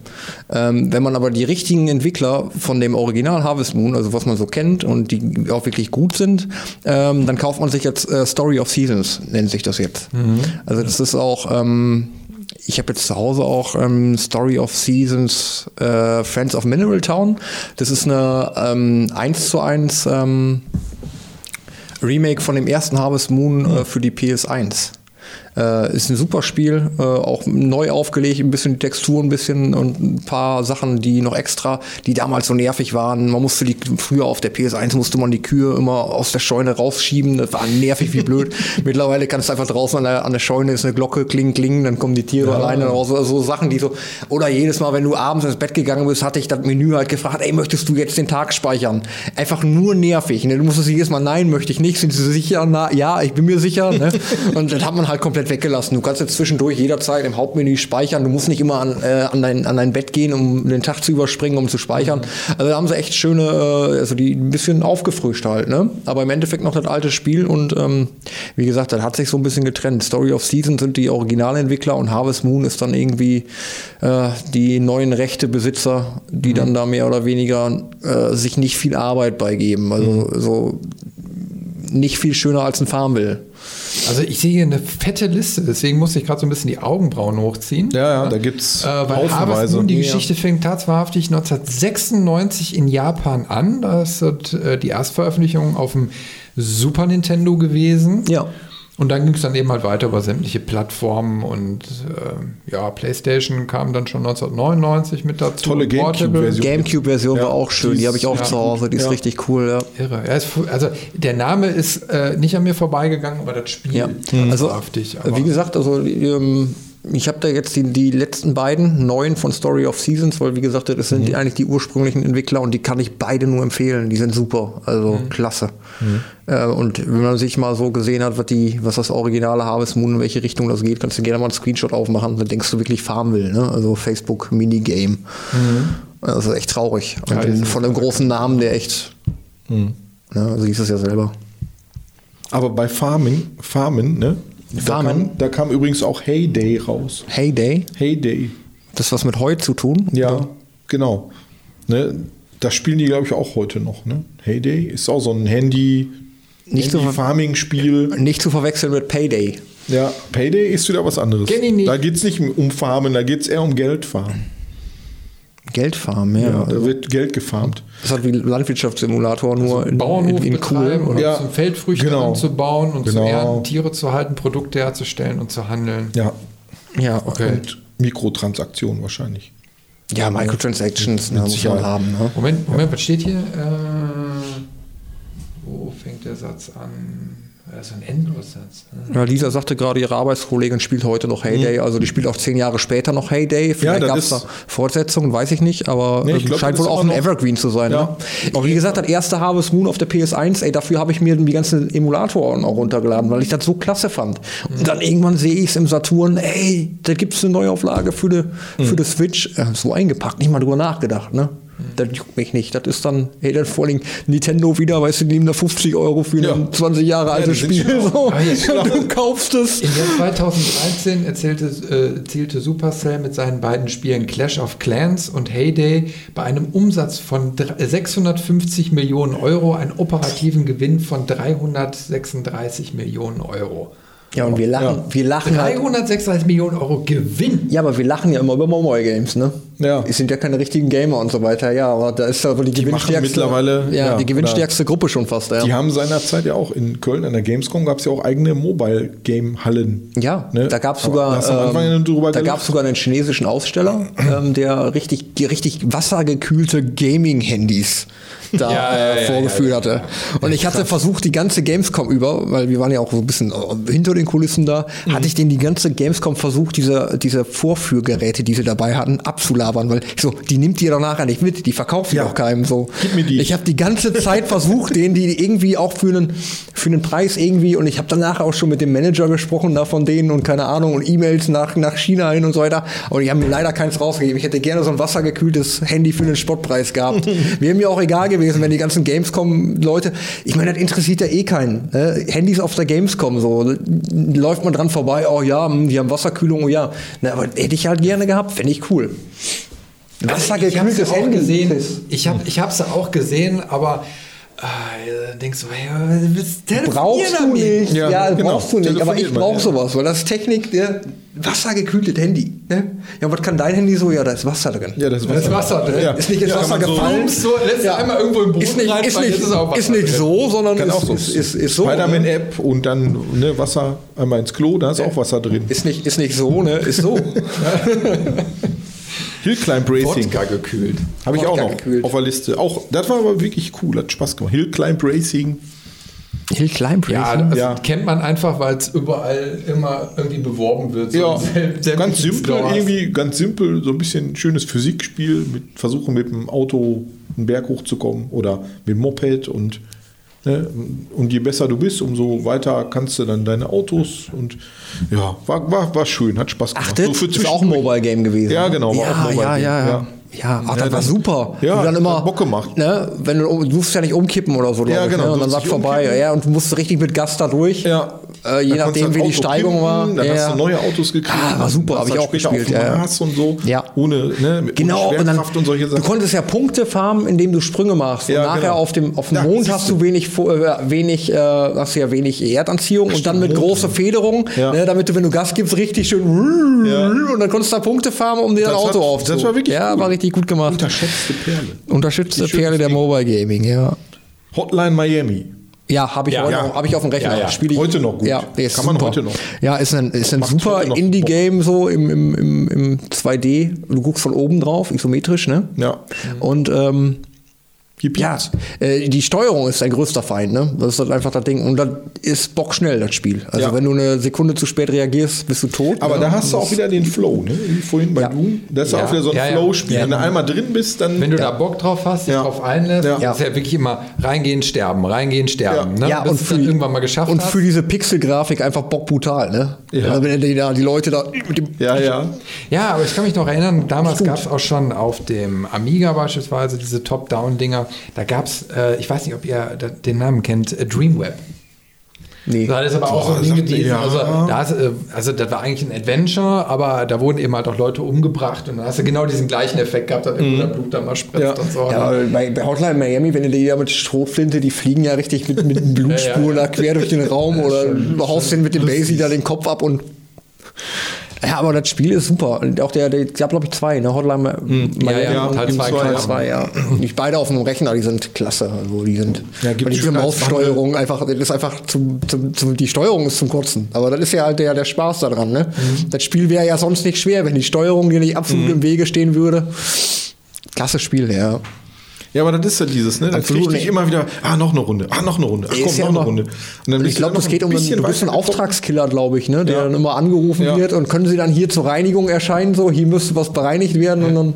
Ähm, wenn man aber die richtigen Entwickler von dem Original Harvest Moon, also was man so kennt und die auch wirklich gut sind, ähm, dann kauft man sich jetzt äh, Story of Seasons, nennt sich das jetzt. Also das ist auch, ähm, ich habe jetzt zu Hause auch ähm, Story of Seasons äh, Friends of Mineral Town. Das ist eine ähm, 1 zu 1 ähm, Remake von dem ersten Harvest Moon äh, für die PS1. Äh, ist ein super Spiel, äh, auch neu aufgelegt, ein bisschen die Textur, ein bisschen und ein paar Sachen, die noch extra, die damals so nervig waren. Man musste die früher auf der PS1 musste man die Kühe immer aus der Scheune rausschieben. Das war nervig wie blöd. Mittlerweile kannst du einfach draußen an der, an der Scheune ist eine Glocke, kling, kling, dann kommen die Tiere alleine raus. So, so Sachen, die so. Oder jedes Mal, wenn du abends ins Bett gegangen bist, hatte ich das Menü halt gefragt, ey, möchtest du jetzt den Tag speichern? Einfach nur nervig. Ne? Du musstest jedes Mal, nein, möchte ich nicht. Sind Sie sicher? Na, ja, ich bin mir sicher. Ne? Und das hat man halt komplett weggelassen. Du kannst jetzt zwischendurch jederzeit im Hauptmenü speichern. Du musst nicht immer an, äh, an, dein, an dein Bett gehen, um den Tag zu überspringen, um zu speichern. Also da haben sie echt schöne, äh, also die ein bisschen aufgefrischt halt. Ne? Aber im Endeffekt noch das alte Spiel und ähm, wie gesagt, das hat sich so ein bisschen getrennt. Story of Season sind die Originalentwickler und Harvest Moon ist dann irgendwie äh, die neuen Rechtebesitzer, die dann da mehr oder weniger äh, sich nicht viel Arbeit beigeben. Also so nicht viel schöner als ein Farmville. Also ich sehe hier eine fette Liste, deswegen musste ich gerade so ein bisschen die Augenbrauen hochziehen. Ja, ja, da gibt es Äh, weil Harvest. Moon, die Ja. Geschichte fängt tatsächlich 1996 in Japan an. Das ist äh, die Erstveröffentlichung auf dem Super Nintendo gewesen. Ja. Und dann ging es dann eben halt weiter über sämtliche Plattformen und äh, ja, PlayStation kam dann schon 1999 mit dazu. Tolle Portable. Gamecube-Version. Gamecube-Version Ja, war auch schön, die die habe ich auch ist- zu Hause, die ist ja. richtig cool, ja. Irre. Ist, also der Name ist äh, nicht an mir vorbeigegangen, aber das Spiel Ja, ist also haftig. Aber wie gesagt, also ähm, ich habe da jetzt die, die letzten beiden neuen von Story of Seasons, weil wie gesagt, das sind die, eigentlich die ursprünglichen Entwickler und die kann ich beide nur empfehlen. Die sind super, also klasse. Äh, und wenn man sich mal so gesehen hat, was die, was das originale Harvest Moon in welche Richtung das geht, kannst du gerne mal einen Screenshot aufmachen. Dann denkst du wirklich Farmville, ne? Also Facebook Minigame. Das ist echt traurig. Ja, von einem großen Namen, der echt. Ne, also hieß es ja selber. Aber bei Farming, Farmen, ne? Da kam, da kam übrigens auch Heyday raus. Heyday, Heyday. das was mit heute zu tun? Ja, Oder? genau. Ne? Das spielen die, glaube ich, auch heute noch. Ne? Heyday ist auch so ein Handy, Nicht so- Handy-Farming-Spiel. Nicht zu verwechseln mit Payday. Ja, Payday ist wieder was anderes. Kenn ich nicht. Da geht es nicht um Farmen, da geht es eher um Geld farmen. Geldfarm, ja. Ja, da wird Geld gefarmt. das hat wie ein Landwirtschaftssimulator, nur in, Bauernhof in, in betreiben oder Ja, zum Feldfrüchte genau. anzubauen und zu Genau. ernten, Tiere zu halten, Produkte herzustellen und zu handeln. Ja, Ja, Okay. und Mikrotransaktionen wahrscheinlich. ja Microtransactions ne, muss man haben. Ne? Moment, Moment, was steht hier? Äh, wo fängt der Satz an? Das ist ein Endlossatz. Ne? Ja, Lisa sagte gerade, ihre Arbeitskollegin spielt heute noch Heyday, also die spielt auch zehn Jahre später noch Heyday. Vielleicht das gab es da Fortsetzungen, weiß ich nicht, aber Nee, ich ähm, glaub, scheint wohl auch ein Evergreen zu sein. Ja. Ne? Aber wie gesagt, das erste Harvest Moon auf der PS1, ey, dafür habe ich mir die ganzen Emulatoren auch runtergeladen, weil ich das so klasse fand. Und dann irgendwann sehe ich es im Saturn, ey, da gibt es eine Neuauflage für die, Mhm. für die Switch. Äh, so eingepackt, nicht mal drüber nachgedacht, ne? Das juckt mich nicht. Das ist dann, hey, dann vor allem Nintendo wieder, weißt du, die nehmen da 50 Euro für Ja. ein 20 Jahre altes Spiel. So. Jetzt- Du kaufst es. Im Jahr 2013 erzählte, äh, erzielte Supercell mit seinen beiden Spielen Clash of Clans und Heyday bei einem Umsatz von dr- 650 Millionen Euro einen operativen Gewinn von 336 Millionen Euro. Ja, und wir lachen, wir lachen halt. 336 Millionen Euro Gewinn. Ja, aber wir lachen ja immer über Mobile Games, ne? Ja. Es sind ja keine richtigen Gamer und so weiter, ja, aber da ist aber die, machen gewinnstärkste, mittlerweile- ja, ja, die gewinnstärkste Gruppe schon fast, ja. Die haben seinerzeit ja auch in Köln an der Gamescom gab es ja auch eigene Mobile-Game-Hallen. Ja, Ne? da gab es sogar, ähm, da gab's sogar einen chinesischen Aussteller, ähm, der richtig, die richtig wassergekühlte Gaming-Handys da Ja, ja, äh, ja, vorgeführt ja, hatte. Und ich hatte versucht, die ganze Gamescom über, weil wir waren ja auch so ein bisschen äh, hinter den Kulissen da, Mhm. hatte ich denen die ganze Gamescom versucht, diese, diese Vorführgeräte, die sie dabei hatten, abzulabern, weil ich so, die nimmt ihr doch nachher nicht mit, die verkauft ihr Ja. doch keinem so. Gib mir die. Ich habe die ganze Zeit versucht, denen die irgendwie auch für einen, für einen Preis irgendwie und ich habe danach auch schon mit dem Manager gesprochen da von denen und keine Ahnung und E-Mails nach, nach China hin und so weiter. Und die haben mir leider keins rausgegeben. Ich hätte gerne so ein wassergekühltes Handy für einen Spottpreis gehabt. Wäre mir auch egal gewesen, wenn die ganzen Gamescom-Leute, ich meine, das interessiert ja eh keinen. Ne? Handys auf der Gamescom so, läuft man dran vorbei, oh ja, hm, die haben Wasserkühlung, oh ja. Na, aber hätte ich halt gerne gehabt, fände ich cool. ich Wassergekühltes es auch Handy gesehen. Ich habe ich hab's auch gesehen, aber äh, denkst du, hey, willst du Brauchst du nicht. Ja, Ja, genau. brauchst du nicht. Aber ich brauche ja. sowas, weil das ist Technik, der wassergekühltes Handy. Ne? Ja, was kann dein Handy so? Ja, da ist Wasser drin. Ja, das ist Das ist Wasser drin. Ja. Ist nicht ins Ja, Wasser gefallen. So, lässt du einmal irgendwo im Boden ist nicht, ist reinfallen, nicht, ist auch Wasser ist nicht so, sondern Kann ist, auch so. ist, ist, ist so. Spider-Man-App und dann ne, Wasser einmal ins Klo, da ist auch Wasser drin. Ist nicht, ist nicht so, ne? Ist so. Hill Climb Racing Wodka gekühlt. habe ich auch Wodka noch gekühlt. auf der Liste. Auch, das war aber wirklich cool, hat Spaß gemacht. Hill Climb Racing. Hill Climb Ja, Racing. das Ja. kennt man einfach, weil es überall immer irgendwie beworben wird. So Ja, ganz simpel, Stores. irgendwie ganz simpel, so ein bisschen schönes Physikspiel mit Versuchen mit dem Auto einen Berg hochzukommen oder mit dem Moped und ne, und je besser du bist, umso weiter kannst du dann deine Autos und ja, war, war, war schön, hat Spaß gemacht. Ach, das für ist auch ein. Mobile Game gewesen. Ja, genau, war Ja, auch Mobile ja, Game, ja, ja. ja. Ja, ach, Ja, das war das- super. ja, du dann hat immer, Bock gemacht. Ne, wenn du, du musst ja nicht umkippen oder so, Ja, ich, genau, Ne? Und dann sagt vorbei. umkippen. Ja, und du musst richtig mit Gas da durch. Ja. Äh, je nachdem, du wie die Steigung war. pimpen, Dann ja, hast du neue Autos gekriegt. Ah, war super, Hast hab ich auch gespielt, ja. Mars und so. Ja. Ohne, ne, mit Genau, ohne und dann, und solche du Sachen. konntest ja Punkte farmen, indem du Sprünge machst. Ja, und nachher genau. auf dem, auf dem Ja, Mond hast du. du wenig, äh, wenig, äh, hast du ja wenig Erdanziehung und dann mit Mond, großer Federung, ne, damit du, wenn du Gas gibst, richtig schön und dann konntest du da Punkte farmen, um dir Das Auto aufzubauen. das war wirklich Ja, gut. war richtig gut gemacht. Unterschätzte Perle. Schöne Perle der. Mobile Gaming, ja. Hotline Miami. Ja, habe ich, Ja, heute ja. hab ich auf dem Rechner. Ja, ja. Spiel ich, Heute noch gut. Ja, Kann man super. heute noch. Ja, ist ein, ist ein super Indie-Game so im, im, im, im 2D. Du guckst von oben drauf, isometrisch, ne? Ja. Und ähm, Gib ja, äh, die Steuerung ist dein größter Feind, ne? Das ist halt einfach das Ding. Und das ist bockschnell, das Spiel. Also Ja. wenn du eine Sekunde zu spät reagierst, bist du tot. Aber ne? da hast du auch wieder den Flow, ne? Wie vorhin bei Ja. Doom. Das ist Ja. auch wieder so ein. Flow-Spiel. Ja. Wenn du einmal drin bist, dann. Wenn du da Bock drauf hast, dich Ja. drauf einlässt, Ja. ist ja wirklich immer reingehen, sterben, reingehen, sterben. Ja. Ne? Ja, Bis und für, dann irgendwann mal geschafft und hast. für diese Pixel-Grafik einfach bockbrutal, ne? Ja. Also wenn die, da, die Leute da mit dem ja, ja. Ja, aber ich kann mich noch erinnern, damals gab es auch schon auf dem Amiga beispielsweise diese Top-Down-Dinger. Da gab es, äh, ich weiß nicht, ob ihr da- den Namen kennt, äh, Dreamweb. Nee. Das ist aber auch so Boah, ein Ding gewesen. ja. Also, da ist, äh, also das war eigentlich ein Adventure, aber da wurden eben halt auch Leute umgebracht und dann hast du genau diesen gleichen Effekt gehabt, dass irgendwo der Blut da mal spritzt Ja. und so. Ja, aber bei, bei Hotline Miami, wenn du die da mit Schrotflinte, die fliegen ja richtig mit, mit Blutspuren Ja, ja. da quer durch den Raum oder du haust den mit dem Basie da den Kopf ab und. Ja, aber das Spiel ist super. Und auch der, der habe glaube ich zwei, ne? Hotline Miami Ja, ja, und Teil zwei, Teil klar. zwei, ja. Nicht beide auf dem Rechner, die sind klasse. Also die sind. Ja, schon als Maussteuerung einfach, das ist einfach zum, zum, zum, die Steuerung ist zum Kotzen. Aber das ist ja halt der, der Spaß daran, ne? Mhm. Das Spiel wäre ja sonst nicht schwer, wenn die Steuerung dir nicht absolut im Wege stehen würde. Klasse Spiel, ja. Ja, aber das ist ja dieses, ne? Dann Absolut krieg ich immer wieder, ah, noch eine Runde, ah, noch eine Runde, ach komm, ja noch eine Runde. Ich glaube, noch geht um einen, bisschen. Auftragskiller, glaube ich, ne? der Ja. dann immer angerufen Ja. wird und können sie dann hier zur Reinigung erscheinen, so hier müsste was bereinigt werden und dann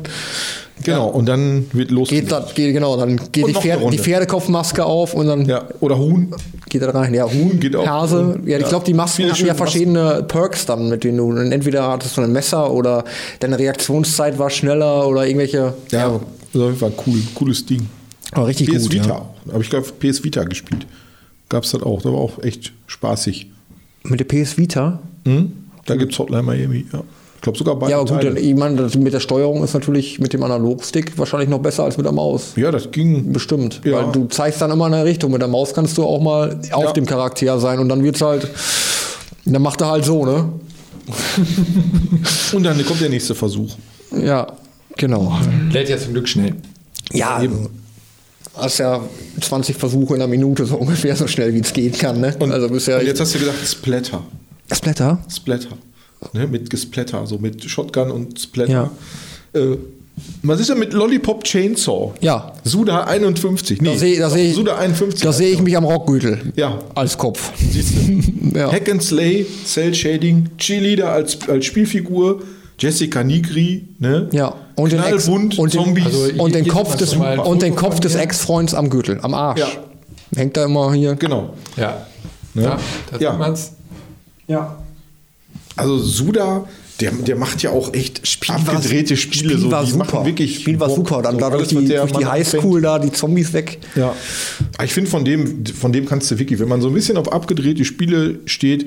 Genau, und dann wird los. geht das, geht, genau, dann geht die, Pferde, die Pferdekopfmaske auf und dann Ja, oder Huhn. geht das rein. Ja, Huhn, Geht auch. Hase. Ja, ich glaube, die Masken Viele hatten ja verschiedene Perks dann, mit denen du entweder hattest du ein Messer oder deine Reaktionszeit war schneller oder irgendwelche. Ja, das war ein cool, cooles Ding. aber richtig PS gut. Vita. Ja. Habe ich glaube PS Vita gespielt. Gab es das auch. Das war auch echt spaßig. Mit der PS Vita. Hm? Da gibt es Hotline Miami, ja. Ich glaube sogar beide Ja, aber gut, Teile. ich meine, mit der Steuerung ist natürlich mit dem Analogstick wahrscheinlich noch besser als mit der Maus. Ja, das ging. Bestimmt. Ja. Weil du zeigst dann immer in eine Richtung. Mit der Maus kannst du auch mal auf Ja. dem Charakter sein und dann wird's halt. Dann macht er halt so, ne? Und dann kommt der nächste Versuch. Ja. Genau. Lädt ja zum Glück schnell. Ja, also, hast ja 20 Versuche in einer Minute, so ungefähr so schnell wie es gehen kann. Ne? Und, also bisher und jetzt hast du gesagt Splatter. Splatter? Splatter. Ne, mit Gesplatter, so mit Shotgun und Splatter. Ja. Äh, was ist denn mit Lollipop Chainsaw? Ja. Suda 51. Nee, Da sehe seh, Suda 51. da sehe ich mich am Rockgürtel. Ja. Als Kopf. Siehst du? Ja. Hack and Slay, Cell Shading, Cheerleader als, als Spielfigur, Jessica Nigri, ne? Ja. Und den, Ex und den, Zombies. Also, und den Kopf des, und den Kopf des. Ex-Freunds am Gürtel, am Arsch. Ja. Hängt da immer hier. genau. Ja. Ne? Ja, da Ja. man's. Ja. Also Suda, der, der macht ja auch echt abgedrehte Spiele. Spiel so, war die super. machen wirklich Spiel war super. Dann So da durch alles, die, durch die Highschool da, die Zombies weg. Ja. Aber Ich finde, von dem, von dem kannst du wirklich, wenn man so ein bisschen auf abgedrehte Spiele steht,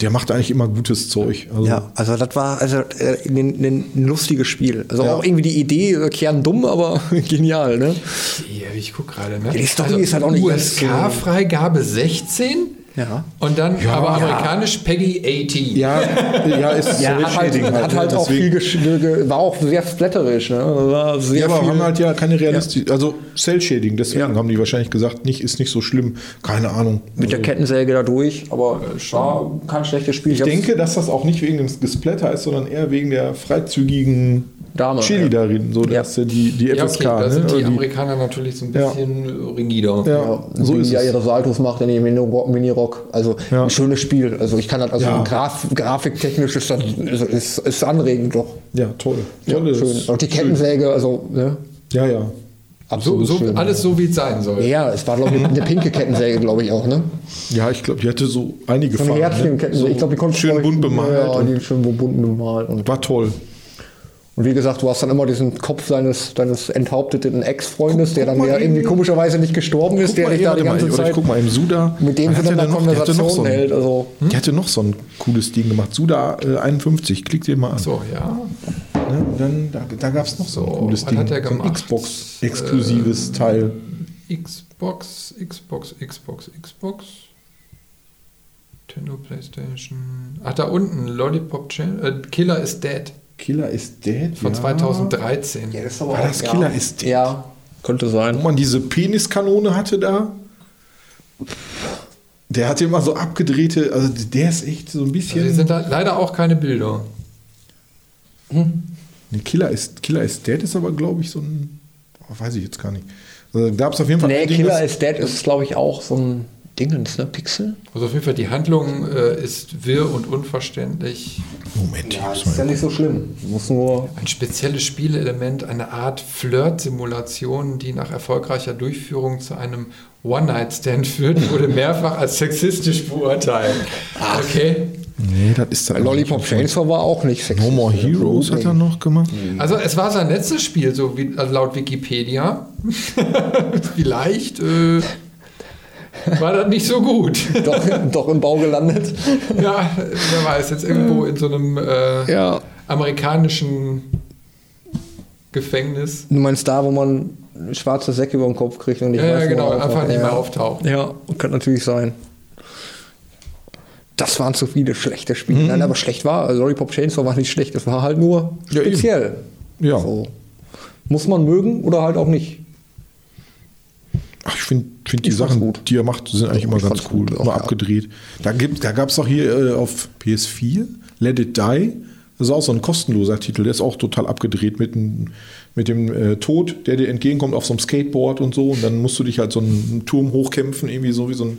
der macht eigentlich immer gutes Zeug. Also, Ja, also das war also äh, ein, ein, ein lustiges Spiel. Also Ja. auch irgendwie die Idee, äh, kerndumm, aber genial, ne? Ja, ich guck gerade, ne? Die Story ist halt auch nicht USK-Freigabe 16 Ja. und dann aber amerikanisch Peggy 18. ja, ja, ist Ja, hat halt, Shading hat halt ne? auch Deswegen- viel, war auch sehr splatterisch, ne? War sehr Ja, aber viel, haben halt ja keine realistisch, also Cell Shading, deswegen Ja. haben die wahrscheinlich gesagt, nicht, ist nicht so schlimm. Keine Ahnung. mit der Kettensäge da durch, aber war kein schlechtes Spiel. Ich denke, dass das auch nicht wegen des Gesplatter ist, sondern eher wegen der freizügigen Dame, Chili ja. darin, so Ja. dass du die, die Ja, FSK, okay, da sind ne? die Oder Amerikaner natürlich so ein Ja. bisschen rigider. ja, Ja, so wie ist ja es. ihre Saltos macht in dem Mini-Rock. Mini-Rock. Also Ja. ein schönes Spiel. Also ich kann das, also Ja. Graf, grafiktechnisch ist das ist, ist, ist anregend doch. Ja, toll. Ja, Tolles- schön. Und die Kettensäge, also ne, Ja, ja. So, absolut so, schön. alles so, wie es sein soll. Ja, es war glaube ich eine pinke Kettensäge, glaube ich auch, ne? Ja, ich glaube, die hatte so einige So Farben. Ne? Kettensäge. ich glaube, die konnte schön bunt bemalt. Ja, die schön bunt bemalt. Und, war toll. Und wie gesagt, du hast dann immer diesen Kopf deines, deines enthaupteten Ex-Freundes, der dann mal ja eben. irgendwie komischerweise nicht gestorben ist, der mal, dich da die mal, ganze ich Zeit guck mal im Suda. mit dem hat so Konversation ein, hält. Also, Der hatte noch so ein cooles Ding gemacht. Suda äh, 51, klick dir mal an. So, ja. Ne? Dann, da da gab es noch so ein So, cooles was Ding. hat der so ein gemacht? Xbox-exklusives Teil. Xbox, Xbox, Xbox, Xbox. Nintendo, Playstation. Ach, da unten, Lollipop Channel. Äh, Killer is Dead Killer is Dead. von ja. 2013. ja, das ist aber War das. Killer is Dead? Ja, könnte sein. Wo man diese Peniskanone hatte da. Der hatte immer so abgedrehte, also der ist echt so ein Also, bisschen. hier sind da leider auch keine Bilder. Nee, Killer ist, Killer ist Dead ist aber, glaube ich, so ein. oh, weiß ich jetzt gar nicht. Also, da gab es auf jeden Fall. Nee, Ding, Killer das- is Dead ist, glaube ich, auch so ein Dingens, ne? Pixel? Also auf jeden Fall, die Handlung äh, ist wirr und unverständlich. Moment, Ja, ist ja nicht so schlimm. Du musst nur. Ein spezielles Spielelement, eine Art Flirt-Simulation, die nach erfolgreicher Durchführung zu einem One-Night-Stand führt, wurde mehrfach als sexistisch beurteilt. Okay. Nee, das ist dann. Lollipop Chainsaw war auch nicht sexy. No More Heroes hat er noch gemacht. Also es war sein letztes Spiel, so wie, also laut Wikipedia. Vielleicht äh, war das nicht so gut. Doch, doch im Bau gelandet. ja, wer weiß, jetzt irgendwo in so einem äh, Ja. amerikanischen Gefängnis. Du meinst da, wo man schwarze Säcke über den Kopf kriegt und ich Ja, ja, weiß, genau, einfach nicht ja. mehr auftaucht. Ja, kann natürlich sein. Das waren zu viele schlechte Spiele. Nein, aber schlecht war. Also Lollipop Chainsaw war nicht schlecht. Es war halt nur Ja, speziell. Ja. So. Muss man mögen oder halt auch nicht. Ach, ich finde find die Sachen, gut. die er macht, sind eigentlich immer ich ganz cool. gut, auch, immer ja. abgedreht. Da, gibt, da gab es auch hier äh, auf PS4 Let It Die. Das ist auch so ein kostenloser Titel. Der ist auch total abgedreht mit, dem- mit dem äh, Tod, der dir entgegenkommt auf so einem Skateboard und so. Und dann musst du dich halt so einen Turm hochkämpfen, irgendwie so wie so ein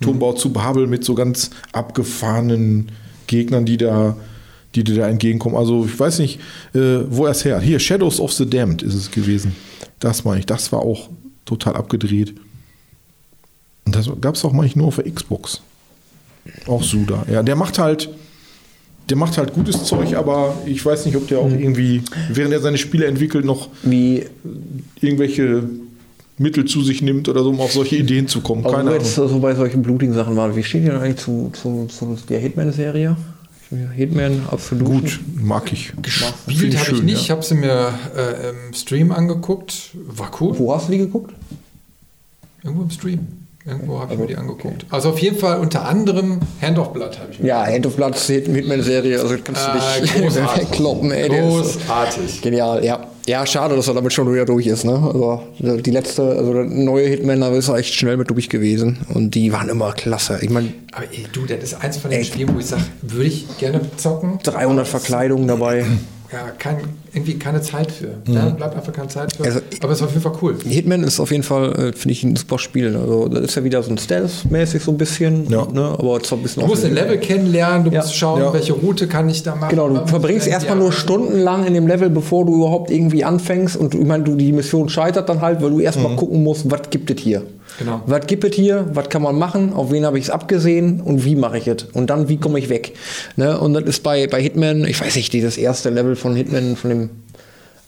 Turmbau zu Babel mit so ganz abgefahrenen Gegnern, die da die dir da entgegenkommen. Also ich weiß nicht, äh, wo er es her. Hier, Shadows of the Damned ist es gewesen. Das meine ich. Das war auch total abgedreht. Und das gab es auch manchmal nur auf der Xbox. Auch Suda. Ja, der macht halt, der macht halt gutes Zeug, aber ich weiß nicht, ob der auch irgendwie, während er seine Spiele entwickelt, noch Wie irgendwelche Mittel zu sich nimmt oder so, um auf solche Ideen zu kommen. also Keine wo Ahnung. jetzt so bei solchen blutigen Sachen waren. Wie steht ihr eigentlich zu, zu, zu der Hitman-Serie? Hitman absolut. Gut, mag ich. Gespielt habe ich schön, nicht. ja. Ich habe sie mir äh, im Stream angeguckt. War cool. Wo hast du die geguckt? Irgendwo im Stream. Irgendwo habe ich mir die angeguckt. Also auf jeden Fall unter anderem Hand of Blood habe ich mir Ja, Hand of Blood Hitman-Serie, also kannst du Äh, dich großartig. wegkloppen, ey. der ist- Großartig. Genial, ja. Ja, schade, dass er damit schon wieder durch ist, ne? Also die letzte, also der neue Hitman, da ist er echt schnell mit durch gewesen. Und die waren immer klasse. Ich meine, Aber ey, du, das ist eins von den Ey. Spielen, wo ich sage, würde ich gerne zocken. 300 Verkleidungen dabei. Ja, kein, irgendwie keine Zeit für. Da bleibt einfach keine Zeit für. Also, Aber es ist auf jeden Fall cool. Hitman ist auf jeden Fall, äh, finde ich, ein super Spiel. Also das ist ja wieder so ein Stealth-mäßig so ein bisschen, Ja. ne? aber zwar ein bisschen Du musst den Level kennenlernen, du Ja. musst schauen, Ja. welche Route kann ich da machen. Genau, du verbringst erstmal nur stundenlang in dem Level, bevor du überhaupt irgendwie anfängst. Und ich meine, du, die Mission scheitert dann halt, weil du erstmal gucken musst, was gibt es hier. Genau. Was gibt es hier, was kann man machen, auf wen habe ich es abgesehen und wie mache ich es. Und dann, wie komme ich weg. Ne? Und das ist bei, bei Hitman, ich weiß nicht, dieses erste Level von Hitman, von dem,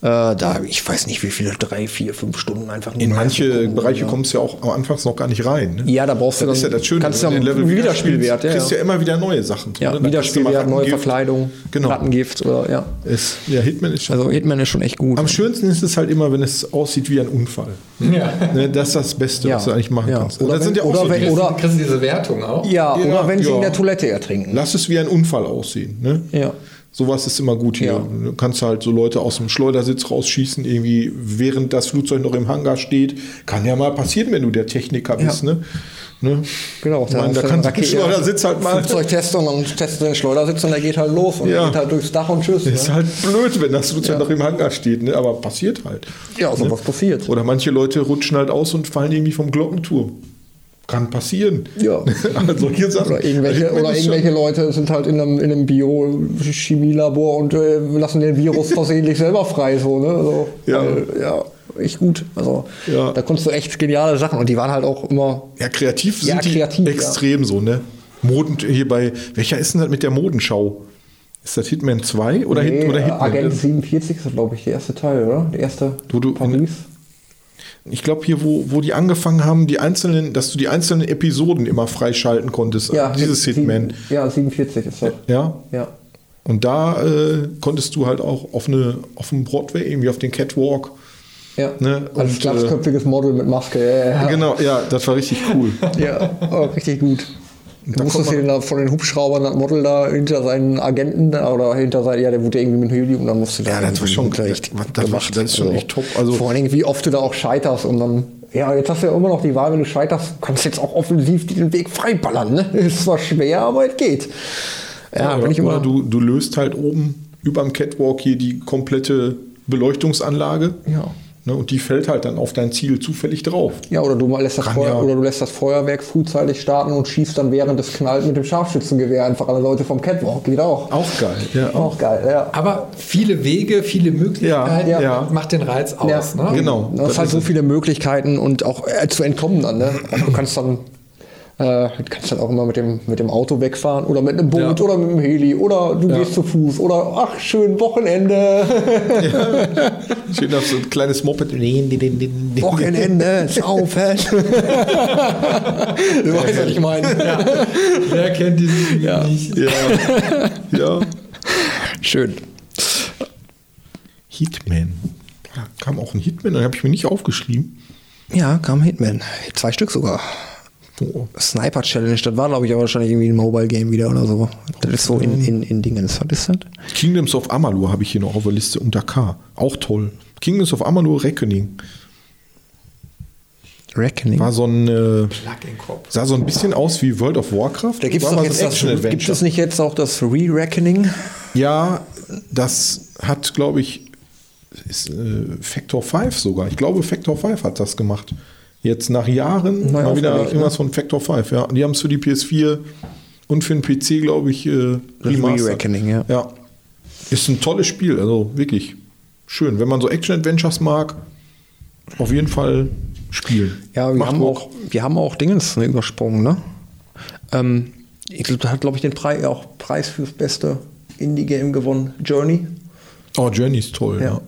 äh, da, ich weiß nicht, wie viele, drei, vier, fünf Stunden einfach nur In manche gucken, Bereiche ja. kommst du ja auch am Anfang noch gar nicht rein. Ne? Ja, da brauchst du das ist ja dann- das Schöne. kannst du den dann Level wieder Wiederspielwert, ja, kriegst ja. ja immer wieder neue Sachen. Ja, ne? Dann du Wiederspielwert, neue. Verkleidung, Genau. Rattengift oder ja. Es, ja, Hitman ist schon. Also Hitman ist schon echt gut. am schönsten ist es halt immer, wenn es aussieht wie ein Unfall. Ja. Ne, das ist das Beste, Ja. was du eigentlich machen Ja. kannst. Oder das wenn- sind ja auch oder so wenn- oder- Kriegst du diese Wertung auch? ja, Ja, oder wenn sie in der Toilette ertrinken. Lass es wie ein Unfall aussehen. Ne? Ja. Sowas ist immer gut hier. Ja. Du kannst halt so Leute aus dem Schleudersitz rausschießen, irgendwie während das Flugzeug noch im Hangar steht. Kann ja mal passieren, wenn du der Techniker bist. Ne? Ne? Genau, Ich meine, da kann ein Schleudersitz halt mal. Flugzeug testen und dann testet den Schleudersitz und der geht halt los und Ja. der geht halt durchs Dach und tschüss. Ist Ne? halt blöd, wenn das Flugzeug Ja. noch im Hangar steht, ne? aber passiert halt. Ja, so was passiert. Oder manche Leute rutschen halt aus und fallen irgendwie vom Glockenturm. Kann passieren. Ja. also hier Sachen. Oder irgendwelche, oder irgendwelche Leute sind halt in einem, in einem Bio-Chemielabor und äh, lassen den Virus versehentlich selber frei. So, ne? also, Ja. Weil, ja, echt gut. Also Ja. da konntest du echt geniale Sachen und die waren halt auch immer. Ja, kreativ sind Ja, die kreativ, ja. extrem so, ne? Moden, hier bei, welcher ist denn das mit der Modenschau? Ist das Hitman 2 oder, Nee, Hit, oder Hitman? Agent ne? 47 ist, glaube ich, der erste Teil, oder? Der erste Wo du- Paris. Ich glaube hier, wo, wo die angefangen haben, die einzelnen, dass du die einzelnen Episoden immer freischalten konntest. dieses sieben- Hitman. Ja, 47 ist das. Ja. Ja. Und da äh, konntest du halt auch auf eine auf dem Broadway, irgendwie auf den Catwalk. Ja. Ne, Als und, glatzköpfiges Model mit Maske. Ja, ja, ja. Genau, ja, das war richtig cool. Ja, oh, richtig gut. Kommt ihn da von den Hubschraubern, das Model da hinter seinen Agenten oder hinter seinen, ja, der wurde irgendwie mit Helium, dann musst du da Ja, das war schon- das war- gemacht. das ist schon echt top. Also- vor allen Dingen, wie oft du da auch scheiterst und dann, ja, jetzt hast du ja immer noch die Wahl, wenn du scheiterst, kannst du jetzt auch offensiv den Weg freiballern, ne? Ist zwar schwer, aber es geht. Ja, bin oder, ich immer. oder du, du löst halt oben über dem Catwalk hier die komplette Beleuchtungsanlage. Ja. Ne, und die fällt halt dann auf dein Ziel zufällig drauf. Ja, oder du lässt das Feuer, ja. oder du lässt das Feuerwerk frühzeitig starten und schießt dann während es knallt mit dem Scharfschützengewehr einfach alle Leute vom Catwalk. Geht auch. Auch geil. Ja, Auch geil, ja. Aber viele Wege, viele Möglichkeiten Ja, ja. macht den Reiz aus. Ne? Genau. Du hast Das halt so viele Möglichkeiten und auch äh, zu entkommen dann. Ne? Auch du kannst dann äh, du kannst dann auch immer mit dem, mit dem Auto wegfahren oder mit einem Boot Ja. oder mit einem Heli oder du gehst zu Fuß oder ach, schön Wochenende. Schön auf so ein kleines Moped. Wochenende, saufen. du weißt, was ich meine. Wer kennt diese Dinge nicht? Ja. ja. Schön. Hitman. Da kam auch ein Hitman, den habe ich mir nicht aufgeschrieben. Ja, kam Hitman. Zwei Stück sogar. Oh. Sniper Challenge, das war glaube ich aber wahrscheinlich irgendwie ein Mobile Game wieder oder so. Das ist so in, in, in Dingens. Was ist das? Kingdoms of Amalur habe ich hier noch auf der Liste unter K. Auch toll. Kingdoms of Amalur Reckoning. Reckoning. War so ein, äh, Plug in Kopf. sah so ein bisschen aus wie World of Warcraft. Da gibt es doch jetzt das, gibt es nicht jetzt auch das Re-Reckoning? Ja, das hat, glaube ich, ist, äh, Factor 5 sogar. Ich glaube, Factor 5 hat das gemacht. Jetzt nach Jahren Neu mal wieder aufgelegt, irgendwas von Factor 5. Ja. Die haben es für die PS4 und für den PC, glaube ich, äh. Re-Reckoning, ja. Ja. Ist ein tolles Spiel, also wirklich schön. Wenn man so Action-Adventures mag, auf jeden Fall spielen. Ja, wir Macht haben, Bock. auch, wir haben auch Dingens ne, übersprungen, ne? Ähm, ich glaube, da hat, glaube ich, den Preis, auch Preis fürs beste Indie-Game gewonnen. Journey. Oh, Journey ist toll, Ja. ja.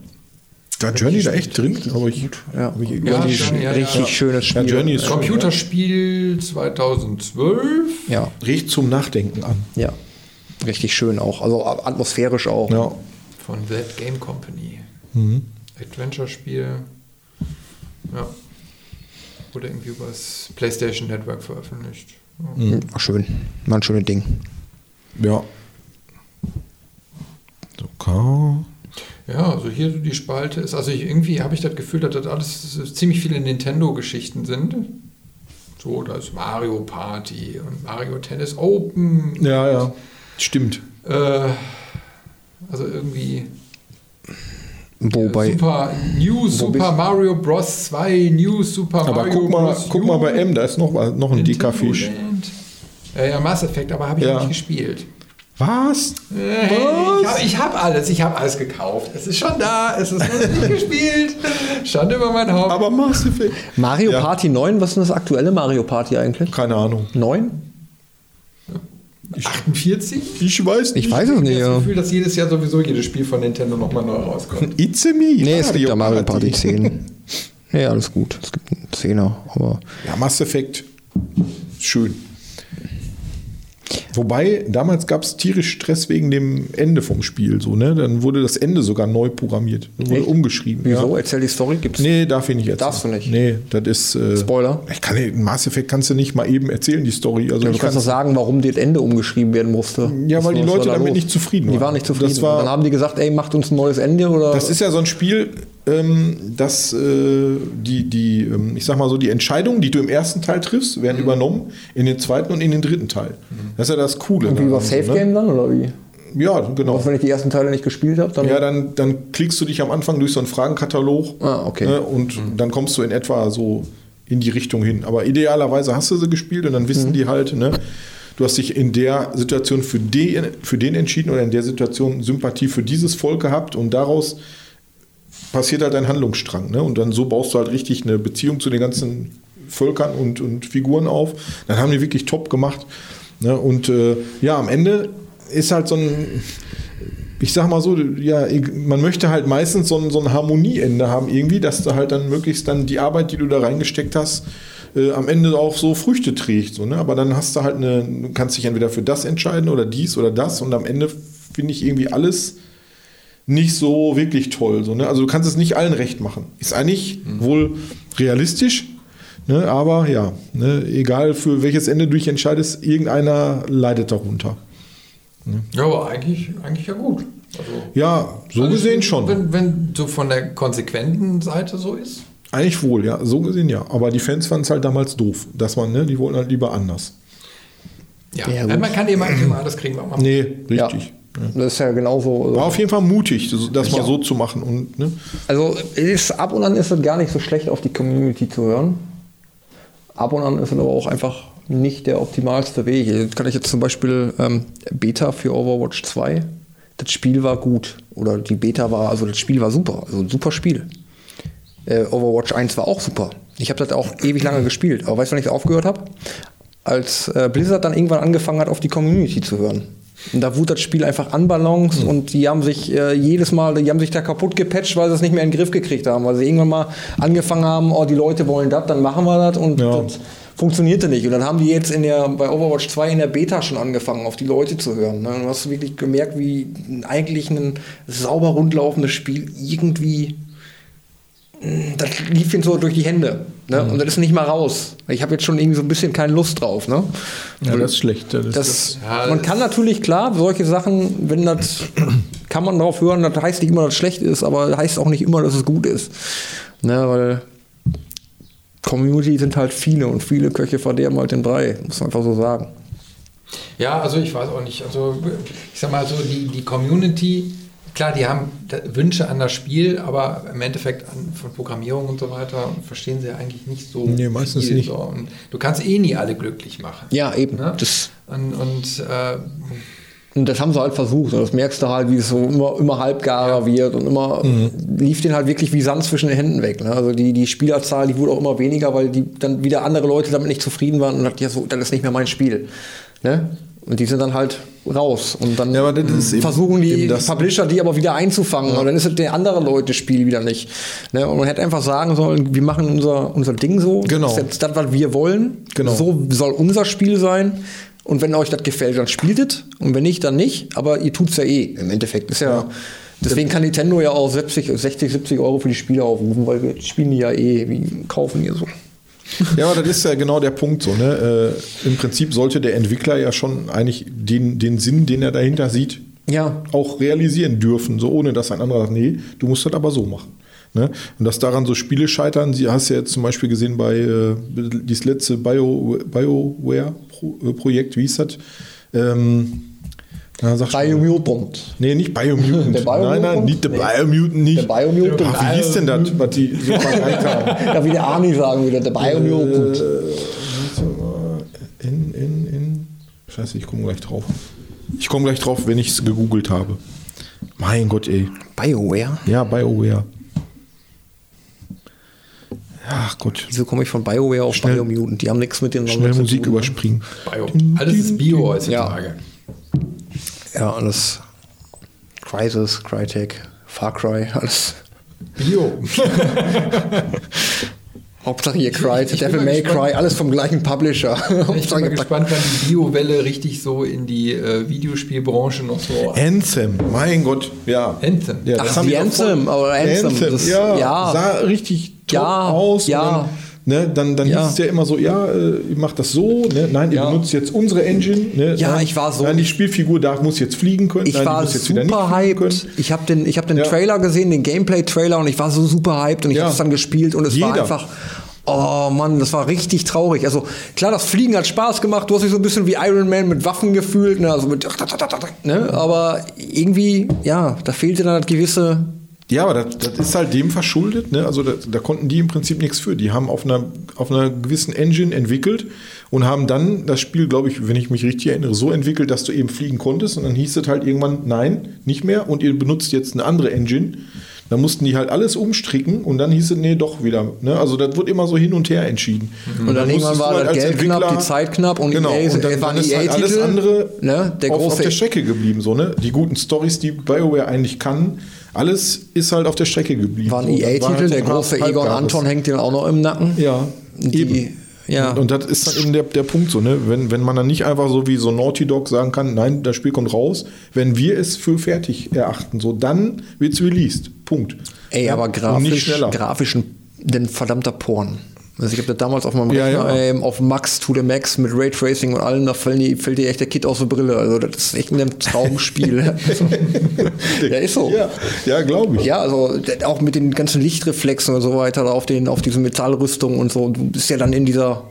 Da Journey da echt drin, aber ich, Ja, ich Ja, Journey, ja, richtig ja. schönes Spiel. Ja, Journey ist schon, Computerspiel 2012. Ja, riecht zum Nachdenken an. ja. Richtig schön auch. Also atmosphärisch auch. Ja. Von That Game Company. Mhm. Adventure-Spiel. Ja. wurde irgendwie über das PlayStation Network veröffentlicht. Ja. Mhm. Schön. Mal ein schönes Ding. Ja. So, K. Ja, also hier so die Spalte ist, also ich, irgendwie habe ich das Gefühl, dass das alles ziemlich viele Nintendo-Geschichten sind. So, da ist Mario Party und Mario Tennis Open. Ja, ja. Stimmt. Äh, also irgendwie Wobei. Super New Super Mario Bros. 2, New Super Aber Mario guck mal, Bros. guck U, mal bei M, da ist noch, noch ein dicker Fisch. Ja, ja, Mass Effect, aber habe ich Ja. nicht gespielt. Was? Äh, Ich habe hab alles, ich habe alles gekauft. Es ist schon da, es ist noch nicht gespielt. Schande über mein Haupt. Aber Mass Effect. Mario Ja. Party 9, was ist denn das aktuelle Mario Party eigentlich? Keine Ahnung. 9? 48? Ich weiß nicht. Ich weiß es nicht, Ich habe das Gefühl, dass jedes Jahr sowieso jedes Spiel von Nintendo nochmal neu rauskommt. It's a me. Nee, es gibt ja Mario Party 10. Ja, alles gut. Es gibt einen 10er, aber. Ja, Mass Effect. Schön. Wobei, damals gab es tierisch Stress wegen dem Ende vom Spiel. So, ne? Dann wurde das Ende sogar neu programmiert. Wurde Echt? umgeschrieben. Wieso? Ja. Erzähl die Story. Gibt's Nee, darf ich nicht erzählen. Darfst du nicht? Nee, das ist. Äh, Spoiler? Ich kann nicht, Mass Effect kannst du nicht mal eben erzählen, die Story. Also Ja, du kannst doch sagen, warum das Ende umgeschrieben werden musste. Ja, weil die Leute da damit los? nicht zufrieden Die waren. waren nicht zufrieden. Das war- dann haben die gesagt, ey, macht uns ein neues Ende oder. Das ist ja so ein Spiel, dass äh, die, die, ähm, ich sag mal so, die Entscheidungen, die du im ersten Teil triffst, werden übernommen in den zweiten und in den dritten Teil. Das ist ja das Coole. irgendwie über daran, Safe ne? Game dann oder wie? Ja, genau. Was, wenn ich die ersten Teile nicht gespielt habe, dann. Ja, dann, dann klickst du dich am Anfang durch so einen Fragenkatalog Ah, okay. ne, und dann kommst du in etwa so in die Richtung hin. Aber idealerweise hast du sie gespielt und dann wissen Mhm. die halt, ne, du hast dich in der Situation für den, für den entschieden oder in der Situation Sympathie für dieses Volk gehabt und daraus passiert halt ein Handlungsstrang. Ne? Und dann so baust du halt richtig eine Beziehung zu den ganzen Völkern und, und Figuren auf. Dann haben die wirklich top gemacht. Ne? Und äh, ja, am Ende ist halt so ein, ich sag mal so, ja, man möchte halt meistens so ein, so ein Harmonieende haben irgendwie, dass du halt dann möglichst dann die Arbeit, die du da reingesteckt hast, äh, am Ende auch so Früchte trägt. So, ne? Aber dann hast du halt eine, kannst dich entweder für das entscheiden oder dies oder das und am Ende finde ich irgendwie alles nicht so wirklich toll. So, ne? Also du kannst es nicht allen recht machen. Ist eigentlich wohl realistisch, ne? aber ja, ne? egal für welches Ende du dich entscheidest, irgendeiner leidet darunter. Ja, aber eigentlich, eigentlich ja gut. Also, Ja, so also gesehen schon. Wenn, wenn so von der konsequenten Seite so ist. Eigentlich wohl, ja, so gesehen ja. Aber die Fans fanden es halt damals doof, dass man, ne, die wollten halt lieber anders. Ja, Ja, man kann immer nicht immer alles kriegen, was man Nee, ja. Das ist ja genauso. War auf jeden Fall mutig, das das mal Ja. so zu machen. Und, ne? Also ist, ab und an ist es gar nicht so schlecht, auf die Community zu hören. Ab und an ist es aber auch einfach nicht der optimalste Weg. Jetzt kann ich jetzt zum Beispiel ähm, Beta für Overwatch 2. Das Spiel war gut. Oder die Beta war, also das Spiel war super. Also ein super Spiel. Äh, Overwatch 1 war auch super. Ich habe das auch ewig lange gespielt. Aber weißt du, wann ich aufgehört habe? Als äh, Blizzard dann irgendwann angefangen hat, auf die Community zu hören. Und da wurde das Spiel einfach unbalanced und die haben sich äh, jedes Mal, die haben sich da kaputt gepatcht, weil sie es nicht mehr in den Griff gekriegt haben. Weil sie irgendwann mal angefangen haben, oh, die Leute wollen das, dann machen wir das und Ja. das funktionierte nicht. Und dann haben die jetzt in der, bei Overwatch 2 in der Beta schon angefangen, auf die Leute zu hören. Ne? Und du hast wirklich gemerkt, wie eigentlich ein sauber rundlaufendes Spiel irgendwie das lief ihm so durch die Hände. Ne? Und das ist nicht mal raus. Ich habe jetzt schon irgendwie so ein bisschen keine Lust drauf. Ne? Ja, das ist schlecht. Das, Das, Ja, man das- kann natürlich, klar, solche Sachen, wenn das, kann man darauf hören, das heißt nicht immer, dass es schlecht ist, aber heißt auch nicht immer, dass es gut ist. Ne? Weil Community sind halt viele und viele Köche verderben halt den Brei, muss man einfach so sagen. Ja, also ich weiß auch nicht. Also ich sag mal so, die, die Community, klar, die haben Wünsche an das Spiel, aber im Endeffekt an, von Programmierung und so weiter verstehen sie ja eigentlich nicht so. Nee, meistens nicht. So. Und du kannst eh nie alle glücklich machen. Ja, eben. Ne? Das, Und, und äh, Und das haben sie halt versucht. Und das merkst du halt, wie es so immer, immer halbgarer wird und immer lief den halt wirklich wie Sand zwischen den Händen weg. Ne? Also die, die Spielerzahl, die wurde auch immer weniger, weil die dann wieder andere Leute damit nicht zufrieden waren und dachten, ja, so, das ist nicht mehr mein Spiel. Ne? Und die sind dann halt raus. Und dann Ja, eben- versuchen die eben Publisher die aber wieder einzufangen. Und dann ist es der andere Leute Spiel wieder nicht. Ne? Und man hätte einfach sagen sollen, wir machen unser, unser Ding so. Genau. Das ist jetzt das, was wir wollen. Genau. So soll unser Spiel sein. Und wenn euch das gefällt, dann spielt es. Und wenn nicht, dann nicht. Aber ihr tut's ja eh. Im Endeffekt ist ja. Deswegen kann Nintendo ja auch 70, 60, 70 Euro für die Spiele aufrufen, weil wir spielen die ja eh, wie kaufen die so. Ja, aber das ist ja genau der Punkt so. Ne? Äh, Im Prinzip sollte der Entwickler ja schon eigentlich den, den Sinn, den er dahinter sieht, Ja. auch realisieren dürfen, so ohne dass ein anderer sagt, nee, du musst das aber so machen. Ne? Und dass daran so Spiele scheitern, sie hast ja jetzt zum Beispiel gesehen bei äh, dieses letzte Bio, BioWare-Projekt, wie hieß das? Ähm, schon mal. Biomutant. Nee, nicht Biomutant. Der Biomutant? Nein, nein, nicht der Nee. Biomutant nicht. Der Biomutant. Ach, wie hieß denn das, was die so verreicht haben? Ja, wie der Arnie sagen würde, der Biomutant. Äh. In, in, in. Scheiße, ich komme gleich drauf. Ich komme gleich drauf, wenn ich es gegoogelt habe. Mein Gott, ey. BioWare? Ja, BioWare. Ach Gott. Wieso komme ich von BioWare auf Schnell- Biomutant? Die haben nichts mit den Schnell Musik überspringen. Bio. Alles ist Bio heutzutage. Ja, alles. Crysis, Crytek, Far Cry, alles. Bio. Hauptsache hier Cry, ich bin Devil May gespannt. Cry, alles vom gleichen Publisher. Ich bin mal gespannt, wann die Bio-Welle richtig so in die äh, Videospielbranche noch so. Anthem, mein Gott, ja. Anthem. Ja, Ach, das haben die Anthem, aber Anthem, Anthem, das- ja, ja. sah richtig top Ja, aus. ja. Ne, dann, dann Ja. hieß es ja immer so, ja, äh, ihr macht das so, ne? nein, ihr Ja. benutzt jetzt unsere Engine. Ne? Ja, nein, ich war so- Nein, die Spielfigur da muss jetzt fliegen können. Ich nein, war super hyped. Ich habe den, ich hab den Ja. Trailer gesehen, den Gameplay-Trailer, und ich war so super hyped und ich Ja. habe es dann gespielt und es war Jeder. einfach. Oh Mann, das war richtig traurig. Also klar, das Fliegen hat Spaß gemacht. Du hast dich so ein bisschen wie Iron Man mit Waffen gefühlt, ne? also mit, ne? aber irgendwie, ja, da fehlte dann das gewisse. Ja, aber das, das ist halt dem verschuldet. Ne? Also da, da konnten die im Prinzip nichts für. Die haben auf einer, auf einer gewissen Engine entwickelt und haben dann das Spiel, glaube ich, wenn ich mich richtig erinnere, so entwickelt, dass du eben fliegen konntest. Und dann hieß es halt irgendwann, nein, nicht mehr. Und ihr benutzt jetzt eine andere Engine. Dann mussten die halt alles umstricken und dann hieß es, nee, doch wieder. Ne? Also das wird immer so hin und her entschieden. Und dann irgendwann war halt das als Geld knapp, Entwickler- die Zeit knapp und genau. EA und dann, waren dann ist halt alles andere ne? Der auf, auf große- der Strecke geblieben. So, ne? Die guten Stories, die BioWare eigentlich kann, alles ist halt auf der Strecke geblieben. War ein EA-Titel, halt der große Egon. Anton hängt den auch noch im Nacken. Ja, Die- eben. ja. Und, das ist dann eben der, der Punkt so, ne? Wenn, wenn man dann nicht einfach so wie so Naughty Dog sagen kann, nein, das Spiel kommt raus, wenn wir es für fertig erachten, so dann wird es released. Punkt. Ey, Ja, aber und nicht grafisch, schneller. grafisch ein, ein verdammter Porn. Also ich habe das damals auf meinem Ja, Rechner ja. ähm, auf Max to the Max mit Raytracing und allem, da fällt dir, fällt dir echt der Kit aus der Brille. Also das ist echt ein Traumspiel. also, ja, ist so. Ja, ja glaube ich. Ja, also auch mit den ganzen Lichtreflexen und so weiter da auf den auf diese Metallrüstung und so. Du bist ja dann in dieser,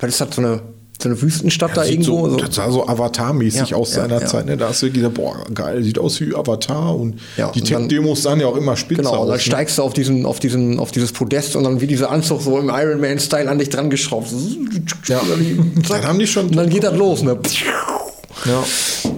was ist das so eine so eine Wüstenstadt da Sieht irgendwo? so, das sah so Avatar-mäßig Ja, aus ja, seiner ja. Zeit. Ne? Da hast du gesagt, boah, geil, sieht aus wie Avatar. Und Ja, die dann- Tech-Demos sahen ja auch immer spitze Genau, und dann aus. ne? steigst du auf diesen, auf diesen, auf dieses Podest und dann wie dieser Anzug so im Iron Man Style an dich dran geschraubt. Ja. Dann haben die schon- Und dann geht das los, ne? Ja.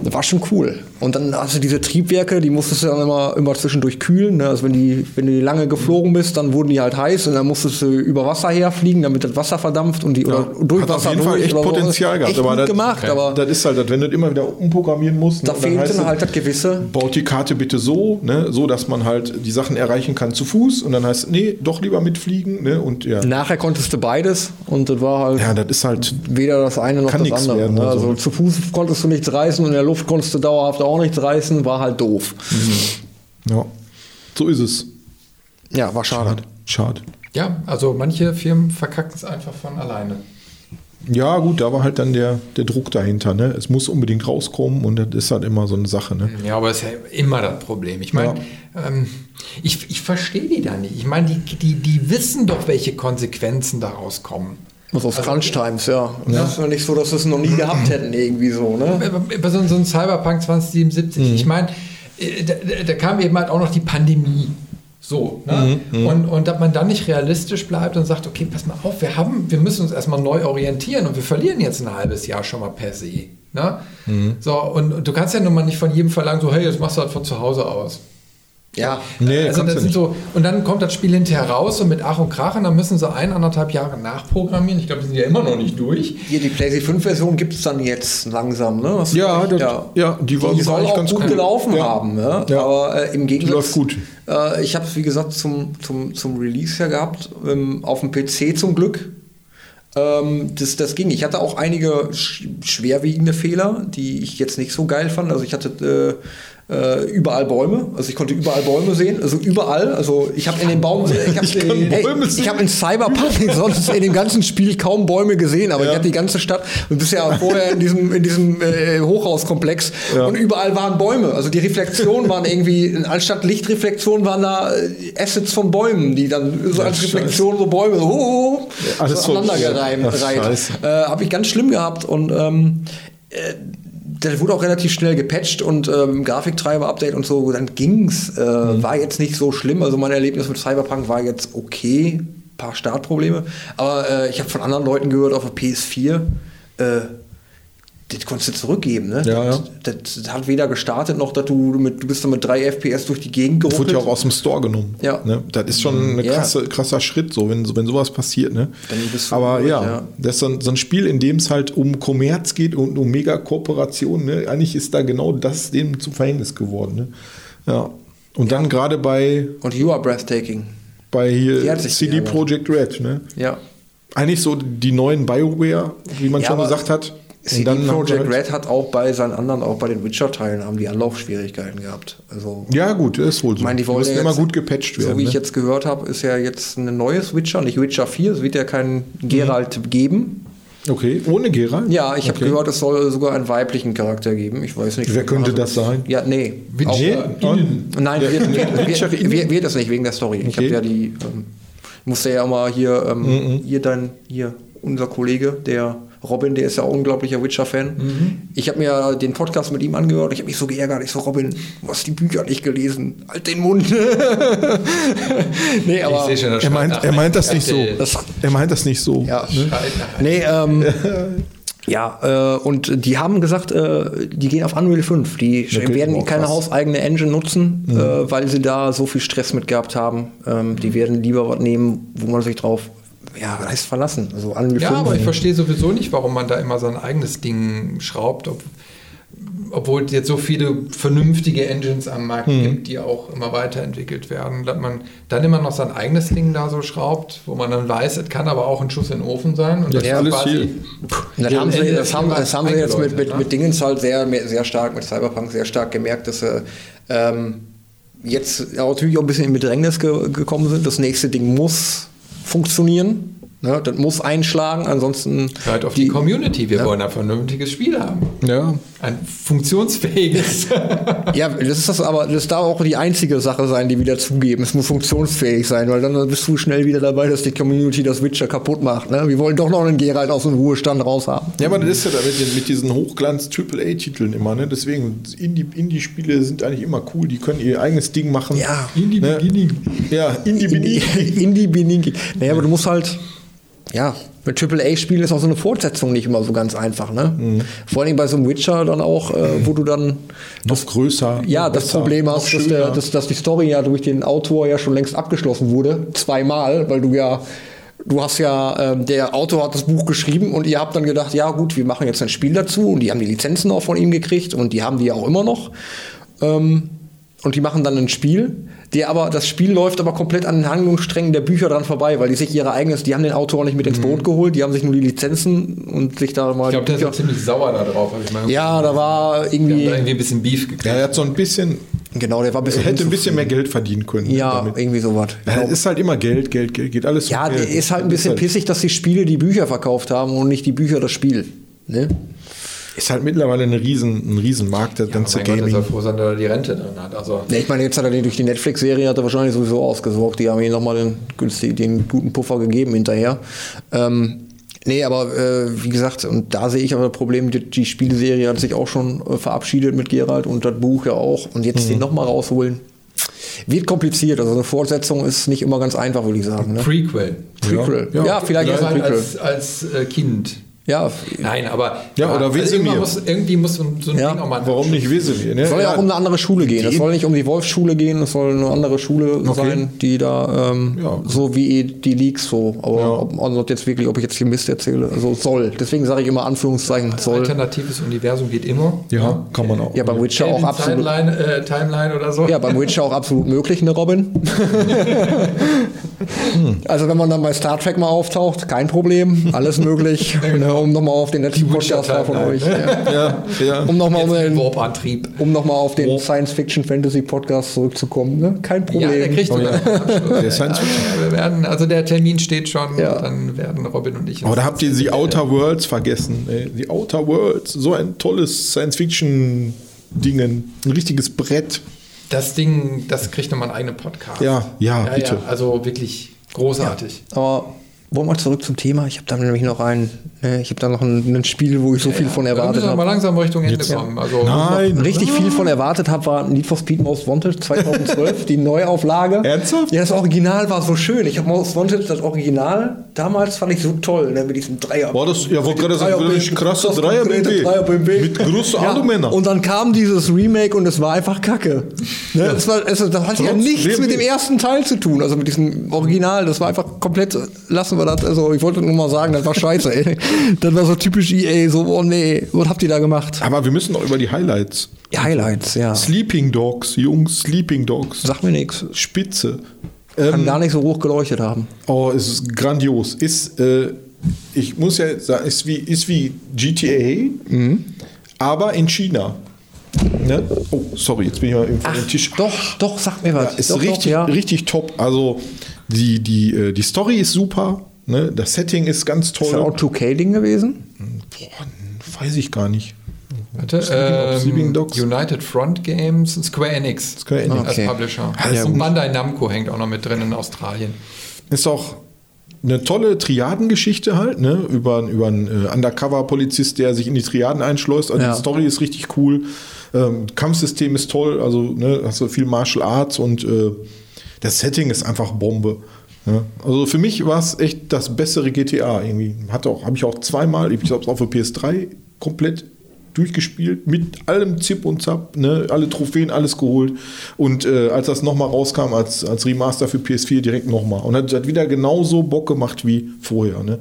Das war schon cool. Und dann hast du diese Triebwerke, die musstest du dann immer, immer zwischendurch kühlen. Ne? Also wenn, die, wenn du lange geflogen bist, dann wurden die halt heiß und dann musstest du über Wasser herfliegen, damit das Wasser verdampft und die oder durch Hat auf Wasser jeden Fall echt so. Potenzial gehabt. Echt aber gut das, gemacht, aber das ist halt, das, wenn du das immer wieder umprogrammieren musst. da ne, und dann fehlt dann halt das gewisse. baut die Karte bitte so, ne, so dass man halt die Sachen erreichen kann zu Fuß und dann heißt es, nee, doch lieber mitfliegen, ne, und ja. Nachher konntest du beides und das war halt Ja, das ist halt, weder das eine noch das andere. werden ne? Also so. zu Fuß konntest du nichts reißen und in der Luft konntest du dauerhaft auch nichts reißen, war halt doof. ja, so ist es. Ja, war schade. Schade. Ja, also manche Firmen verkacken es einfach von alleine. Ja, gut, da war halt dann der, der Druck dahinter, ne. Es muss unbedingt rauskommen und das ist halt immer so eine Sache, ne. Ja, aber das ist ja immer das Problem. Ich meine, ähm, ich, ich verstehe die da nicht. Ich meine, die, die, die wissen doch, welche Konsequenzen daraus kommen. Was aus Crunch Times, ja. Das ist ja nicht so, dass wir es noch nie gehabt hätten, irgendwie so, ne? Bei so, so einem Cyberpunk 2077, ich meine, äh, da, da- kam eben halt auch noch die Pandemie. So, ne? und, und dass man dann nicht realistisch bleibt und sagt, okay, pass mal auf, wir haben, wir müssen uns erstmal neu orientieren und wir verlieren jetzt ein halbes Jahr schon mal per se. Ne? So, und, und du kannst ja nun mal nicht von jedem verlangen, so, hey, jetzt machst du halt von zu Hause aus. Ja. Nee, also das sind so, und dann kommt das Spiel hinterher raus und mit Ach und Krach und dann müssen sie ein, anderthalb Jahre nachprogrammieren. Ich glaube, die sind ja immer noch nicht durch. Hier, die PlayStation 5-Version gibt es dann jetzt langsam, ne? Was Ja, das- ja, die war- war soll auch ganz gut cool. gelaufen Ja. haben, ne? Ja. Aber äh, im Gegensatz. läuft gut. Äh, ich habe es, wie gesagt, zum, zum, zum Release ja gehabt, ähm, auf dem PC zum Glück. Ähm, das, das ging. Ich hatte auch einige sch schwerwiegende Fehler, die ich jetzt nicht so geil fand. Also ich hatte äh, überall Bäume. Also ich konnte überall Bäume sehen. Also überall. Also ich habe in den Baum, ich habe kann hey, ich habe in Cyberpunk sonst in dem ganzen Spiel kaum Bäume gesehen, aber ich hatte die ganze Stadt. Du bist ja vorher in diesem, in diesem äh, Hochhauskomplex und überall waren Bäume. Also die Reflexionen waren irgendwie, anstatt Lichtreflexionen waren da äh, Assets von Bäumen, die dann so als scheiße. Reflexion so Bäume so, oh, oh, alles so so- aneinandergereiht. Ach, scheiße. Äh, habe ich ganz schlimm gehabt und ähm, äh, das wurde auch relativ schnell gepatcht und ähm, Grafiktreiber-Update und so, dann ging's. Äh, Mhm. War jetzt nicht so schlimm. Also mein Erlebnis mit Cyberpunk war jetzt okay. paar Startprobleme. Aber äh, ich habe von anderen Leuten gehört auf der PS4, äh, das konntest du zurückgeben, ne? Ja, ja. Das, das hat weder gestartet noch, dass du mit, du bist dann mit 3 FPS durch die Gegend Das wurde ja auch aus dem Store genommen. Ja. Ne? Das ist schon ein Ja. krasse, krasser Schritt, so, wenn, wenn sowas passiert. Ne? Aber durch, ja, ja. das ist so ein, so ein Spiel, in dem es halt um Kommerz geht und um Mega-Kooperation. Ne? Eigentlich ist da genau das dem zum Verhängnis geworden. Ne? Ja. Und dann gerade bei, Und you are breathtaking. bei hier CD. Projekt Red. Ne? Ja. Eigentlich so die neuen BioWare, wie man Ja, schon gesagt hat. CD Projekt Red hat auch bei seinen anderen, auch bei den Witcher-Teilen, haben die Anlaufschwierigkeiten gehabt. Also, Ja, gut, ist wohl so. ich meine, die wollen müssen ja immer gut gepatcht werden. So wie ich ne? jetzt gehört habe, ist ja jetzt ein neues Witcher, nicht Witcher 4. Es wird ja keinen Geralt geben. Okay, ohne Geralt? Ja, ich habe okay. gehört, es soll sogar einen weiblichen Charakter geben. Ich weiß nicht. Wer könnte das sein? Ja, nee. Witcher. Auch? Innen. Nein, wird, wird, wird, wird, es nicht wegen der Story. Ich habe Okay. ja die, ähm, musste ja mal hier, ähm, Mhm. hier dein, hier unser Kollege, der Robin, der ist ja auch ein unglaublicher Witcher-Fan. Mhm. Ich habe mir den Podcast mit ihm angehört. Ich habe mich so geärgert. Ich so, Robin, du hast die Bücher nicht gelesen. Halt den Mund. nee, aber schon, Er meint, er meint das nicht so. Das- Er meint das nicht so. ja. Einem- Nee, ähm, ja, äh, und die haben gesagt, äh, die gehen auf Unreal 5. Die Okay, werden wow, keine krass. hauseigene Engine nutzen, äh, weil sie da so viel Stress mit gehabt haben. Ähm, die werden lieber was nehmen, wo man sich drauf, ja, heißt verlassen. Also Unreal Ja, 5. aber ich verstehe sowieso nicht, warum man da immer sein eigenes Ding schraubt, ob, obwohl es jetzt so viele vernünftige Engines am Markt Hm. gibt, die auch immer weiterentwickelt werden, dass man dann immer noch sein eigenes Ding da so schraubt, wo man dann weiß, es kann aber auch ein Schuss in den Ofen sein. Und Ja, das ja, ist alles quasi- das, haben sie, das, haben, das haben sie jetzt mit, mit, mit Dingens halt sehr, sehr stark, mit Cyberpunk sehr stark gemerkt, dass sie ähm, jetzt natürlich auch ein bisschen in Bedrängnis ge gekommen sind. Das nächste Ding muss funktionieren. Ne? Das muss einschlagen, ansonsten. Hört auf die, Community, wir wollen ein vernünftiges Spiel haben. Ja. Ein funktionsfähiges. Ja, das ist das aber, das darf auch die einzige Sache sein, die wieder zugeben. Es muss funktionsfähig sein, weil dann bist du schnell wieder dabei, dass die Community das Witcher kaputt macht. Ne? Wir wollen doch noch einen Geralt aus dem Ruhestand raus haben. Ja, aber das ist ja da mit, diesen Hochglanz-AAA-Titeln immer, ne? Deswegen, Indie- Indie-Spiele sind eigentlich immer cool, die können ihr eigenes Ding machen. Ja. Indie Ne? Beginning. Ja, Indie-Beginning. Indie Bininki. Naja, aber du musst halt, ja, mit AAA-Spielen ist auch so eine Fortsetzung nicht immer so ganz einfach, ne? Mhm. Vor allem bei so einem Witcher dann auch, äh, wo du dann Noch größer. ja noch das besser, Problem hast, dass, der, dass, dass die Story ja durch den Autor ja schon längst abgeschlossen wurde. Zweimal, weil du ja, du hast ja, ähm, der Autor hat das Buch geschrieben und ihr habt dann gedacht, ja gut, wir machen jetzt ein Spiel dazu und die haben die Lizenzen auch von ihm gekriegt und die haben die ja auch immer noch. Ähm, und die machen dann ein Spiel, der aber, das Spiel läuft aber komplett an den Handlungssträngen der Bücher dran vorbei, weil die sich ihre eigenes, die haben den Autor nicht mit ins Boot geholt, die haben sich nur die Lizenzen und sich da mal. Ich glaube, der ist die auch ziemlich sauer da drauf. hab ich mal ja, da war irgendwie, da irgendwie ein bisschen Beef gekriegt. Ja, er hat so ein bisschen, genau, der war ein bisschen. er hätte ein bisschen mehr. Geld verdienen können. Ja, damit. irgendwie sowas. Ja, es ist halt immer Geld, Geld, Geld, geht alles Ja, der ist halt ein bisschen halt- pissig, dass die Spiele die Bücher verkauft haben und nicht die Bücher das Spiel. Ne? Ist halt mittlerweile eine riesen, ein Riesenmarkt, das ganze Mein Gott, Gaming. ist er froh sein, dass er die Rente drin hat. Also, Ja, ich meine, jetzt hat er den durch die Netflix-Serie hat er wahrscheinlich sowieso ausgesorgt. Die haben ihm nochmal den, günstig, den guten Puffer gegeben hinterher. Ähm, nee, aber äh, wie gesagt, und da sehe ich aber das Problem, die, die Spielserie hat sich auch schon äh, verabschiedet mit Gerald und das Buch ja auch. Und jetzt den nochmal rausholen. Wird kompliziert. Also eine Fortsetzung ist nicht immer ganz einfach, würde ich sagen. Ne? Prequel. Prequel. Ja, Ja, vielleicht Ja, ein Prequel. als, als äh, Kind. Ja, Nein, aber Ja, oder also Wesemir. muss, irgendwie muss so ein, so ein Ja, Ding auch mal. Warum nicht Wesemir? Ne? Es soll ja, auch um eine andere Schule gehen. Es soll nicht um die Wolfsschule gehen, es soll eine andere Schule sein, die da ähm, Ja. so wie die Leaks so. Aber Ja. ob, also jetzt wirklich, ob ich jetzt hier Mist erzähle, also soll. Deswegen sage ich immer Anführungszeichen soll. Alternatives Universum geht immer. Ja, kann man auch. Ja, beim Witcher auch absolut. Timeline, äh, Timeline oder so. Ja, beim Witcher auch absolut möglich, ne Robin? Also wenn man dann bei Star Trek mal auftaucht, kein Problem, alles möglich. Um nochmal auf den letzten Podcast von euch. Ja. Ja, ja. Um nochmal um den, Warp-Antrieb. um noch mal auf den Science-Fiction-Fantasy-Podcast zurückzukommen. Ne? Kein Problem. Ja, der kriegt einen Abschluss. Der Science Fiction. Ja, wir werden, also der Termin steht schon, Ja. dann werden Robin und ich. Aber da habt ihr die Outer Worlds vergessen. Ey. Die Outer Worlds, so ein tolles Science-Fiction-Dingen. Ein richtiges Brett. Das Ding, das kriegt nochmal einen eigenen Podcast. Ja, ja, ja, bitte. Ja, also wirklich großartig. Aber wollen wir zurück zum Thema? Ich habe da nämlich noch ein, ne, ich habe da noch ein, ein Spiel, wo ich so viel von erwartet wir mal habe. langsam Richtung Ende kommen. Also, Nein. Richtig viel von erwartet habe, war Need for Speed Most Wanted 2012, die Neuauflage. Ernsthaft? Ja, das Original war so schön. Ich habe Most Wanted, das Original, damals fand ich so toll, ne, mit diesem Dreier. War das, ja, wollte gerade sagen, wirklich krasse das Dreier BMW. Dreier BMW. Mit großen Alumänner. Und dann kam dieses Remake und es war einfach kacke. Ne, das, war, es, das hatte ja nichts BMW. mit dem ersten Teil zu tun, also mit diesem Original. Das war einfach komplett, lassen wir das. Also ich wollte nur mal sagen, das war scheiße. Ey. Das war so typisch EA, so, oh nee, was habt ihr da gemacht? Aber wir müssen noch über die Highlights. Highlights, ja. Sleeping Dogs, Jungs, Sleeping Dogs. Sag mir nichts. Spitze. Kann Ähm, gar nicht so hoch geleuchtet haben. oh, es ist grandios. Ist, äh, ich muss ja sagen, ist wie, ist wie GTA, aber in China. Ne? Oh, sorry, jetzt bin ich mal von dem Tisch. Doch, doch, sag mir was. ist doch, richtig, doch, ja. richtig top. Also die, die, äh, die Story ist super. Ne? Das Setting ist ganz Ist das toll. auch 2K-Ding gewesen? Boah, weiß ich gar nicht. Warte, ähm, Dogs? United Front Games, Square Enix. Square Enix. Als Okay. Publisher. Ja, und. Bandai Namco hängt auch noch mit drin in Australien. Ist auch eine tolle Triadengeschichte halt, ne? Über, über einen äh, Undercover-Polizist, der sich in die Triaden einschleust. Also Ja. die Story ist richtig cool. Ähm, Kampfsystem ist toll, also ne, hast du viel Martial Arts und äh, das Setting ist einfach Bombe. Ne? Also für mich war es echt das bessere GTA irgendwie. Hatte auch, habe ich auch zweimal, ich glaube auf der PS3 komplett durchgespielt, mit allem Zip und Zap, ne, alle Trophäen, alles geholt. Und äh, als das nochmal rauskam, als, als Remaster für PS4, direkt nochmal. Und hat, hat wieder genauso Bock gemacht wie vorher. Ne?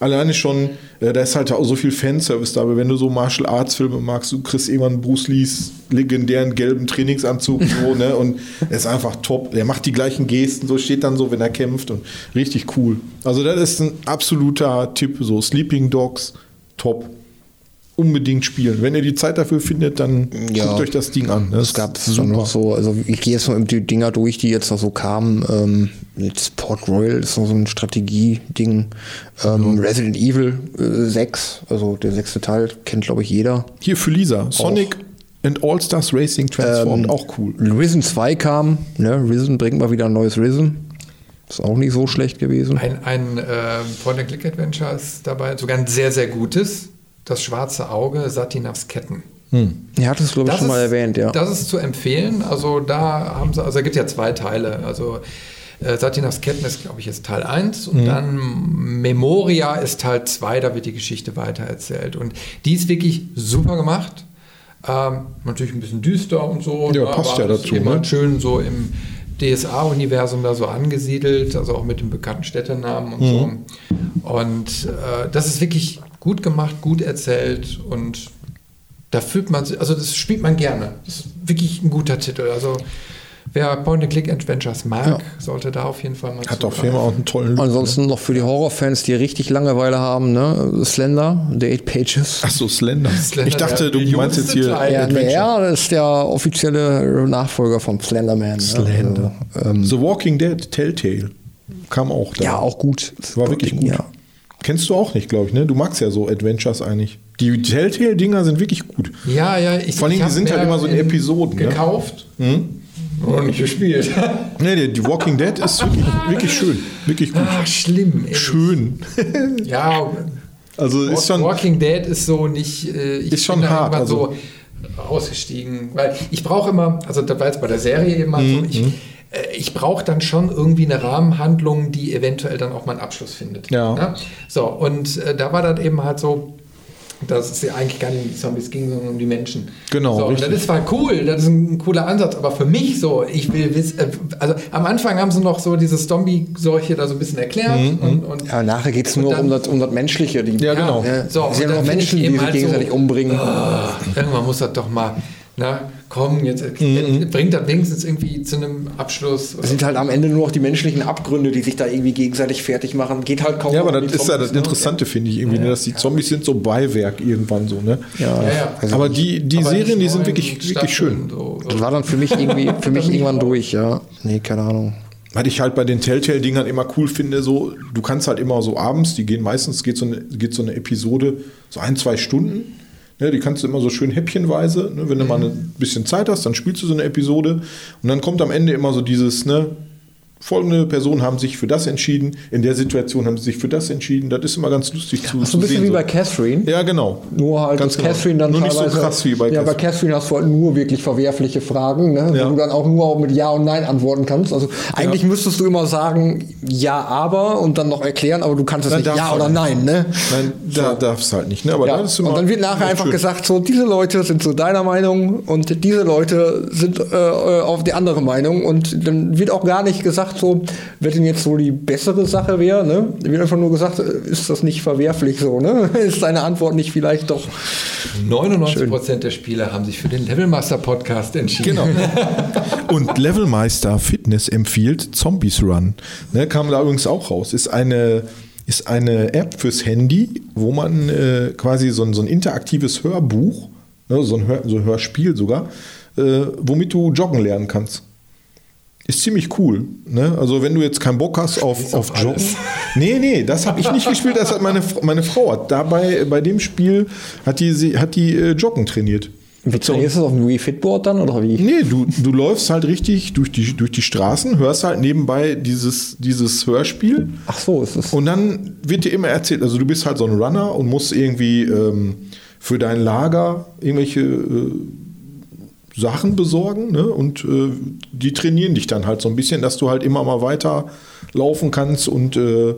Alleine schon, äh, da ist halt auch so viel Fanservice da, aber wenn du so Martial Arts Filme magst, du kriegst irgendwann Bruce Lees legendären gelben Trainingsanzug so, ne? Und er ist einfach top. Er macht die gleichen Gesten, so steht dann so, wenn er kämpft und richtig cool. Also das ist ein absoluter Tipp, so Sleeping Dogs, top. Unbedingt spielen. Wenn ihr die Zeit dafür findet, dann Ja. guckt euch das Ding an. Das Es gab ist dann noch so, also ich gehe jetzt mal die Dinger durch, die jetzt noch so kamen. Ähm, jetzt Port Royal ist noch so ein Strategie-Ding. Ähm, Resident Evil äh, 6, also der sechste Teil, kennt glaube ich jeder. Hier für Lisa, Sonic and All Stars Racing Transformed, Ähm, auch cool. Risen 2 kam, ne? Risen bringt mal wieder ein neues Risen. Ist auch nicht so schlecht gewesen. Ein, ein äh, Point-and-Click-Adventure ist dabei, sogar ein sehr, sehr gutes. Das schwarze Auge, Satinavs Ketten. Er hat es glaube ich schon mal ist, erwähnt, ja. Das ist zu empfehlen. Also da haben sie, also da gibt es ja zwei Teile. Also äh, Satinavs Ketten ist, glaube ich, jetzt Teil 1 Mhm. und dann Memoria ist Teil 2, da wird die Geschichte weitererzählt. Und die ist wirklich super gemacht. Ähm, natürlich ein bisschen düster und so. Ja, ne, passt aber ja dazu, Immer ne? schön so im DSA-Universum da so angesiedelt, also auch mit dem bekannten Städtenamen und Mhm. so. Und äh, das ist wirklich gut gemacht, gut erzählt und da fühlt man sich, also das spielt man gerne. Das ist wirklich ein guter Titel. Also wer Point-and-Click-Adventures mag, Ja. sollte da auf jeden Fall mal Hat auf jeden Fall auch einen tollen Look. Ansonsten noch für die Horrorfans, die richtig Langeweile haben, ne? Slender, The Eight Pages. Ach so, Slender. Slender, ich dachte, du meinst jetzt hier. Ja, ja, das ist der offizielle Nachfolger vom Slenderman. Slender. Ne? Also, ähm, The Walking Dead, Telltale. Kam auch da. ja, auch gut. War wirklich gut. Ja. Kennst du auch nicht, glaube ich, ne? Du magst ja so Adventures eigentlich. Die Telltale-Dinger sind wirklich gut. Ja, ja. Ich, Vor allem, ich die sind halt immer so in Episoden, ne? Gekauft und nicht gespielt. Nee, die, die Walking Dead ist wirklich, wirklich schön. Wirklich gut. Ach, schlimm. ey. Schön. Ja, Also ist schon. Walking Dead ist so nicht. Äh, ich Ist schon hart, also- so ausgestiegen. Weil ich brauche immer, also da war jetzt bei der Serie mal Mhm, so, ich, äh, ich brauche dann schon irgendwie eine Rahmenhandlung, die eventuell dann auch mal einen Abschluss findet. Ja. Ne? So, und äh, da war das eben halt so. dass es ja eigentlich gar nicht um die Zombies ging, sondern um die Menschen. Genau, So, das ist zwar cool, das ist ein cooler Ansatz, aber für mich so, ich will wissen, äh, also am Anfang haben sie noch so diese Zombie-Seuche da so ein bisschen erklärt. Mhm, und, und Ja, nachher geht es nur dann- um das, um das Menschliche. Die, Ja, genau. Ja, So, es sind und ja dann noch find Menschen, die sich halt gegenseitig so- umbringen. irgendwann muss das doch mal, na, komm, jetzt äh, bringt das wenigstens irgendwie zu einem Abschluss. Es sind halt am Ende nur noch die menschlichen Abgründe, die sich da irgendwie gegenseitig fertig machen. Geht halt kaum Ja, aber um das die ist ja Zombies, das ne? Interessante, finde ich irgendwie, ne, dass die Zombies sind so Beiwerk irgendwann so, ne? Ja. Ja, ja. Also aber die, die Aber Serien, die sind wirklich, wirklich schön. So. Das war dann für mich irgendwie, für mich irgendwann durch, ja. Nee, keine Ahnung. Was ich halt bei den Telltale-Dingern immer cool finde, so, du kannst halt immer so abends, die gehen meistens, geht so eine, geht so eine Episode so ein, zwei Stunden. Ne, die kannst du immer so schön häppchenweise, ne, wenn du mal ein bisschen Zeit hast, dann spielst du so eine Episode und dann kommt am Ende immer so dieses, ne, folgende Personen haben sich für das entschieden, in der Situation haben sie sich für das entschieden. Das ist immer ganz lustig zu, So zu ein bisschen sehen. wie so. bei Catherine. ja, genau. Nur halt, Ganz dass genau. Catherine dann Nur nicht so krass wie bei Ja, bei Catherine. Catherine hast du halt nur wirklich verwerfliche Fragen, ne? Ja. wo du dann auch nur mit Ja und Nein antworten kannst. Also eigentlich müsstest du immer sagen Ja, aber und dann noch erklären, aber du kannst es Dann nicht darfst Ja oder. Nein, ne? Nein, da darfst du halt nicht. Ne? Aber Ja. ist immer Und dann wird nachher einfach schön. gesagt, so diese Leute sind so deiner Meinung und diese Leute sind äh, äh, auf die andere Meinung und dann wird auch gar nicht gesagt, so wer denn jetzt so die bessere Sache wäre, ne? Wird einfach nur gesagt, äh, ist das nicht verwerflich so, ne? Ist deine Antwort nicht vielleicht doch 99% der Spieler haben sich für den Levelmaster Podcast entschieden. Genau. Und Levelmeister Fitness empfiehlt Zombies Run. Ne, kam da übrigens auch raus. Ist eine, ist eine App fürs Handy, wo man äh, quasi so ein, so ein interaktives Hörbuch, ne, so, ein Hör, so ein Hörspiel sogar, äh, womit du joggen lernen kannst. Ist ziemlich cool. Ne? Also wenn du jetzt keinen Bock hast auf, auf auf Joggen. Nee, nee, das habe ich nicht gespielt, das hat meine, meine Frau. Hat dabei bei dem Spiel hat die, sie, hat die äh, Joggen trainiert. Wie trainierst du das auf dem Wii Fitboard dann oder wie? Nee, du, du läufst halt richtig durch die, durch die Straßen, hörst halt nebenbei dieses, dieses Hörspiel Ach so, ist es. und dann wird dir immer erzählt, also du bist halt so ein Runner und musst irgendwie ähm, für dein Lager irgendwelche äh, Sachen besorgen ne? und äh, die trainieren dich dann halt so ein bisschen, dass du halt immer mal weiter laufen kannst und äh,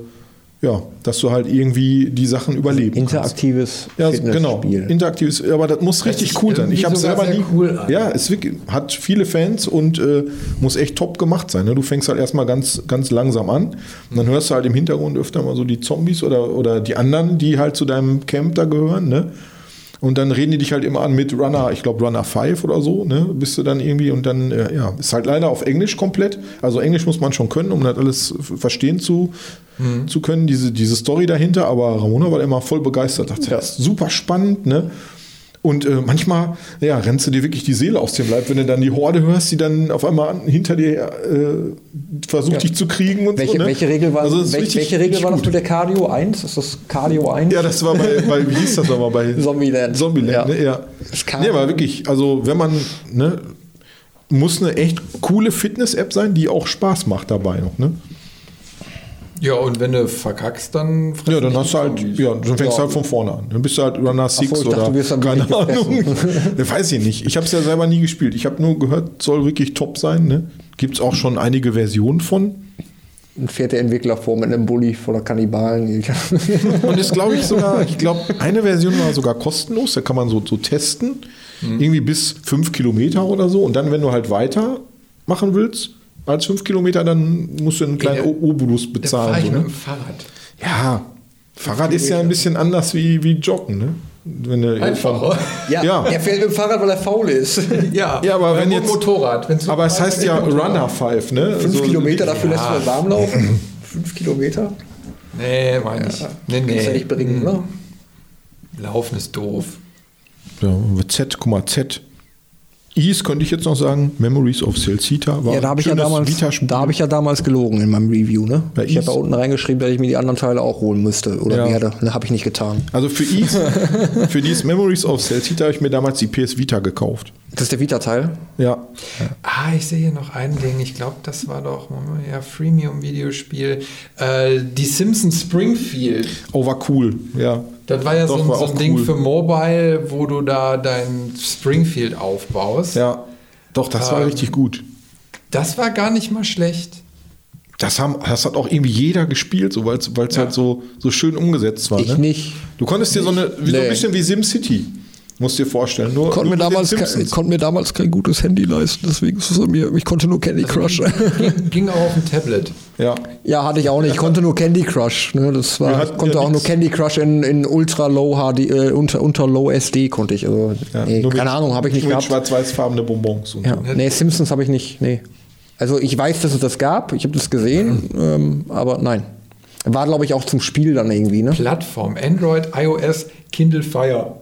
ja, dass du halt irgendwie die Sachen überleben kannst. Interaktives Ja, genau. Interaktives, aber das muss richtig sich cool sein. Ich habe selber nie. cool. Ja, es hat viele Fans und äh, muss echt top gemacht sein. Ne? Du fängst halt erstmal ganz, ganz langsam an und dann hörst du halt im Hintergrund öfter mal so die Zombies oder, oder die anderen, die halt zu deinem Camp da gehören. Ne? Und dann reden die dich halt immer an mit Runner, ich glaube Runner 5 oder so, ne? Bist du dann irgendwie und dann, äh, ja, ist halt leider auf Englisch komplett. Also Englisch muss man schon können, um das alles verstehen zu, zu können, diese, diese Story dahinter. Aber Ramona war immer voll begeistert, dachte, Ja. das ist super spannend, ne? Und äh, manchmal, ja, rennst du dir wirklich die Seele aus dem Leib, wenn du dann die Horde hörst, die dann auf einmal hinter dir äh, versucht, Ja. dich zu kriegen und Welche, so. Ne? welche Regel war, Also welche, richtig- welche Regel war das mit der Cardio 1? Ist das Cardio 1? Ja, das war bei, bei wie hieß das nochmal bei Zombieland. Zombieland, Ja. ne? Ja. Das kann- Nee, aber wirklich, also wenn man, ne, muss eine echt coole Fitness-App sein, die auch Spaß macht dabei noch, ne? Ja, und wenn du verkackst, dann fressen Ja, dann hast du halt, Zombies. ja, dann fängst du Ja. halt von vorne an. Dann bist du halt Runner 6 ich dachte, oder du wirst dann keine Ahnung. Weiß ich nicht. Ich habe es ja selber nie gespielt. Ich habe nur gehört, soll wirklich top sein. Ne? Gibt es auch schon einige Versionen von. Dann fährt der Entwickler vor mit einem Bulli voller Kannibalen. Und ist, glaube ich, sogar, ich glaube, eine Version war sogar kostenlos. Da kann man so, so testen. Irgendwie bis fünf Kilometer oder so. Und dann, wenn du halt weiter machen willst, als fünf Kilometer, dann musst du einen kleinen Obolus Da fahre bezahlen. ich So, mit ne? dem Fahrrad. Ja, Fahrrad ist ja ein bisschen anders wie, wie Joggen. Ne? Wenn du Einfacher. ja, Ja. er fährt mit dem Fahrrad, weil er faul ist. Ja, Ja, aber wenn mit jetzt- Motorrad. wenn's Aber es heißt ja. Runner 5, ne? Fünf So- Kilometer, dafür lässt Ja. du warm laufen. Fünf Kilometer? Nee, meine ich. Nee, Kannst du ja nee. nicht bringen, oder? Laufen ist doof. Ja, Z, guck mal, Z. Is könnte ich jetzt noch sagen, Memories of Celcita war Ja, da habe ich, ja damals- Vita-Spiel. da hab ich ja damals gelogen in meinem Review. Ne? Bei ich habe da unten reingeschrieben, dass ich mir die anderen Teile auch holen müsste oder Ja. werde. Ne, habe ich nicht getan. Also für Is, für dieses Memories of Celcita habe ich mir damals die PS Vita gekauft. Das ist der Vita-Teil. Ja. Ah, ich sehe hier noch ein Ding. Ich glaube, das war doch Moment, ja, Freemium-Videospiel. Äh, die Simpsons Springfield. Oh, war cool, ja. Das war ja Doch, so, ein- war so ein Ding cool. für Mobile, wo du da dein Springfield aufbaust. Ja. Doch, das war Ähm, richtig gut. Das war gar nicht mal schlecht. Das, haben, das hat auch irgendwie jeder gespielt, so, weil es Ja. halt so, so schön umgesetzt war. Ich ne? nicht. Du konntest dir so eine, wie so ein Nee. bisschen wie SimCity. Musst dir vorstellen. Nur, Konnte mir, damals kein, konnte mir damals kein gutes Handy leisten, deswegen ist es bei mir. Ich konnte nur Candy Crush. Ging, ging auch auf dem Tablet. Ja. ja, hatte ich auch nicht. Ich konnte nur Candy Crush. Ne? Das war, hatten konnte ja auch nur. Candy Crush in, in Ultra Low HD, äh, unter, unter Low SD konnte ich. Also, ja. nee, keine mit- Ahnung, habe ich nicht gehabt. schwarz-weiß-farbene Bonbons. Und Ja. so. Nee, Simpsons habe ich nicht. Nee. Also ich weiß, dass es das gab. Ich habe das gesehen, ähm, aber nein. War, glaube ich, auch zum Spiel dann irgendwie, ne? Plattform, Android, iOS, Kindle Fire.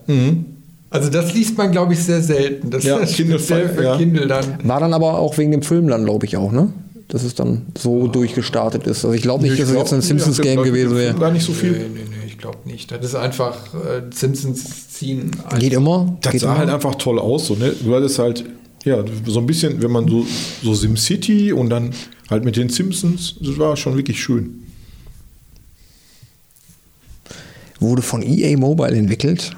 Also das liest man, glaube ich, sehr selten. Das Ja, ist Kindle speziell für ja. Kindle dann. War dann aber auch wegen dem Film dann, glaube ich, auch, ne? Dass es dann so durchgestartet ist. Also ich glaube nicht, dass es jetzt ein Simpsons-Game gewesen wäre. Gar nicht so Nee, viel. nee, nee, ich glaube nicht. Das ist einfach, äh, Simpsons ziehen. ein- Geht immer. Das geht sah immer. halt einfach toll aus, so, ne? Du hattest halt, ja, so ein bisschen, wenn man so, so SimCity und dann halt mit den Simpsons, das war schon wirklich schön. Wurde von EA Mobile entwickelt.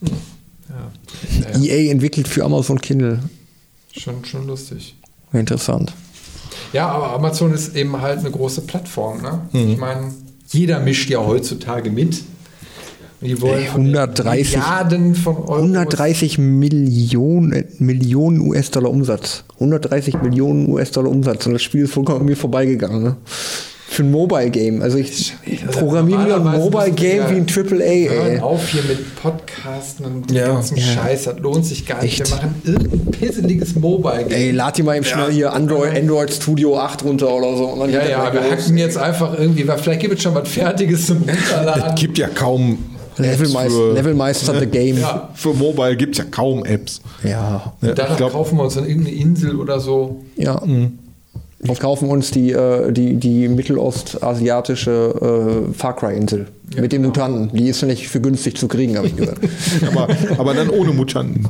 Ja. EA entwickelt für Amazon Kindle. schon, schon lustig. Interessant. Ja, aber Amazon ist eben halt eine große Plattform. Ne? Mhm. Ich meine, jeder mischt ja heutzutage mit. Die wollen Ey, von den 130 Milliarden von Euro. 130 Millionen, Millionen US-Dollar Umsatz. 130 Millionen US-Dollar Umsatz. Und das Spiel ist vollkommen an mir vorbeigegangen. Ne? Für ein Mobile-Game. Also ich Also programmiere mir ein normalerweise Mobile-Game müssen wie ein Triple A. Hören auf hier mit Podcasten und dem Ja. ganzen Ja. Scheiß. Das lohnt sich gar nicht. Echt? Wir machen irgendein pisseliges Mobile-Game. Ey, lad dir mal eben schnell hier Android, Android Studio 8 runter oder so. Und dann Ja, ja, wir hacken jetzt einfach irgendwie, weil vielleicht gibt es schon was Fertiges zum Runterladen. Es gibt ja kaum Levelmeister, für, Levelmeister the Game. Ja. für Mobile gibt es ja kaum Apps. Ja. Ja, Danach ich glaub, kaufen wir uns dann irgendeine Insel oder so. ja. Wir kaufen uns die, äh, die, die mittelostasiatische äh, Far Cry-Insel Ja, mit den genau. Mutanten. Die ist nicht für günstig zu kriegen, habe ich gehört. aber, aber dann ohne Mutanten.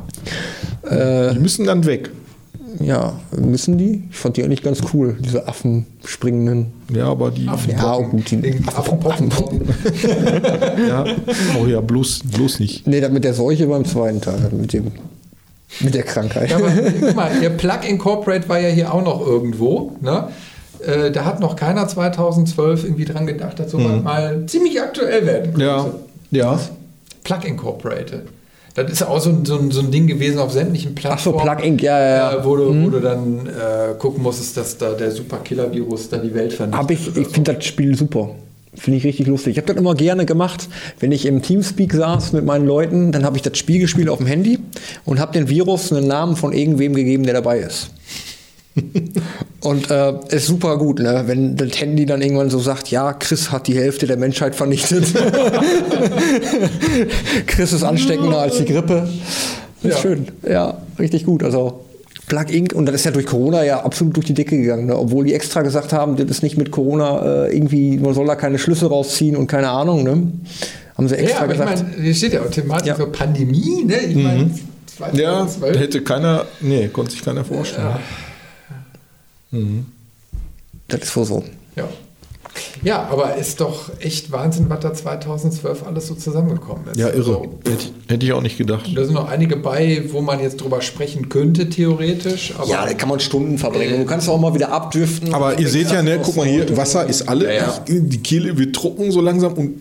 Äh, Die müssen dann weg. ja, müssen die? Ich fand die eigentlich ganz cool, diese Affen springenden. Ja, aber die. Ja, oh gut, die Affenpocken. Ja, oh ja, bloß, bloß nicht. Nee, mit der Seuche beim zweiten Teil, mit dem mit der Krankheit. Ja, aber guck mal, der Plug Incorporate war ja hier auch noch irgendwo. Ne? Äh, da hat noch keiner 2012 irgendwie dran gedacht, dass sowas mal ziemlich aktuell werden könnte. Ja, ja. Plug Incorporated. Das ist ja auch so ein, so, ein, so ein Ding gewesen auf sämtlichen Ach so, Plattformen. Plug Inc, ja, ja, ja. Äh, wo, du, wo du dann äh, gucken musstest, dass da der Super-Killer-Virus da die Welt vernichtet. Hab ich, ich finde das Spiel super. Finde ich richtig lustig. Ich habe das immer gerne gemacht, wenn ich im Teamspeak saß mit meinen Leuten, dann habe ich das Spiel gespielt auf dem Handy und habe den Virus einen Namen von irgendwem gegeben, der dabei ist. und äh, ist super gut, ne? wenn das Handy dann irgendwann so sagt, ja, Chris hat die Hälfte der Menschheit vernichtet. Chris ist ansteckender als die Grippe. Ist Ja. schön. Ja, richtig gut. Also Plug Inc. und das ist ja durch Corona ja absolut durch die Decke gegangen, ne? obwohl die extra gesagt haben, das ist nicht mit Corona äh, irgendwie, man soll da keine Schlüsse rausziehen und keine Ahnung, ne? Haben sie Ja, extra aber ich gesagt. meine, hier steht ja auch Thematik Ja. so Pandemie, ne? Ich meine, Ja, 2012. hätte keiner, nee, konnte sich keiner vorstellen. das ist wohl so. Ja. Ja, aber ist doch echt Wahnsinn, was da 2012 alles so zusammengekommen ist. Ja, irre. Also, Hätte, hätte ich auch nicht gedacht. da sind noch einige bei, wo man jetzt drüber sprechen könnte, theoretisch. Aber Ja, da kann man Stunden verbringen. Und du kannst auch mal wieder abdriften. Aber ihr seht ja, ne, guck mal hier, Wasser ist alle. Ja, ja. Die Kehle wird trocken so langsam und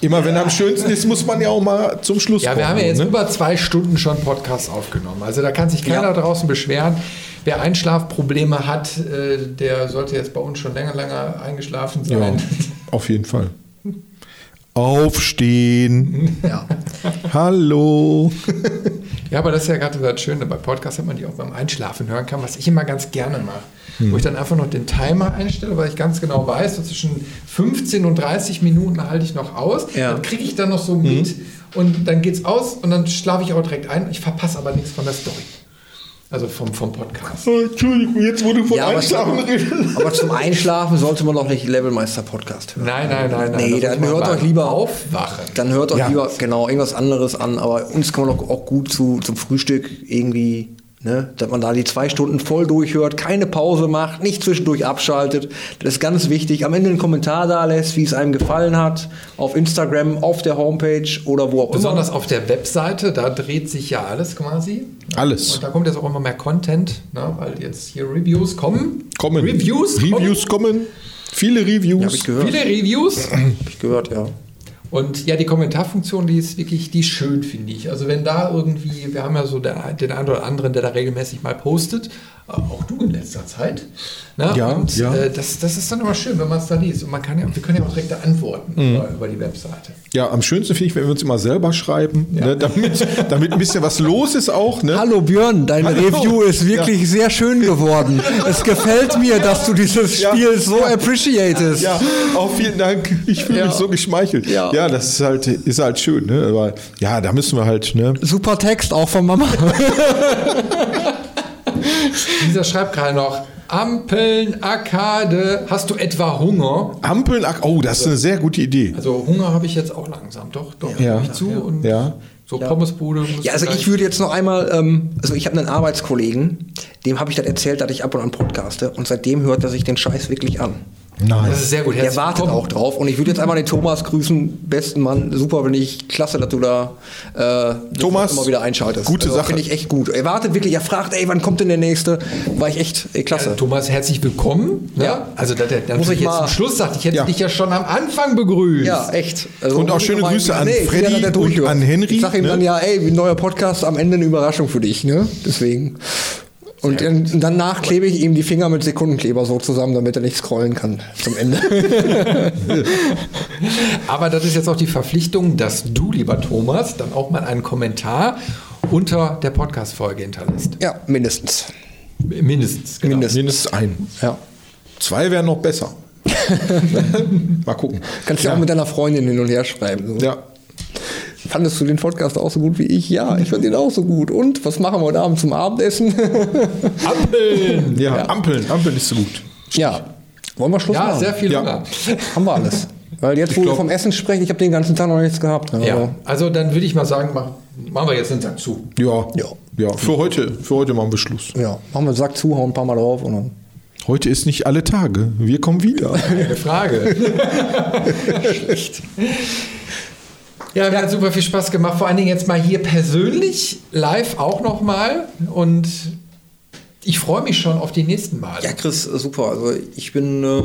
immer wenn er am schönsten ist, muss man ja auch mal zum Schluss Ja, wir haben ja jetzt ne? über zwei Stunden schon Podcast aufgenommen. Also da kann sich keiner Ja. draußen beschweren. Wer Einschlafprobleme hat, äh, der sollte jetzt bei uns schon länger, länger eingeschlafen Ja, sein. auf jeden Fall. Aufstehen. ja. Hallo. Ja, aber das ist ja gerade das Schöne. Bei Podcasts hat man die auch beim Einschlafen hören kann, was ich immer ganz gerne mache. Wo ich dann einfach noch den Timer einstelle, weil ich ganz genau weiß, so zwischen 15 und 30 Minuten halte ich noch aus. Ja. Dann kriege ich dann noch so mit und dann geht's aus und dann schlafe ich auch direkt ein. Ich verpasse aber nichts von der Story. Also vom, vom Podcast. Oh, Entschuldigung, jetzt wo du von Ja, aber, Einschlafen redest. aber zum Einschlafen sollte man doch nicht Levelmeister-Podcast hören. Nein, nein, nein, nein. Nee, dann man hört euch lieber aufwachen. Dann hört euch Ja. lieber genau irgendwas anderes an. Aber uns kann man auch, auch gut zu, zum Frühstück irgendwie, ne, dass man da die zwei Stunden voll durchhört, keine Pause macht, nicht zwischendurch abschaltet. Das ist ganz wichtig. Am Ende einen Kommentar da lässt, wie es einem gefallen hat, auf Instagram, auf der Homepage oder wo auch Besonders immer. auf der Webseite, da dreht sich ja alles quasi. Alles. Und da kommt jetzt auch immer mehr Content, ne, weil jetzt hier Reviews kommen. Kommen. Reviews? Reviews kommen. Viele Reviews. Hab ich gehört. Viele Reviews. Hab ich gehört, ja. Und ja, die Kommentarfunktion, die ist wirklich, die ist schön, finde ich. Also wenn da irgendwie, wir haben ja so der, den einen oder anderen, der da regelmäßig mal postet, auch du in letzter Zeit. Ne? Ja, und ja. Äh, das, das ist dann immer schön, wenn man es da liest. Und man kann ja, wir können ja auch direkt antworten Mhm. über, über die Webseite. Ja, am schönsten finde ich, wenn wir uns immer selber schreiben, ne, damit, damit ein bisschen was los ist auch. Ne? Hallo Björn, dein Hallo. Review ist wirklich sehr schön geworden. Es gefällt mir, dass du dieses Ja. Spiel so appreciatest. Ja, auch vielen Dank. Ich fühle Ja. mich so geschmeichelt. Ja. Ja. das ist halt, ist halt schön. Ne? Aber ja, da müssen wir halt. Ne? Super Text, auch von Mama. Dieser schreibt gerade noch, Ampeln, Arkade, hast du etwa Hunger? Ampeln, ach, oh, das ist eine sehr gute Idee. Also Hunger habe ich jetzt auch langsam, doch, doch, Ja. ich zu. Und Ja. so Pommesbude. Ja, also ich würde jetzt noch einmal, ähm, also ich habe einen Arbeitskollegen, dem habe ich das erzählt, dass ich ab und an podcaste und seitdem hört er sich den Scheiß wirklich an. Nein. Das ist sehr gut. Der herzlich wartet willkommen. auch drauf und ich würde jetzt einmal den Thomas grüßen, besten Mann, super, wenn ich, klasse, dass du da äh, Thomas, immer wieder einschaltest. gute Sache. Finde ich echt gut. Er wartet wirklich, er fragt, ey, wann kommt denn der nächste? War ich echt, ey, klasse. Also, Thomas, herzlich willkommen. Ne? Ja. Also, dass er Muss ich jetzt mal- zum Schluss sagt, ich hätte Ja. dich ja schon am Anfang begrüßt. Ja, echt. Also Und auch schöne Grüße an will Freddy er und an Henry, Ich sag ihm ne? dann ja, ey, ein neuer Podcast, am Ende eine Überraschung für dich, ne? Deswegen. Und dann, danach klebe ich ihm die Finger mit Sekundenkleber so zusammen, damit er nicht scrollen kann zum Ende. Aber das ist jetzt auch die Verpflichtung, dass du, lieber Thomas, dann auch mal einen Kommentar unter der Podcast-Folge hinterlässt. ja, mindestens. Mindestens. Genau. Mindestens. Mindestens ein. Ja. Zwei wären noch besser. Mal gucken. Kannst ja auch mit deiner Freundin hin und her schreiben. So. Ja. Fandest du den Podcast auch so gut wie ich? Ja, ich fand ihn auch so gut. Und was machen wir heute Abend zum Abendessen? Ampeln. Ja, Ampeln. Ampeln ist so gut. ja. Wollen wir Schluss Ja, machen? sehr viel Ja. Hunger. Haben wir alles. Weil jetzt, wo wir vom Essen sprechen, ich habe den ganzen Tag noch nichts gehabt. ne? Ja, also dann würde ich mal sagen, machen, machen wir jetzt den Sack zu. Ja. Ja. Ja, für heute, für heute machen wir Schluss. Ja, machen wir den Sack zu, hauen ein paar Mal drauf und dann. Heute ist nicht alle Tage. Wir kommen wieder. Keine Frage. Ja, mir hat super viel Spaß gemacht. Vor allen Dingen jetzt mal hier persönlich, live auch nochmal. Und ich freue mich schon auf die nächsten Male. Ja, Chris, äh, super. Also ich bin äh,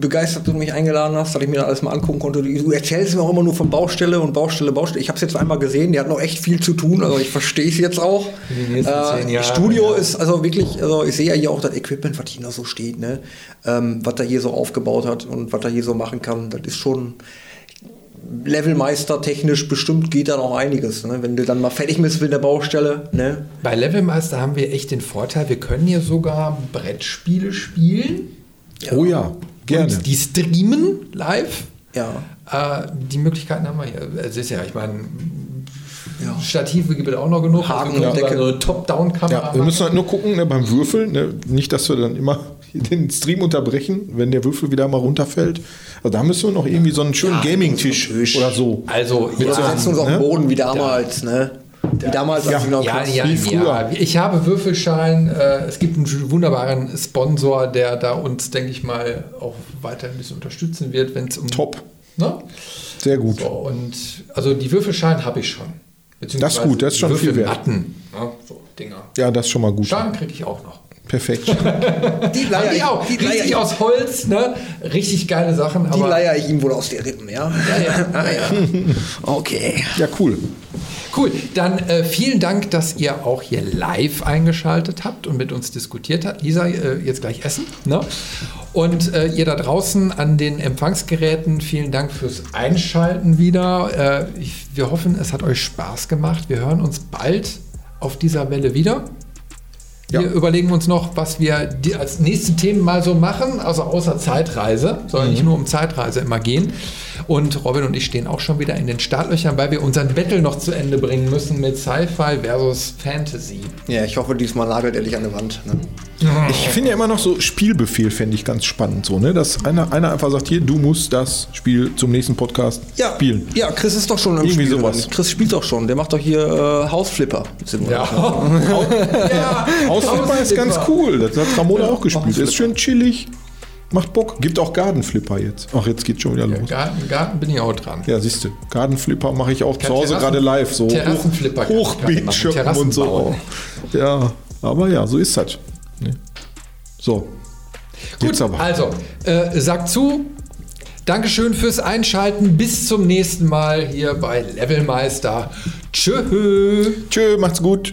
begeistert, dass du mich eingeladen hast, dass ich mir das alles mal angucken konnte. Du erzählst mir auch immer nur von Baustelle und Baustelle, Baustelle. Ich habe es jetzt einmal gesehen, der hat noch echt viel zu tun, also ich verstehe es jetzt auch. Den nächsten zehn Jahren, Studio ja. ist also wirklich, also ich sehe ja hier auch das Equipment, was hier noch so steht, ne? ähm, was er hier so aufgebaut hat und was er hier so machen kann. Das ist schon Levelmeister technisch bestimmt geht da noch einiges. Ne? Wenn du dann mal fertig bist mit der Baustelle, ne? Bei Levelmeister haben wir echt den Vorteil, wir können hier sogar Brettspiele spielen. Oh ja, gerne. Und die streamen live. Ja. Äh, die Möglichkeiten haben wir hier. Es ist ja, ich meine, Ja. Stative gibt es auch noch genug. Haken sogar Decke. so eine Top-Down-Kamera Ja, wir machen. müssen halt nur gucken ne, beim Würfeln, ne, nicht, dass wir dann immer den Stream unterbrechen, wenn der Würfel wieder mal runterfällt. Also da müssen wir noch irgendwie so einen schönen Ja, Gaming-Tisch Tisch. oder so. Also, Wir ja, setzen uns auf ne? den Boden wie damals, ne? Wie damals, als Ja. noch Ja, ja, wie früher. ja. Ich habe Würfelschein. Äh, es gibt einen wunderbaren Sponsor, der da uns, denke ich mal, auch weiter ein bisschen unterstützen wird, wenn es um. Top. Ne? Sehr gut. So, und also die Würfelschein habe ich schon. Das ist gut, das ist schon viel wert. Würfelmatten, Ne? So Dinger. Ja, das ist schon mal gut. Schein kriege ich auch noch. Perfekt. Die leier die ich, auch. die leier Richtig ich, aus Holz, ne? Richtig geile Sachen. die leier ich ihm wohl aus den Rippen, ja? Ah, ja. Okay. Ja, cool. Cool, dann äh, vielen Dank, dass ihr auch hier live eingeschaltet habt und mit uns diskutiert habt. Lisa, äh, jetzt gleich essen. Ne? Und äh, ihr da draußen an den Empfangsgeräten, vielen Dank fürs Einschalten wieder. Äh, ich, wir hoffen, es hat euch Spaß gemacht. Wir hören uns bald auf dieser Welle wieder. Wir Ja. überlegen uns noch, was wir als nächste Themen mal so machen, also außer Zeitreise. Soll Mhm. nicht nur um Zeitreise immer gehen. Und Robin und ich stehen auch schon wieder in den Startlöchern, weil wir unseren Battle noch zu Ende bringen müssen mit Sci-Fi versus Fantasy. Ja, ich hoffe, diesmal nagelt er dich an die Wand. Ne? Ich finde ja immer noch so Spielbefehl fände ich ganz spannend so, ne? Dass einer, einer einfach sagt, hier, du musst das Spiel zum nächsten Podcast Ja, spielen. ja, Chris ist doch schon im Irgendwie Spiel sowas. Chris spielt doch schon. Der macht doch hier äh, Hausflipper. Ja. ja. Hausflipper ist ganz cool. Das hat Ramona auch gespielt. Ist schön chillig. Macht Bock. Gibt auch Gardenflipper jetzt. Ach, jetzt geht schon wieder los. Garten, Garten bin ich auch dran. Ja, siehst du. Gardenflipper mache ich auch zu Hause gerade live. So Terrassenflipper ich machen. Hochbildschirm und so. bauen. Ja, aber ja, so ist das. Ne? So. Gut, aber. also, äh, sagt zu, Dankeschön fürs Einschalten. Bis zum nächsten Mal hier bei Levelmeister. Tschö. Tschö, macht's gut.